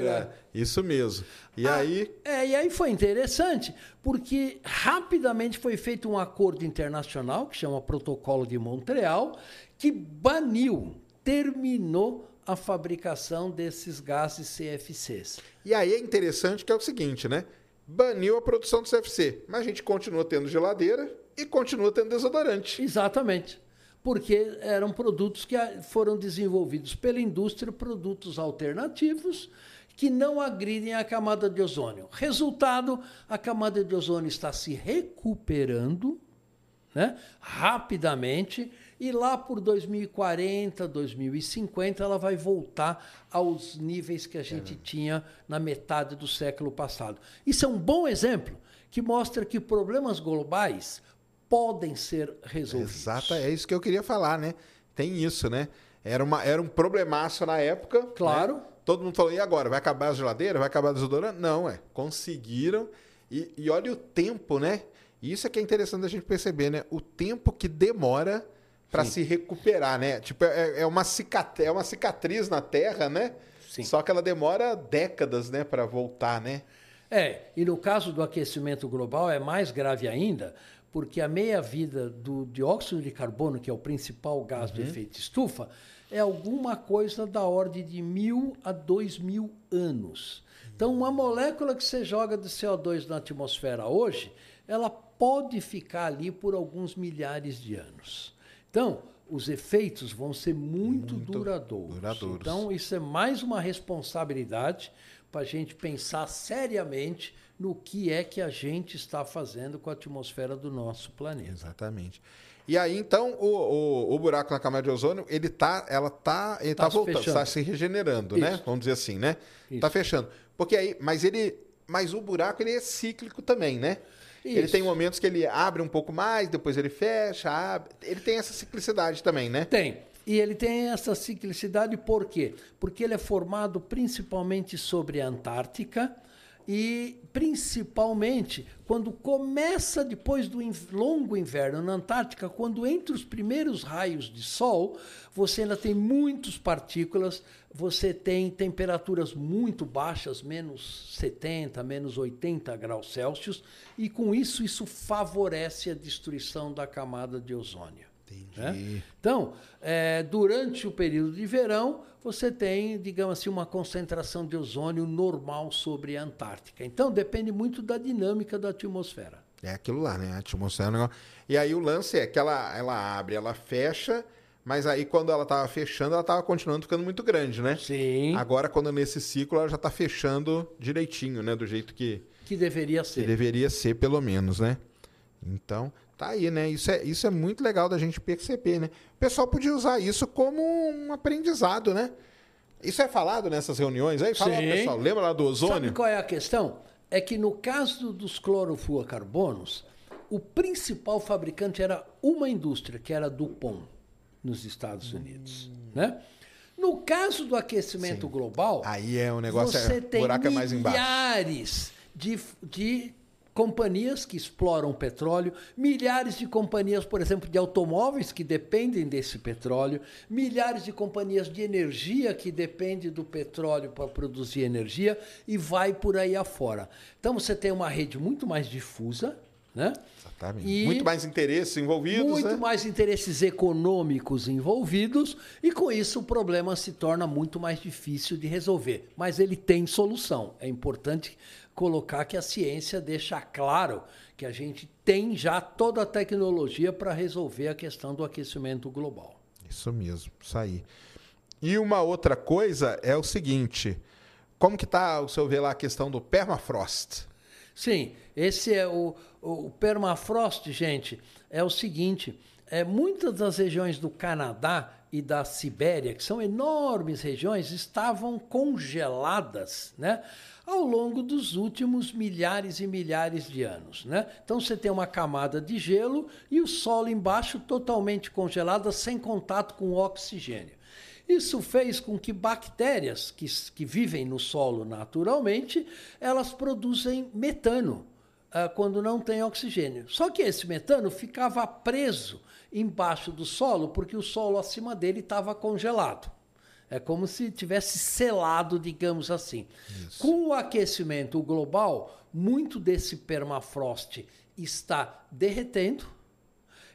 A: geladeira. Isso mesmo. E
B: Ah,
A: aí.
B: É, e aí foi interessante, porque rapidamente foi feito um acordo internacional, que chama Protocolo de Montreal, que baniu, terminou a fabricação desses gases CFCs.
A: E aí é interessante que é o seguinte, né? Baniu a produção do CFC, mas a gente continua tendo geladeira e continua tendo desodorante.
B: Exatamente. Porque eram produtos que foram desenvolvidos pela indústria, produtos alternativos que não agridem a camada de ozônio. Resultado, a camada de ozônio está se recuperando né, rapidamente e lá por 2040, 2050, ela vai voltar aos níveis que a gente tinha na metade do século passado. Isso é um bom exemplo que mostra que problemas globais podem ser resolvidos.
A: Exato, é isso que eu queria falar, né? Tem isso, né? Era, uma, era um problemaço na época.
B: Claro.
A: né? Todo mundo falou, e agora? Vai acabar a geladeira? Vai acabar o desodorante? Não, é. Conseguiram. E, e olha o tempo, né? Isso é que é interessante a gente perceber, né? O tempo que demora para se recuperar, né? Tipo, é, é uma cicatriz, é uma cicatriz na Terra, né?
B: Sim.
A: Só que ela demora décadas, né, para voltar, né?
B: É, e no caso do aquecimento global é mais grave ainda, porque a meia-vida do dióxido de carbono, que é o principal gás do efeito estufa, é alguma coisa da ordem de mil a dois mil anos. Então, uma molécula que você joga de CO2 na atmosfera hoje, ela pode ficar ali por alguns milhares de anos. Então, os efeitos vão ser muito,
A: Muito
B: duradouros.
A: duradouros.
B: Então, isso é mais uma responsabilidade para a gente pensar seriamente no que é que a gente está fazendo com a atmosfera do nosso planeta.
A: Exatamente. E aí, então, o, o, o buraco na camada de ozônio, ele tá, ela tá, ele tá,
B: Tá
A: voltando, está se regenerando, né?
B: Isso.
A: Vamos dizer assim, né?
B: Isso.
A: Tá fechando. Porque aí, mas ele, mas o buraco ele é cíclico também, né? Ele
B: Isso.
A: tem momentos que ele abre um pouco mais, depois ele fecha, abre. Ele tem essa ciclicidade também, né?
B: Tem. E ele tem essa ciclicidade por quê? Porque ele é formado principalmente sobre a Antártica e principalmente quando começa depois do longo inverno na Antártica, quando entre os primeiros raios de sol, você ainda tem muitas partículas, você tem temperaturas muito baixas, menos 70, menos 80 graus Celsius, e com isso isso favorece a destruição da camada de ozônio. Né? Então, é, durante o período de verão, você tem, digamos assim, uma concentração de ozônio normal sobre a Antártica. Então, depende muito da dinâmica da atmosfera.
A: É aquilo lá, né? A atmosfera. é um negócio- E aí o lance é que ela, ela abre, ela fecha, mas aí quando ela tava fechando, ela tava continuando ficando muito grande, né?
B: Sim.
A: Agora, quando nesse ciclo, ela já tá fechando direitinho, né? Do jeito que,
B: Que deveria
A: que
B: ser.
A: deveria ser, pelo menos, né? Então, tá aí, né? Isso é, isso é muito legal da gente perceber, né? O pessoal podia usar isso como um aprendizado, né? Isso é falado nessas reuniões aí? Fala
B: Sim.
A: pessoal. Lembra lá do
B: Sabe
A: ozônio?
B: qual é a questão? É que no caso dos clorofluorocarbonos, o principal fabricante era uma indústria, que era a DuPont, nos Estados Unidos. Né? No caso do aquecimento global,
A: Aí é um negócio,
B: você
A: é, o
B: tem
A: buraco é mais embaixo.
B: milhares de, de companhias que exploram petróleo, milhares de companhias, por exemplo, de automóveis que dependem desse petróleo, milhares de companhias de energia que dependem do petróleo para produzir energia e vai por aí afora. Então você tem uma rede muito mais difusa, né?
A: Exatamente.
B: E-
A: Muito mais interesses envolvidos,
B: muito
A: né?
B: mais interesses econômicos envolvidos e com isso o problema se torna muito mais difícil de resolver. Mas ele tem solução. É importante colocar que a ciência deixa claro que a gente tem já toda a tecnologia para resolver a questão do aquecimento global.
A: Isso mesmo, isso aí. E uma outra coisa é o seguinte, como que está, o senhor vê lá a questão do permafrost?
B: Sim, esse é o, o permafrost, gente, é o seguinte, é, muitas das regiões do Canadá e da Sibéria, que são enormes regiões, estavam congeladas, né? Ao longo dos últimos milhares e milhares de anos. Né? Então você tem uma camada de gelo e o solo embaixo totalmente congelado, sem contato com o oxigênio. Isso fez com que bactérias que, que vivem no solo naturalmente, elas produzem metano ah, quando não tem oxigênio. Só que esse metano ficava preso embaixo do solo porque o solo acima dele estava congelado. É como se tivesse selado, digamos assim. Isso. Com o aquecimento global, muito desse permafrost está derretendo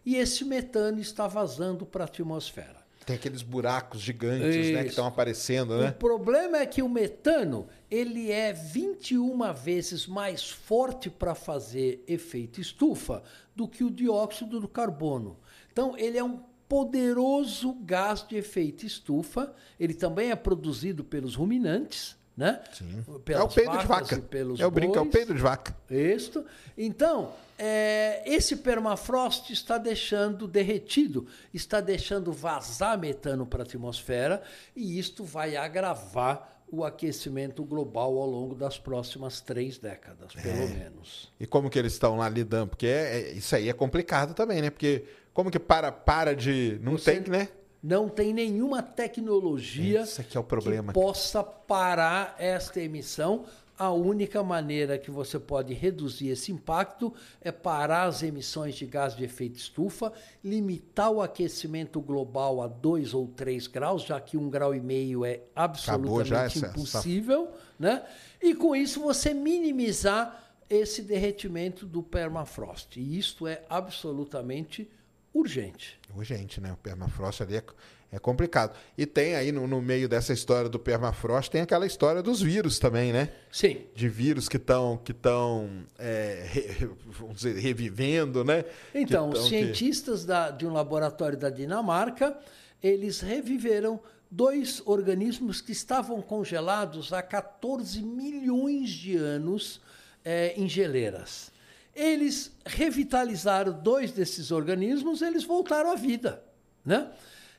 B: e esse metano está vazando para a atmosfera.
A: Tem aqueles buracos gigantes né, que estão aparecendo, né?
B: O problema é que o metano ele é 21 vezes mais forte para fazer efeito estufa do que o dióxido do carbono. Então, ele é um poderoso gás de efeito estufa. Ele também é produzido pelos ruminantes, né?
A: Sim. é o peido de vaca. É o brinco, é o peido de vaca.
B: Isso. Então, é, esse permafrost está deixando derretido, está deixando vazar metano para a atmosfera e isto vai agravar o aquecimento global ao longo das próximas três décadas, pelo é. menos.
A: E como que eles estão lá lidando? Porque é, é, isso aí é complicado também, né? Porque como que para, para de. Não Você tem, né?
B: Não tem nenhuma tecnologia
A: é o
B: que possa parar esta emissão. A única maneira que você pode reduzir esse impacto é parar as emissões de gás de efeito estufa, limitar o aquecimento global a 2 ou 3 graus, já que um grau e meio é absolutamente impossível, essa... né? E com isso você minimizar esse derretimento do permafrost. E isto é absolutamente urgente.
A: Urgente, né? O permafrost ali é, é complicado. E tem aí no, no, meio dessa história do permafrost, tem aquela história dos vírus também, né?
B: Sim.
A: De vírus que estão que tão, é, re, vamos dizer, revivendo, né?
B: Então, os cientistas que... da, de um laboratório da Dinamarca, eles reviveram dois organismos que estavam congelados há 14 milhões de anos é, em geleiras. Eles revitalizaram dois desses organismos, eles voltaram à vida. Né?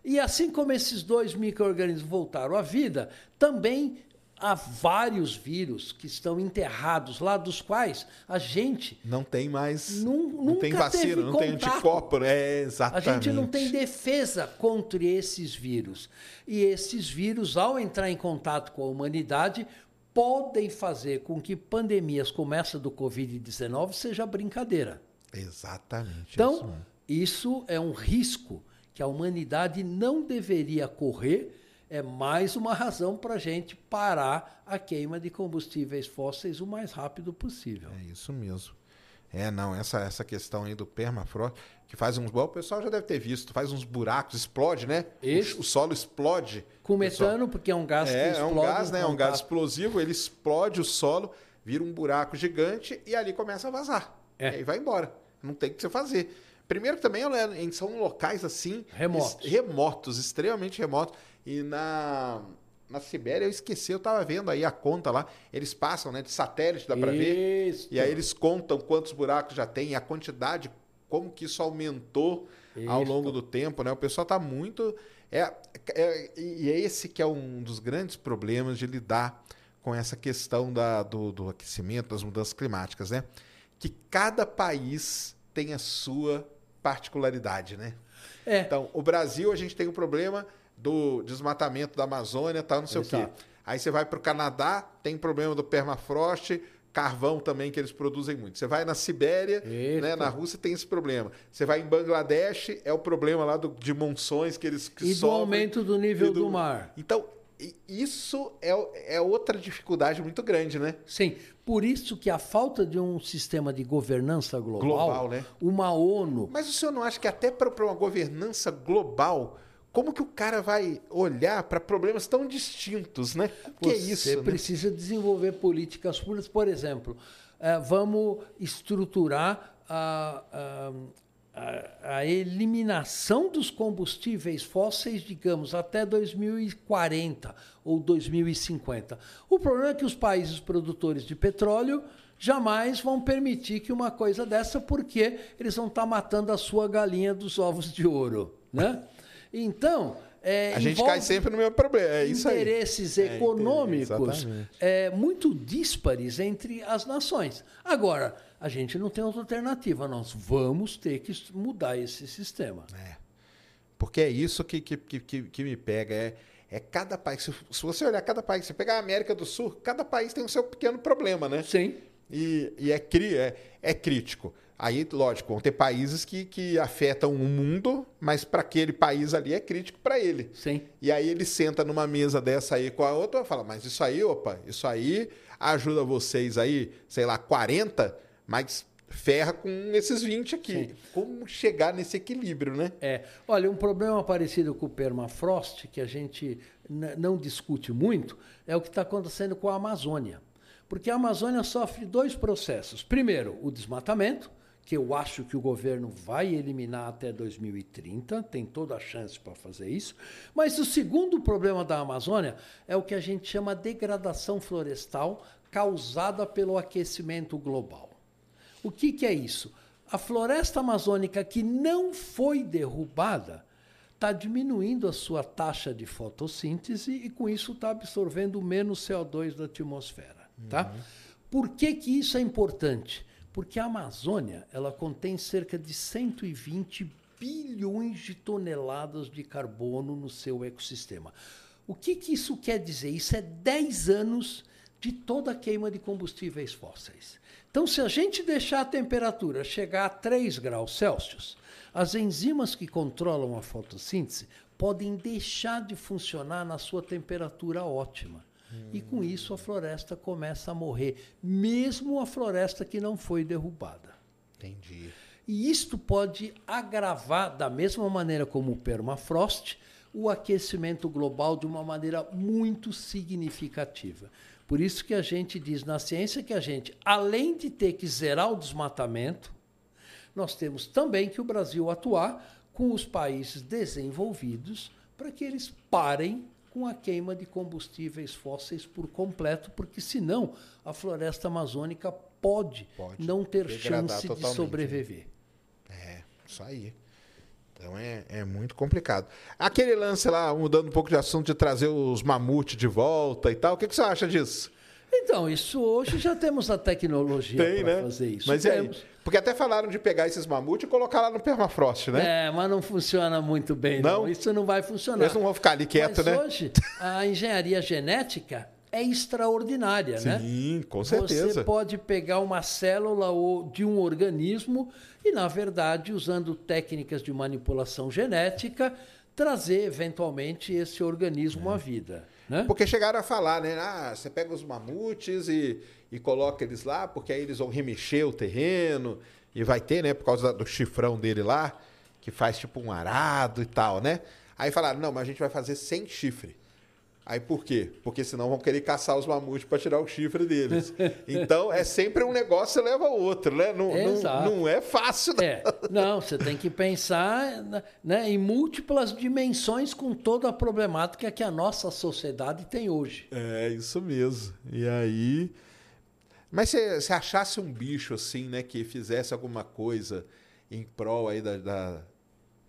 B: E assim como esses dois micro-organismos voltaram à vida, também há vários vírus que estão enterrados lá, dos quais a gente.
A: Não tem mais. Não, não tem vacina, não tem anticorpo. É, exatamente.
B: A gente não tem defesa contra esses vírus. E esses vírus, ao entrar em contato com a humanidade, podem fazer com que pandemias como essa do Covid-19 seja brincadeira.
A: Exatamente.
B: Então, isso, isso é um risco que a humanidade não deveria correr. É mais uma razão para a gente parar a queima de combustíveis fósseis o mais rápido possível.
A: É isso mesmo. É, não, essa, essa questão aí do permafrost, que faz uns. O pessoal já deve ter visto, faz uns buracos, explode, né? O, o, solo explode.
B: Com metano, porque é um gás
A: é,
B: que explode.
A: É um gás, né? É um gás explosivo, ele explode o solo, vira um buraco gigante e ali começa a vazar. É. E aí vai embora. Não tem o que você fazer. Primeiro também são locais assim.
B: Remotos.
A: remotos, extremamente remotos. E na na Sibéria, eu esqueci, eu estava vendo aí a conta lá, eles passam, né, de satélite, dá para ver, e aí eles contam quantos buracos já tem, a quantidade, como que isso aumentou Isto. ao longo do tempo, né? O pessoal está muito... É, é, e é esse que é um dos grandes problemas de lidar com essa questão da, do, do aquecimento, das mudanças climáticas, né? Que cada país tem a sua particularidade, né?
B: É.
A: Então, o Brasil, a gente tem um problema do desmatamento da Amazônia, tal, não sei Exato. o quê. Aí você vai para o Canadá, tem problema do permafrost, carvão também que eles produzem muito. Você vai na Sibéria, né, na Rússia tem esse problema. Você vai em Bangladesh, é o problema lá do, de monções que eles que
B: E do aumento do nível do... do mar.
A: Então, isso é, é outra dificuldade muito grande, né?
B: Sim. Por isso que a falta de um sistema de governança global,
A: global né?
B: uma ONU.
A: Mas o senhor não acha que até para uma governança global como que o cara vai olhar para problemas tão distintos, né? O que é
B: Você
A: isso? né?
B: precisa desenvolver políticas públicas. Por exemplo, eh, vamos estruturar a, a- a- a eliminação dos combustíveis fósseis, digamos, até 2040 ou 2050. O problema é que os países produtores de petróleo jamais vão permitir que uma coisa dessa, porque eles vão estar matando a sua galinha dos ovos de ouro. Né? Então. eh,
A: A gente cai sempre no mesmo problema. É isso aí.
B: interesses
A: É,
B: econômicos
A: exatamente.
B: é, muito díspares entre as nações. Agora, a gente não tem outra alternativa, nós vamos ter que mudar esse sistema.
A: É. Porque é isso que, que, que, que- me pega. É, é cada país. Se, se você olhar cada país, se pegar a América do Sul, cada país tem o seu pequeno problema, né?
B: Sim.
A: E, e é, cri, é, é crítico. Aí, lógico, vão ter países que, que afetam o mundo, mas para aquele país ali é crítico para ele.
B: Sim.
A: E aí ele senta numa mesa dessa aí com a outra e fala, mas isso aí, opa, isso aí ajuda vocês aí, sei lá, 40, mas ferra com esses 20 aqui.
B: Sim.
A: Como chegar nesse equilíbrio, né?
B: É, olha, um problema parecido com o permafrost, que a gente não discute muito, é o que está acontecendo com a Amazônia. Porque a Amazônia sofre dois processos. Primeiro, o desmatamento, que eu acho que o governo vai eliminar até 2030, tem toda a chance para fazer isso. Mas o segundo problema da Amazônia é o que a gente chama degradação florestal causada pelo aquecimento global. O que, que é isso? A floresta amazônica que não foi derrubada está diminuindo a sua taxa de fotossíntese e, com isso, está absorvendo menos CO2 da atmosfera. Tá? Por que, que isso é importante? Porque a Amazônia ela contém cerca de 120 bilhões de toneladas de carbono no seu ecossistema. O que, que isso quer dizer? Isso é 10 anos de toda a queima de combustíveis fósseis. Então, se a gente deixar a temperatura chegar a 3 graus Celsius, as enzimas que controlam a fotossíntese podem deixar de funcionar na sua temperatura ótima. E com isso a floresta começa a morrer, mesmo a floresta que não foi derrubada.
A: Entendi.
B: E isto pode agravar, da mesma maneira como o permafrost, o aquecimento global de uma maneira muito significativa. Por isso que a gente diz na ciência que a gente, além de ter que zerar o desmatamento, nós temos também que o Brasil atuar com os países desenvolvidos para que eles parem com a queima de combustíveis fósseis por completo, porque senão a floresta amazônica pode,
A: Pode
B: não ter chance de
A: totalmente, né?
B: sobreviver.
A: É, isso aí. Então é, é muito complicado. Aquele lance lá, mudando um pouco de assunto, de trazer os mamutes de volta e tal, o que, que você acha disso?
B: Então, isso hoje já temos a tecnologia para fazer isso.
A: Mas e aí? Porque até falaram de pegar esses mamutes e colocar lá no permafrost, né?
B: É, mas não funciona muito bem, não.
A: Não?
B: Isso não vai funcionar.
A: Eles não vão ficar ali quieto,
B: mas
A: né?
B: hoje, a engenharia genética é extraordinária, né?
A: Sim, com certeza.
B: Você pode pegar uma célula de um organismo e, na verdade, usando técnicas de manipulação genética, trazer eventualmente esse organismo à vida. Né?
A: Porque chegaram a falar, né? Ah, você pega os mamutes e, e coloca eles lá, porque aí eles vão remexer o terreno e vai ter, né? Por causa do chifrão dele lá, que faz tipo um arado e tal, né? Aí falaram, não, mas a gente vai fazer sem chifre. Aí por quê? Porque senão vão querer caçar os mamutes para tirar o chifre deles. Então é sempre um negócio e leva o outro, né? Não, não, não é fácil, não.
B: É, não, você tem que pensar né, em múltiplas dimensões com toda a problemática que a nossa sociedade tem hoje.
A: É, isso mesmo. E aí. Mas se, se achasse um bicho assim, né, que fizesse alguma coisa em prol aí da. da-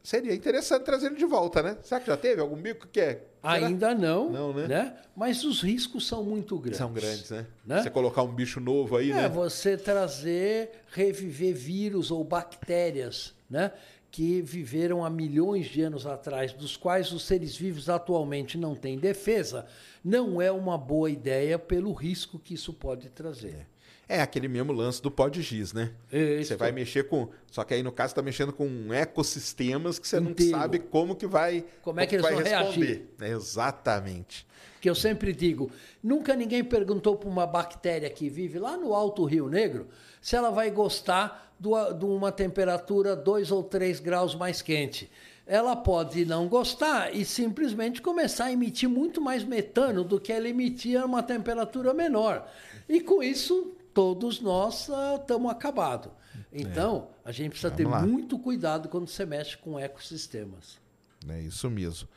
A: Seria interessante trazer ele de volta, né? Será que já teve algum bico que é.
B: Ainda não,
A: Não, né?
B: Mas os riscos são muito grandes.
A: São grandes, né?
B: Né?
A: Você colocar um bicho novo aí,
B: É,
A: né?
B: você trazer, reviver vírus ou bactérias, né? Que viveram há milhões de anos atrás, dos quais os seres vivos atualmente não têm defesa, não é uma boa ideia pelo risco que isso pode trazer.
A: É aquele mesmo lance do pó de giz, né?
B: Isso.
A: Você vai mexer com. Só que aí, no caso, você está mexendo com ecossistemas que você
B: Inteiro.
A: não sabe como que vai.
B: Como é que eles
A: vai
B: vão
A: responder. É, exatamente.
B: que eu sempre digo, nunca ninguém perguntou para uma bactéria que vive lá no Alto Rio Negro se ela vai gostar de uma temperatura 2 ou 3 graus mais quente. Ela pode não gostar e simplesmente começar a emitir muito mais metano do que ela emitia a uma temperatura menor. E com isso, todos nós estamos acabados. Então, a gente precisa ter
A: É. Vamos lá.
B: muito cuidado quando você mexe com ecossistemas.
A: É isso mesmo.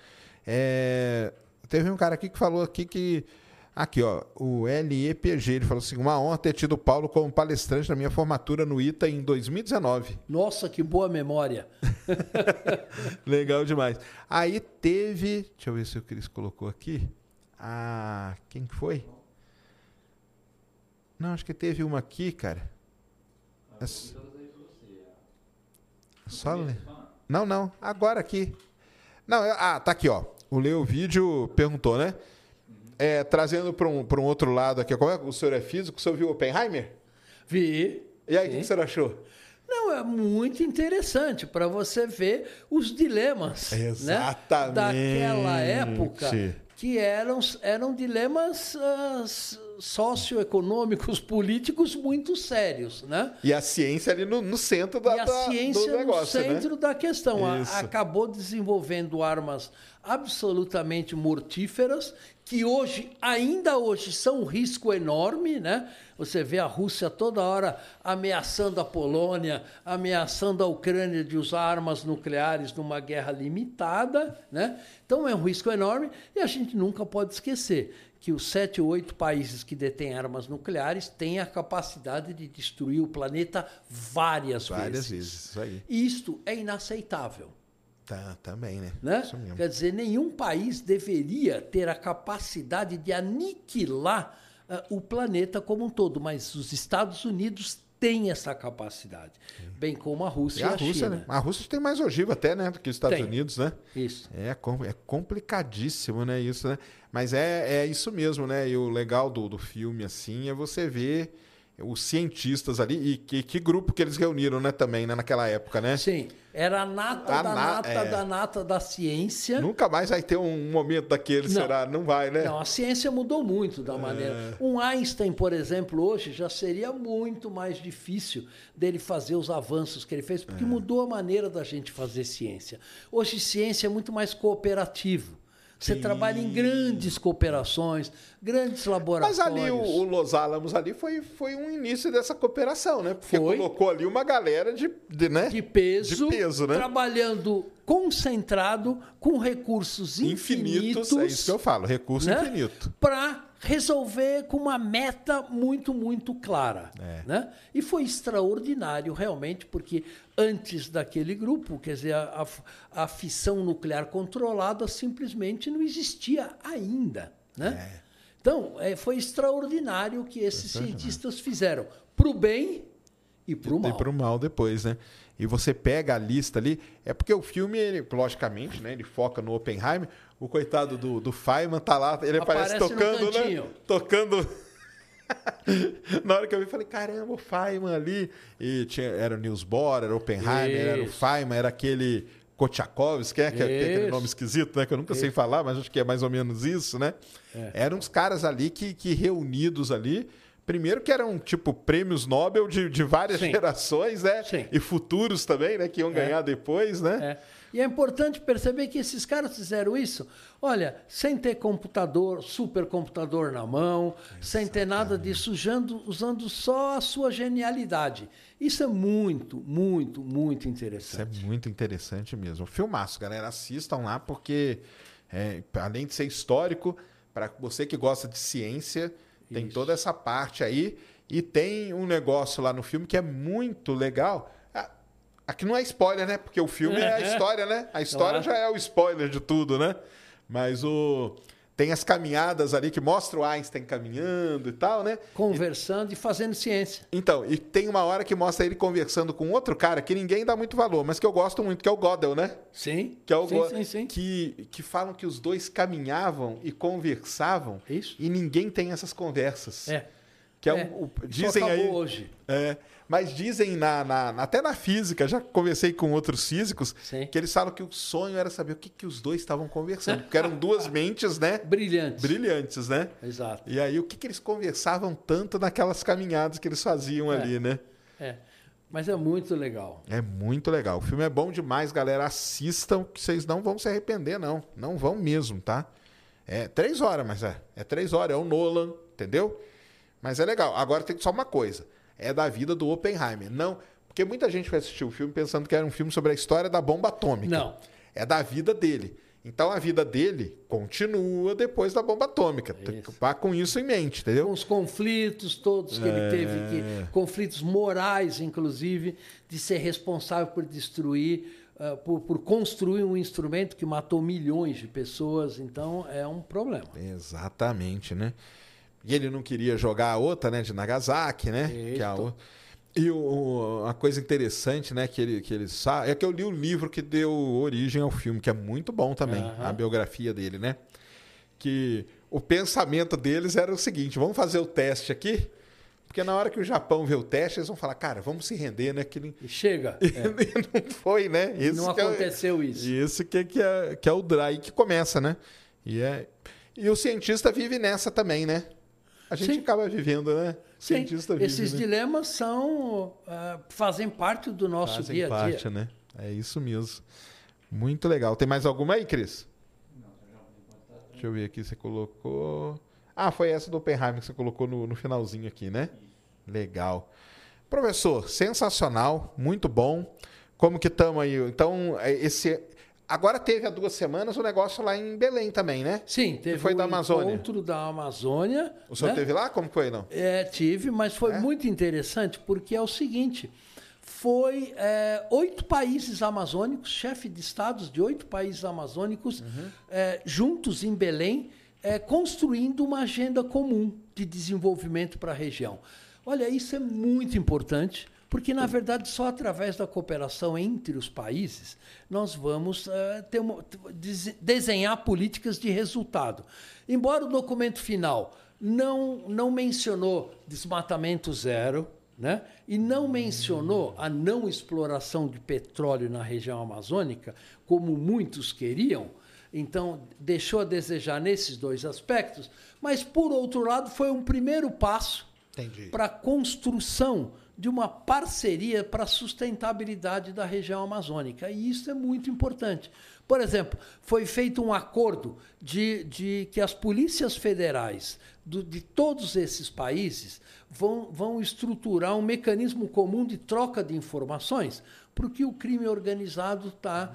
A: É, teve um cara aqui que falou aqui que. Aqui, ó, o LEPG, ele falou assim: uma honra ter tido o Paulo como palestrante na minha formatura no ITA em 2019.
B: Nossa, que boa memória.
A: Legal demais. Aí teve. Deixa eu ver se o Cris colocou aqui. Ah, quem que foi? Não, acho que teve uma aqui, cara. É s- Só ler. Não, não. Agora aqui. Não, é- ah, tá aqui, ó. O Leo Vídeo perguntou, né? É, trazendo para um, pra um outro lado aqui. Como é? O senhor é físico? O senhor viu Oppenheimer?
B: Vi.
A: E aí, o que o senhor achou?
B: Não, é muito interessante para você ver os dilemas
A: Exatamente.
B: né? daquela época que eram, eram dilemas s- socioeconômicos, políticos muito sérios, né?
A: E a ciência ali no, no centro da,
B: e a
A: da-
B: ciência
A: do negócio,
B: no centro
A: né?
B: da questão. A- acabou desenvolvendo armas absolutamente mortíferas, que hoje, ainda hoje, são um risco enorme, né? Você vê a Rússia toda hora ameaçando a Polônia, ameaçando a Ucrânia de usar armas nucleares numa guerra limitada, né? Então é um risco enorme e a gente nunca pode esquecer que os sete ou oito países que detêm armas nucleares têm a capacidade de destruir o planeta várias,
A: Várias vezes, isso aí.
B: isto é inaceitável.
A: Tá, também, né?
B: Né? Quer dizer, nenhum país deveria ter a capacidade de aniquilar ah, o planeta como um todo, mas os Estados Unidos têm essa capacidade, bem como a Rússia
A: E
B: e
A: a
B: a,
A: Rússia,
B: China.
A: né? A Rússia tem mais ogiva até, né? Do que os Estados
B: Tem.
A: Unidos, né?
B: Isso.
A: É, é complicadíssimo, né? Isso, né? Mas é, é isso mesmo, né? E o legal do, do filme, assim, é você ver os cientistas ali e que, que grupo que eles reuniram, né? Também, né? Naquela época, né?
B: Sim, era a nata
A: A
B: da
A: na-
B: nata
A: é.
B: da nata da ciência.
A: Nunca mais vai ter um momento daquele,
B: Não.
A: será? Não vai, né?
B: Não, a ciência mudou muito da maneira. Um Einstein, por exemplo, hoje já seria muito mais difícil dele fazer os avanços que ele fez, porque mudou a maneira da gente fazer ciência. Hoje, ciência é muito mais cooperativo. Você
A: Sim.
B: trabalha em grandes cooperações, grandes
A: Mas
B: laboratórios.
A: ali, o, o Los Alamos ali foi, foi um início dessa cooperação, né? Porque
B: Foi.
A: colocou ali uma galera de, de, né?
B: de peso,
A: De peso, né?
B: trabalhando concentrado com recursos infinitos,
A: infinitos. É isso que eu falo, recurso
B: né?
A: infinito.
B: para resolver com uma meta muito, muito clara.
A: É.
B: Né? E foi extraordinário, realmente, porque antes daquele grupo, quer dizer, a, a, a fissão nuclear controlada simplesmente não existia ainda. Né?
A: É.
B: Então, é, foi extraordinário o que esses cientistas fizeram, para o bem e para o
A: E
B: mal.
A: pro mal depois, né? E você pega a lista ali, é porque o filme, ele, logicamente, né? Ele foca no Oppenheimer. O coitado do, do Feynman tá lá, ele aparece,
B: Aparece
A: tocando, né? Tocando. Na hora que eu vi, falei, caramba, o Feynman ali. E tinha, era o Niels Bohr, era o Oppenheimer, era o
B: Isso.
A: Feynman, era aquele Kochakovsky, é, que é aquele
B: Isso.
A: nome esquisito, né? Que eu nunca sei falar, mas acho que é mais ou menos isso, né?
B: É.
A: Eram uns caras ali que, que reunidos ali. Primeiro que eram, tipo, prêmios Nobel de, de várias
B: Sim.
A: gerações, né?
B: Sim.
A: E futuros também, né? Que iam ganhar depois, né?
B: É. E é importante perceber que esses caras fizeram isso, olha, sem ter computador, supercomputador na mão, sem ter nada disso, usando, usando só a sua genialidade. Isso é muito, muito, muito
A: Isso é
B: interessante.
A: muito interessante mesmo. Filmaço, galera. Assistam lá, porque é, além de ser histórico, para você que gosta de ciência, tem
B: Isso.
A: toda essa parte aí. E tem um negócio lá no filme que é muito legal. Aqui não é spoiler, né? Porque o filme é a história, né? A história
B: Claro.
A: já é o spoiler de tudo, né? Mas o. Tem as caminhadas ali que mostra o Einstein caminhando e tal, né?
B: Conversando e fazendo ciência.
A: Então, e tem uma hora que mostra ele conversando com outro cara que ninguém dá muito valor, mas que eu gosto muito, que é o Godel, né?
B: Sim,
A: Que, é o
B: sim,
A: Go-
B: sim, sim.
A: Que, que falam que os dois caminhavam e conversavam
B: Isso.
A: e ninguém tem essas conversas.
B: É.
A: Que é,
B: É.
A: um- o- dizem
B: acabou
A: aí.
B: hoje.
A: É, mas dizem na, na- até na física, já conversei com outros físicos,
B: Sim.
A: que eles falam que o sonho era saber o que, que os dois estavam conversando, porque eram duas mentes, né?
B: Brilhante.
A: Brilhantes, né?
B: Exato.
A: E aí, o que, que eles conversavam tanto naquelas caminhadas que eles faziam
B: É.
A: ali, né?
B: É. Mas é muito legal.
A: É muito legal. O filme é bom demais, galera. Assistam, que vocês não vão se arrepender, não. Não vão mesmo, tá? É três horas, mas é. É três horas. É o Nolan, entendeu? Mas é legal. Agora tem só uma coisa. É da vida do Oppenheimer. Não. Porque muita gente vai assistir o filme pensando que era um filme sobre a história da bomba atômica.
B: Não.
A: É da vida dele. Então a vida dele continua depois da bomba atômica. Tem que Vá com isso em mente,
B: Com
A: entendeu?
B: os conflitos todos que ele teve, que, conflitos morais, inclusive, de ser responsável por destruir, ah, por, por construir um instrumento que matou milhões de pessoas. Então, é um problema.
A: Exatamente, né? E ele não queria jogar a outra, né, de Nagasaki, né? Que é a
B: Isso.
A: outra. E o- uma coisa interessante, né, que ele, que ele sabe, é que eu li o livro que deu origem ao filme, que é muito bom também,
B: Aham.
A: a biografia dele, né? Que o pensamento deles era o seguinte: vamos fazer o teste aqui, porque na hora que o Japão vê o teste, eles vão falar, cara, vamos se render, né? Que
B: E chega.
A: E não foi, né? Esse
B: Não
A: é
B: aconteceu isso.
A: Isso que, que, é, que é o dry que começa, né? E, é, e o cientista vive nessa também, né? A gente
B: Sim.
A: acaba vivendo, né?
B: Sim,
A: cientista vive,
B: esses
A: né?
B: dilemas são ah, fazem parte do nosso
A: Fazem
B: dia a
A: parte,
B: dia.
A: né? É isso mesmo. Muito legal. Tem mais alguma aí, Cris? Deixa eu ver aqui, você colocou... Ah, foi essa do Oppenheimer que você colocou no, no finalzinho aqui, né? Legal. Professor, sensacional, muito bom. Como que estamos aí? Então, é, esse... Agora teve há duas semanas o negócio lá em Belém também, né?
B: Sim, teve
A: foi
B: o
A: da Amazônia?
B: encontro da Amazônia.
A: O senhor
B: né?
A: teve lá? Como foi, não?
B: É, tive, mas foi
A: É?
B: muito interessante porque é o seguinte: foi é, oito países amazônicos, chefe de estados de oito países amazônicos, é, juntos em Belém, é, construindo uma agenda comum de desenvolvimento para a região. Olha, isso é muito importante. Porque, na verdade, só através da cooperação entre os países nós vamos eh, ter uma- dese- desenhar políticas de resultado. Embora o documento final não, não mencionou desmatamento zero, né? e não mencionou a não exploração de petróleo na região amazônica, como muitos queriam, então deixou a desejar nesses dois aspectos, mas, por outro lado, foi um primeiro passo para a construção de uma parceria para a sustentabilidade da região amazônica. E isso é muito importante. Por exemplo, foi feito um acordo de, de que as polícias federais do- de todos esses países vão, vão estruturar um mecanismo comum de troca de informações, porque o crime organizado está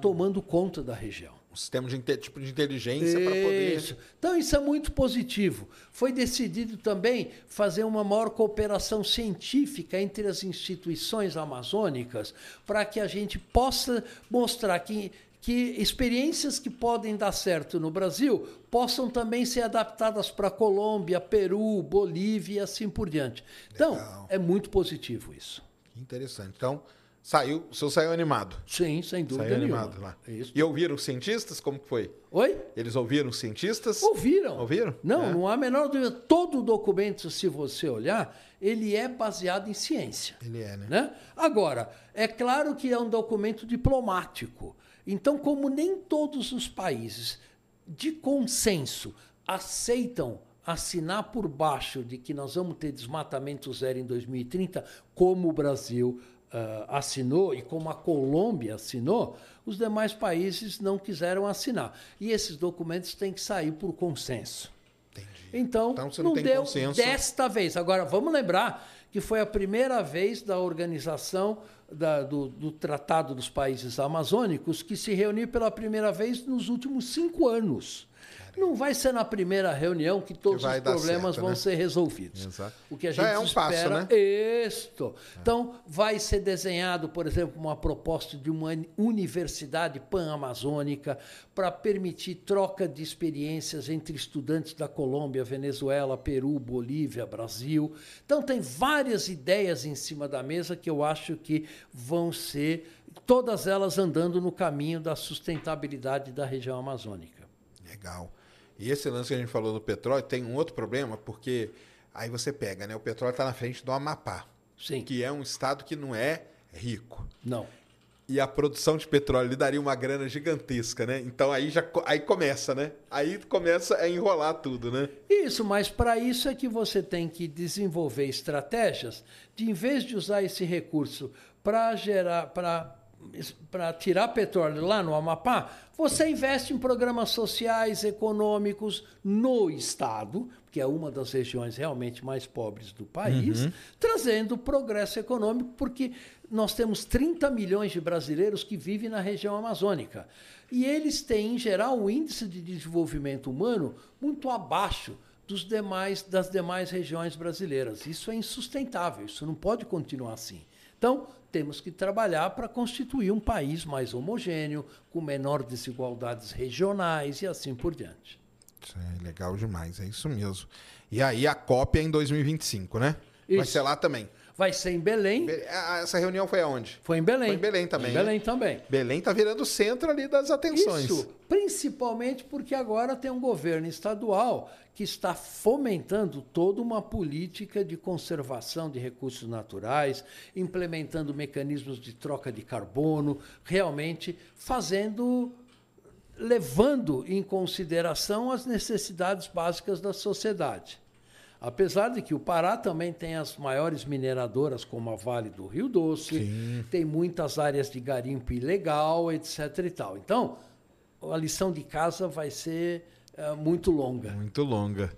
B: tomando conta da região.
A: Um sistema de tipo de inteligência para poder.
B: Isso. Então, isso é muito positivo. Foi decidido também fazer uma maior cooperação científica entre as instituições amazônicas para que a gente possa mostrar que, que experiências que podem dar certo no Brasil possam também ser adaptadas para Colômbia, Peru, Bolívia e assim por diante. Então,
A: Legal.
B: é muito positivo isso.
A: Interessante. Então, saiu, o senhor saiu animado.
B: Sim, sem dúvida
A: Saiu
B: nenhuma.
A: animado lá.
B: Isso.
A: E ouviram os cientistas? Como que foi?
B: Oi?
A: Eles ouviram os cientistas?
B: Ouviram?
A: Ouviram?
B: Não,
A: É.
B: não há a menor dúvida. Todo o documento, se você olhar, ele é baseado em ciência.
A: Ele é, né?
B: Né? Agora, é claro que é um documento diplomático. Então, como nem todos os países de consenso aceitam assinar por baixo de que nós vamos ter desmatamento zero em 2030, como o Brasil assinou e como a Colômbia assinou, os demais países não quiseram assinar. E esses documentos têm que sair por consenso.
A: Entendi.
B: Então,
A: Então, não
B: não deu
A: consenso.
B: desta vez. Agora, vamos lembrar que foi a primeira vez da organização da- do, do Tratado dos Países Amazônicos que se reuniu pela primeira vez nos últimos cinco anos. Não vai ser na primeira reunião que todos
A: vai
B: os problemas
A: certo,
B: vão
A: né?
B: ser resolvidos.
A: Exato.
B: O que a gente
A: é um passo,
B: espera
A: né?
B: isto. Então, vai ser desenhado, por exemplo, uma proposta de uma universidade pan-amazônica para permitir troca de experiências entre estudantes da Colômbia, Venezuela, Peru, Bolívia, Brasil. Então, tem várias ideias em cima da mesa que eu acho que vão ser, todas elas andando no caminho da sustentabilidade da região amazônica.
A: Legal. E esse lance que a gente falou do petróleo tem um outro problema, porque aí você pega, né? O petróleo está na frente do Amapá,
B: Sim.
A: que é um estado que não é rico.
B: Não.
A: E a produção de petróleo lhe daria uma grana gigantesca, né? Então aí já aí começa, né? Aí começa a enrolar tudo, né?
B: Isso, mas para isso é que você tem que desenvolver estratégias de, em vez de usar esse recurso para gerar, para para tirar petróleo lá no Amapá, você investe em programas sociais, econômicos no estado, que é uma das regiões realmente mais pobres do país, trazendo progresso econômico, porque nós temos 30 milhões de brasileiros que vivem na região amazônica. E eles têm, em geral, um índice de desenvolvimento humano muito abaixo dos demais, das demais regiões brasileiras. Isso é insustentável, isso não pode continuar assim. Então, temos que trabalhar para constituir um país mais homogêneo, com menor desigualdades regionais e assim por diante.
A: Isso é legal demais, é isso mesmo. E aí a COP é em 2025, né? Vai
B: Isso.
A: ser lá também.
B: Vai ser em Belém.
A: Be- Essa reunião foi aonde?
B: Foi em Belém.
A: Foi em Belém também,
B: Em
A: né?
B: Belém também.
A: Belém tá virando o centro ali das atenções.
B: Isso, principalmente porque agora tem um governo estadual que está fomentando toda uma política de conservação de recursos naturais, implementando mecanismos de troca de carbono, realmente fazendo levando em consideração as necessidades básicas da sociedade. Apesar de que o Pará também tem as maiores mineradoras, como a Vale do Rio Doce, tem muitas áreas de garimpo ilegal, etc. e tal. Então, a lição de casa vai ser eh, muito longa.
A: Muito longa.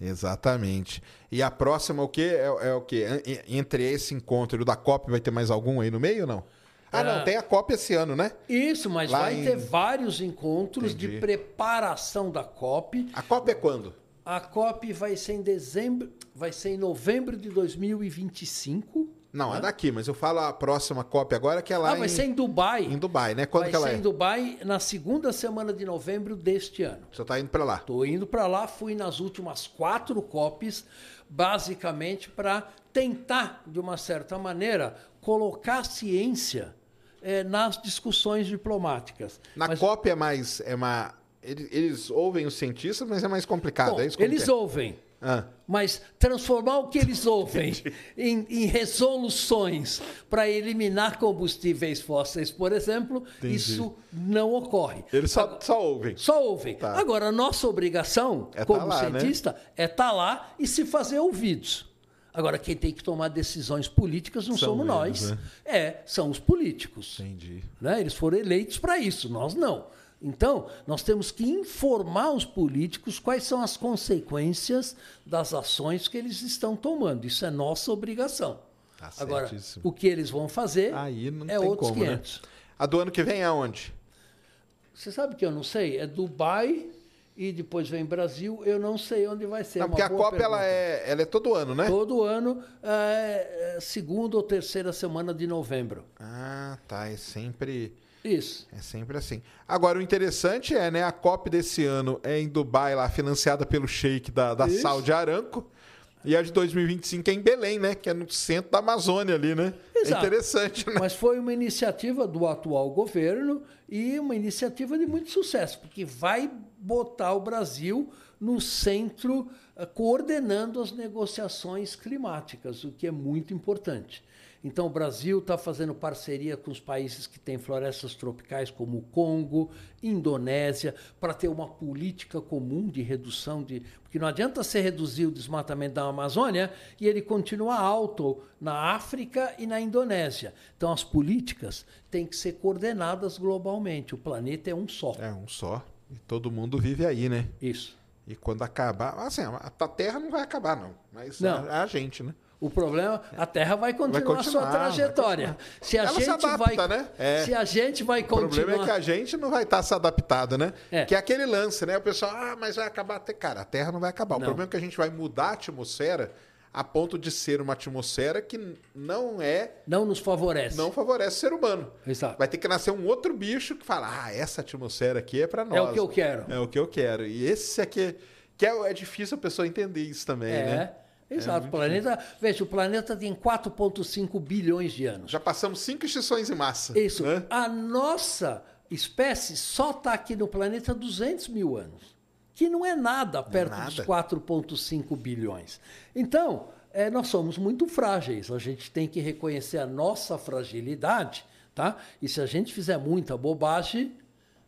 A: Exatamente. E a próxima o quê? É, é o quê? En- Entre esse encontro e o da COP vai ter mais algum aí no meio ou não? Ah,
B: Ah.
A: não, tem a COP esse ano, né?
B: Isso, mas
A: Lá
B: vai
A: em-
B: ter vários encontros
A: Entendi.
B: de preparação da COP.
A: A COP é quando?
B: A COP vai ser em dezembro, vai ser em novembro de 2025.
A: Não, é daqui, mas eu falo a próxima COP agora, que é lá
B: ah, vai
A: em,
B: ser em Dubai.
A: em Dubai, né? Quando
B: vai
A: que ela
B: ser
A: é?
B: em Dubai na segunda semana de novembro deste ano.
A: Você tá indo pra lá.
B: Estou indo para lá, fui nas últimas quatro COPs, basicamente para tentar, de uma certa maneira, colocar a ciência eh, nas discussões diplomáticas.
A: Na
B: Mas-
A: COP é mais. É uma, eles, eles ouvem os cientistas, mas é mais complicado.
B: Bom,
A: é isso
B: eles
A: é?
B: ouvem.
A: Ah,
B: Mas transformar o que eles ouvem em, em resoluções para eliminar combustíveis fósseis, por exemplo,
A: Entendi.
B: isso não ocorre.
A: eles só,
B: Agora-
A: só ouvem.
B: Só ouvem.
A: Tá.
B: Agora, a nossa obrigação,
A: É tá
B: como
A: lá, né?
B: cientista, é estar lá e se fazer ouvidos. Agora, quem tem que tomar decisões políticas não
A: São
B: somos
A: eles,
B: nós.
A: né?
B: É, são os políticos.
A: Entendi.
B: né? Eles foram eleitos para isso, nós não. Então, nós temos que informar os políticos quais são as consequências das ações que eles estão tomando. Isso é nossa obrigação.
A: Tá
B: Agora, o que eles vão fazer é outros
A: como,
B: 500.
A: né? A do ano que vem é onde?
B: Você sabe que eu não sei? É Dubai e depois vem Brasil. Eu não sei onde vai ser.
A: Não,
B: É
A: porque a
B: boa
A: COP ela é, ela é todo ano, né?
B: Todo ano, é, é, segunda ou terceira semana de novembro.
A: Ah, tá. É sempre.
B: Isso.
A: É sempre assim. Agora, o interessante é, né? A COP desse ano é em Dubai, lá, financiada pelo Sheik da, da
B: Isso.
A: Saudi Aramco. E a de 2025 é em Belém, né? Que é no centro da Amazônia ali, né? É
B: Exato.
A: interessante, né?
B: Mas foi uma iniciativa do atual governo e uma iniciativa de muito sucesso, porque vai botar o Brasil no centro, eh, coordenando as negociações climáticas, o que é muito importante. Então, o Brasil está fazendo parceria com os países que têm florestas tropicais, como o Congo, Indonésia, para ter uma política comum de redução de. Porque não adianta você reduzir o desmatamento da Amazônia e ele continuar alto na África e na Indonésia. Então, as políticas têm que ser coordenadas globalmente. O planeta é um só.
A: É um só. E todo mundo vive aí, né?
B: Isso.
A: E quando acabar. Assim, a Terra não vai acabar, não. Mas
B: Não.
A: é a gente, né?
B: O problema, a Terra vai continuar,
A: Vai
B: a sua
A: continuar,
B: trajetória.
A: continuar.
B: Se a
A: Ela
B: gente
A: adapta,
B: vai,
A: né? É.
B: se a gente vai
A: O
B: continuar,
A: problema é que a gente não vai estar se adaptado, né?
B: É.
A: Que é aquele lance, né? O pessoal, ah, mas vai acabar até. Cara, a Terra não vai acabar. O
B: Não.
A: problema é que a gente vai mudar a atmosfera a ponto de ser uma atmosfera que não é.
B: não nos favorece.
A: Não favorece o ser humano.
B: Exato.
A: Vai ter que nascer um outro bicho que fala: ah, essa atmosfera aqui é para nós.
B: É o que eu quero.
A: É o que eu quero. E esse aqui. Que é, é difícil a pessoa entender isso também,
B: É,
A: né?
B: Exato. o planeta, veja, o planeta tem 4,5 bilhões de anos.
A: Já passamos cinco extinções em massa.
B: Isso.
A: Né?
B: A nossa espécie só está aqui no planeta há 200 mil anos, que não é nada perto
A: nada.
B: dos 4,5 bilhões. Então, eh, nós somos muito frágeis. A gente tem que reconhecer a nossa fragilidade, Tá? E se a gente fizer muita bobagem,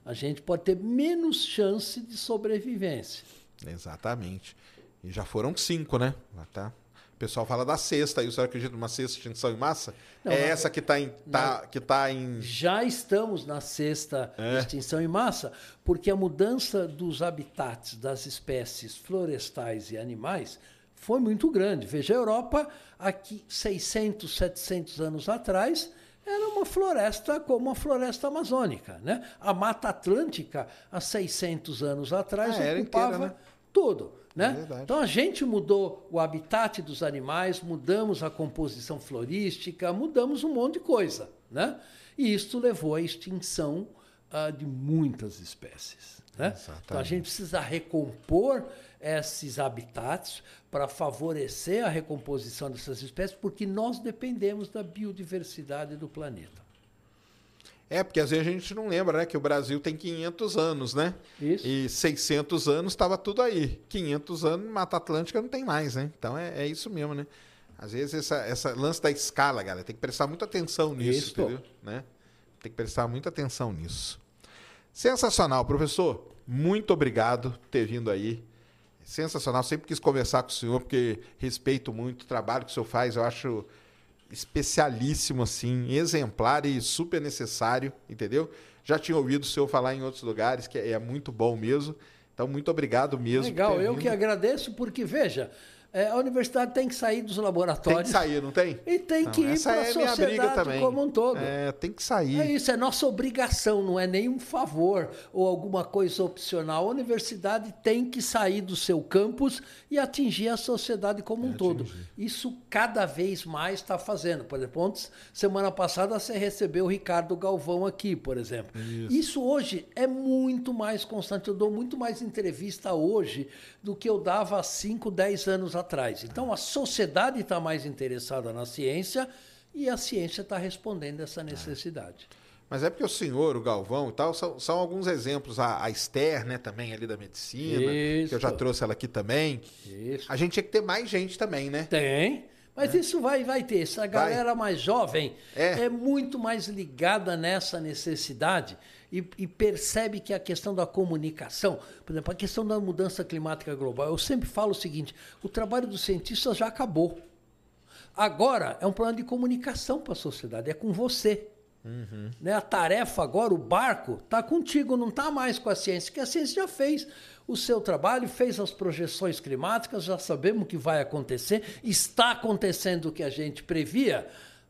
B: a gente pode ter menos chance de sobrevivência.
A: Exatamente. E já foram cinco, né? Tá. O pessoal fala da sexta, aí o senhor acredita numa sexta extinção em massa?
B: Não,
A: é essa que está em, tá, que tá em.
B: Já estamos na sexta
A: É.
B: extinção em massa, porque a mudança dos habitats das espécies florestais e animais foi muito grande. Veja, a Europa, aqui 600, 700 anos atrás, era uma floresta como a floresta amazônica. Né? A Mata Atlântica, há 600 anos atrás,
A: Ah,
B: ocupava
A: inteira, né?
B: tudo. Né?
A: verdade.
B: Então a gente mudou o habitat dos animais, mudamos a composição florística, mudamos um monte de coisa. Né? E isso levou à extinção ah, de muitas espécies. Né? Então a gente precisa recompor esses habitats para favorecer a recomposição dessas espécies, porque nós dependemos da biodiversidade do planeta.
A: É, porque às vezes a gente não lembra, né? Que o Brasil tem 500 anos, né?
B: Isso.
A: E 600 anos estava tudo aí. 500 anos, Mata Atlântica não tem mais, né? Então é, é isso mesmo, né? Às vezes essa, essa lance da escala, galera, tem que prestar muita atenção nisso,
B: Isso.
A: entendeu? Né? Tem que prestar muita atenção nisso. Sensacional, professor. Muito obrigado por ter vindo aí. Sensacional. Sempre quis conversar com o senhor, porque respeito muito o trabalho que o senhor faz. Eu acho especialíssimo, assim, exemplar e super necessário, entendeu? Já tinha ouvido o senhor falar em outros lugares, que é muito bom mesmo. Então, muito obrigado mesmo.
B: Legal, eu
A: vindo.
B: que agradeço, porque, veja, eh, a universidade tem que sair dos
A: Tem
B: laboratórios.
A: que sair, não tem?
B: E tem
A: Não,
B: que ir para a
A: é
B: sociedade como um todo.
A: É, tem que sair.
B: É isso, é nossa obrigação, não é nenhum favor ou alguma coisa opcional. A universidade tem que sair do seu campus e atingir a sociedade como um todo. Isso cada vez mais está fazendo. Por exemplo, ontem, semana passada, você recebeu o Ricardo Galvão aqui, por exemplo. Isso. hoje é muito mais constante. Eu dou muito mais entrevista hoje do que eu dava há 5, 10 anos atrás. Então, a sociedade está mais interessada na ciência e a ciência está respondendo essa necessidade.
A: Mas é porque o senhor, o Galvão e tal, são, são alguns exemplos. A, a Esther, né, também ali da medicina, que eu já
B: Isso.
A: trouxe ela aqui também.
B: Isso.
A: A gente tinha que ter mais gente também, né?
B: Tem. Mas isso vai, vai ter. Essa galera mais jovem
A: É.
B: é. muito mais ligada nessa necessidade e, e percebe que a questão da comunicação, por exemplo, a questão da mudança climática global, eu sempre falo o seguinte: o trabalho dos cientistas já acabou. Agora é um problema de comunicação para a sociedade, é com você. Né? A tarefa agora, o barco, está contigo, não está mais com a ciência, que a ciência já fez o seu trabalho, fez as projeções climáticas, já sabemos o que vai acontecer, está acontecendo o que a gente previa.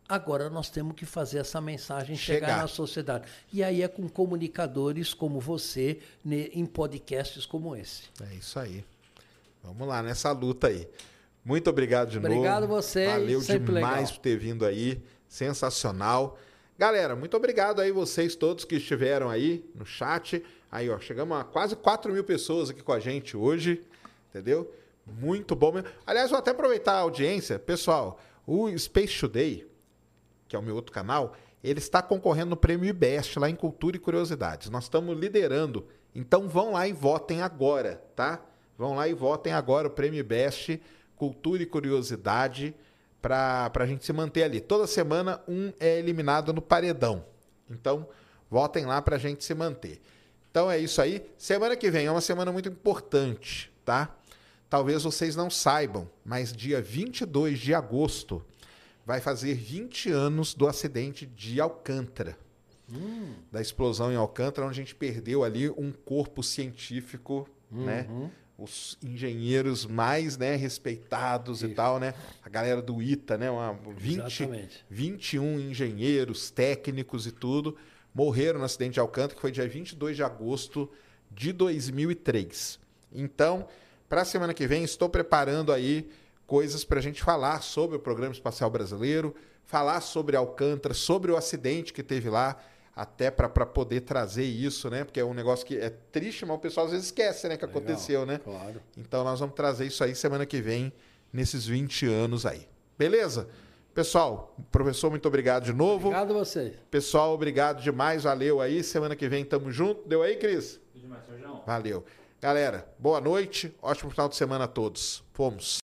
B: Agora nós temos que fazer essa mensagem chegar,
A: Chegar.
B: na sociedade. E aí é com comunicadores como você, ne- em podcasts como esse.
A: É isso aí. Vamos lá nessa luta aí. Muito obrigado de novo.
B: Obrigado vocês,
A: Valeu demais
B: legal.
A: por ter vindo aí. Sensacional. Galera, muito obrigado aí vocês todos que estiveram aí no chat. Aí, ó, chegamos a quase 4 mil pessoas aqui com a gente hoje. Entendeu? Muito bom mesmo. Aliás, vou até aproveitar a audiência. Pessoal, o Space Today, que é o meu outro canal, ele está concorrendo no prêmio IBEST lá em Cultura e Curiosidades. Nós estamos liderando. Então vão lá e votem agora, tá? Vão lá e votem agora o prêmio IBEST, Cultura e Curiosidade, para a gente se manter ali. Toda semana um é eliminado no paredão. Então votem lá para a gente se manter. Então é isso aí. Semana que vem é uma semana muito importante, tá? Talvez vocês não saibam, mas dia 22 de agosto vai fazer 20 anos do acidente de Alcântara. Da explosão em Alcântara, onde a gente perdeu ali um corpo científico, né? Os engenheiros mais né, respeitados e tal, né? A galera do ITA, né? Uma, 20,
B: Exatamente.
A: 21 engenheiros, técnicos e tudo, morreram no acidente de Alcântara, que foi dia 22 de agosto de 2003. Então, para a semana que vem, estou preparando aí coisas para a gente falar sobre o Programa Espacial Brasileiro, falar sobre Alcântara, sobre o acidente que teve lá, até para poder trazer isso, né? Porque é um negócio que é triste, mas o pessoal às vezes esquece, né? Que
B: Legal,
A: aconteceu, né?
B: Claro.
A: Então nós vamos trazer isso aí semana que vem, nesses 20 anos aí. Beleza? Pessoal, professor, muito obrigado de novo.
B: Obrigado a você.
A: Pessoal, obrigado demais. Valeu aí. Semana que vem tamo junto. Deu aí, Cris?
C: Tudo demais, Sérgio.
A: Valeu. Galera, boa noite. Ótimo final de semana a todos. Fomos.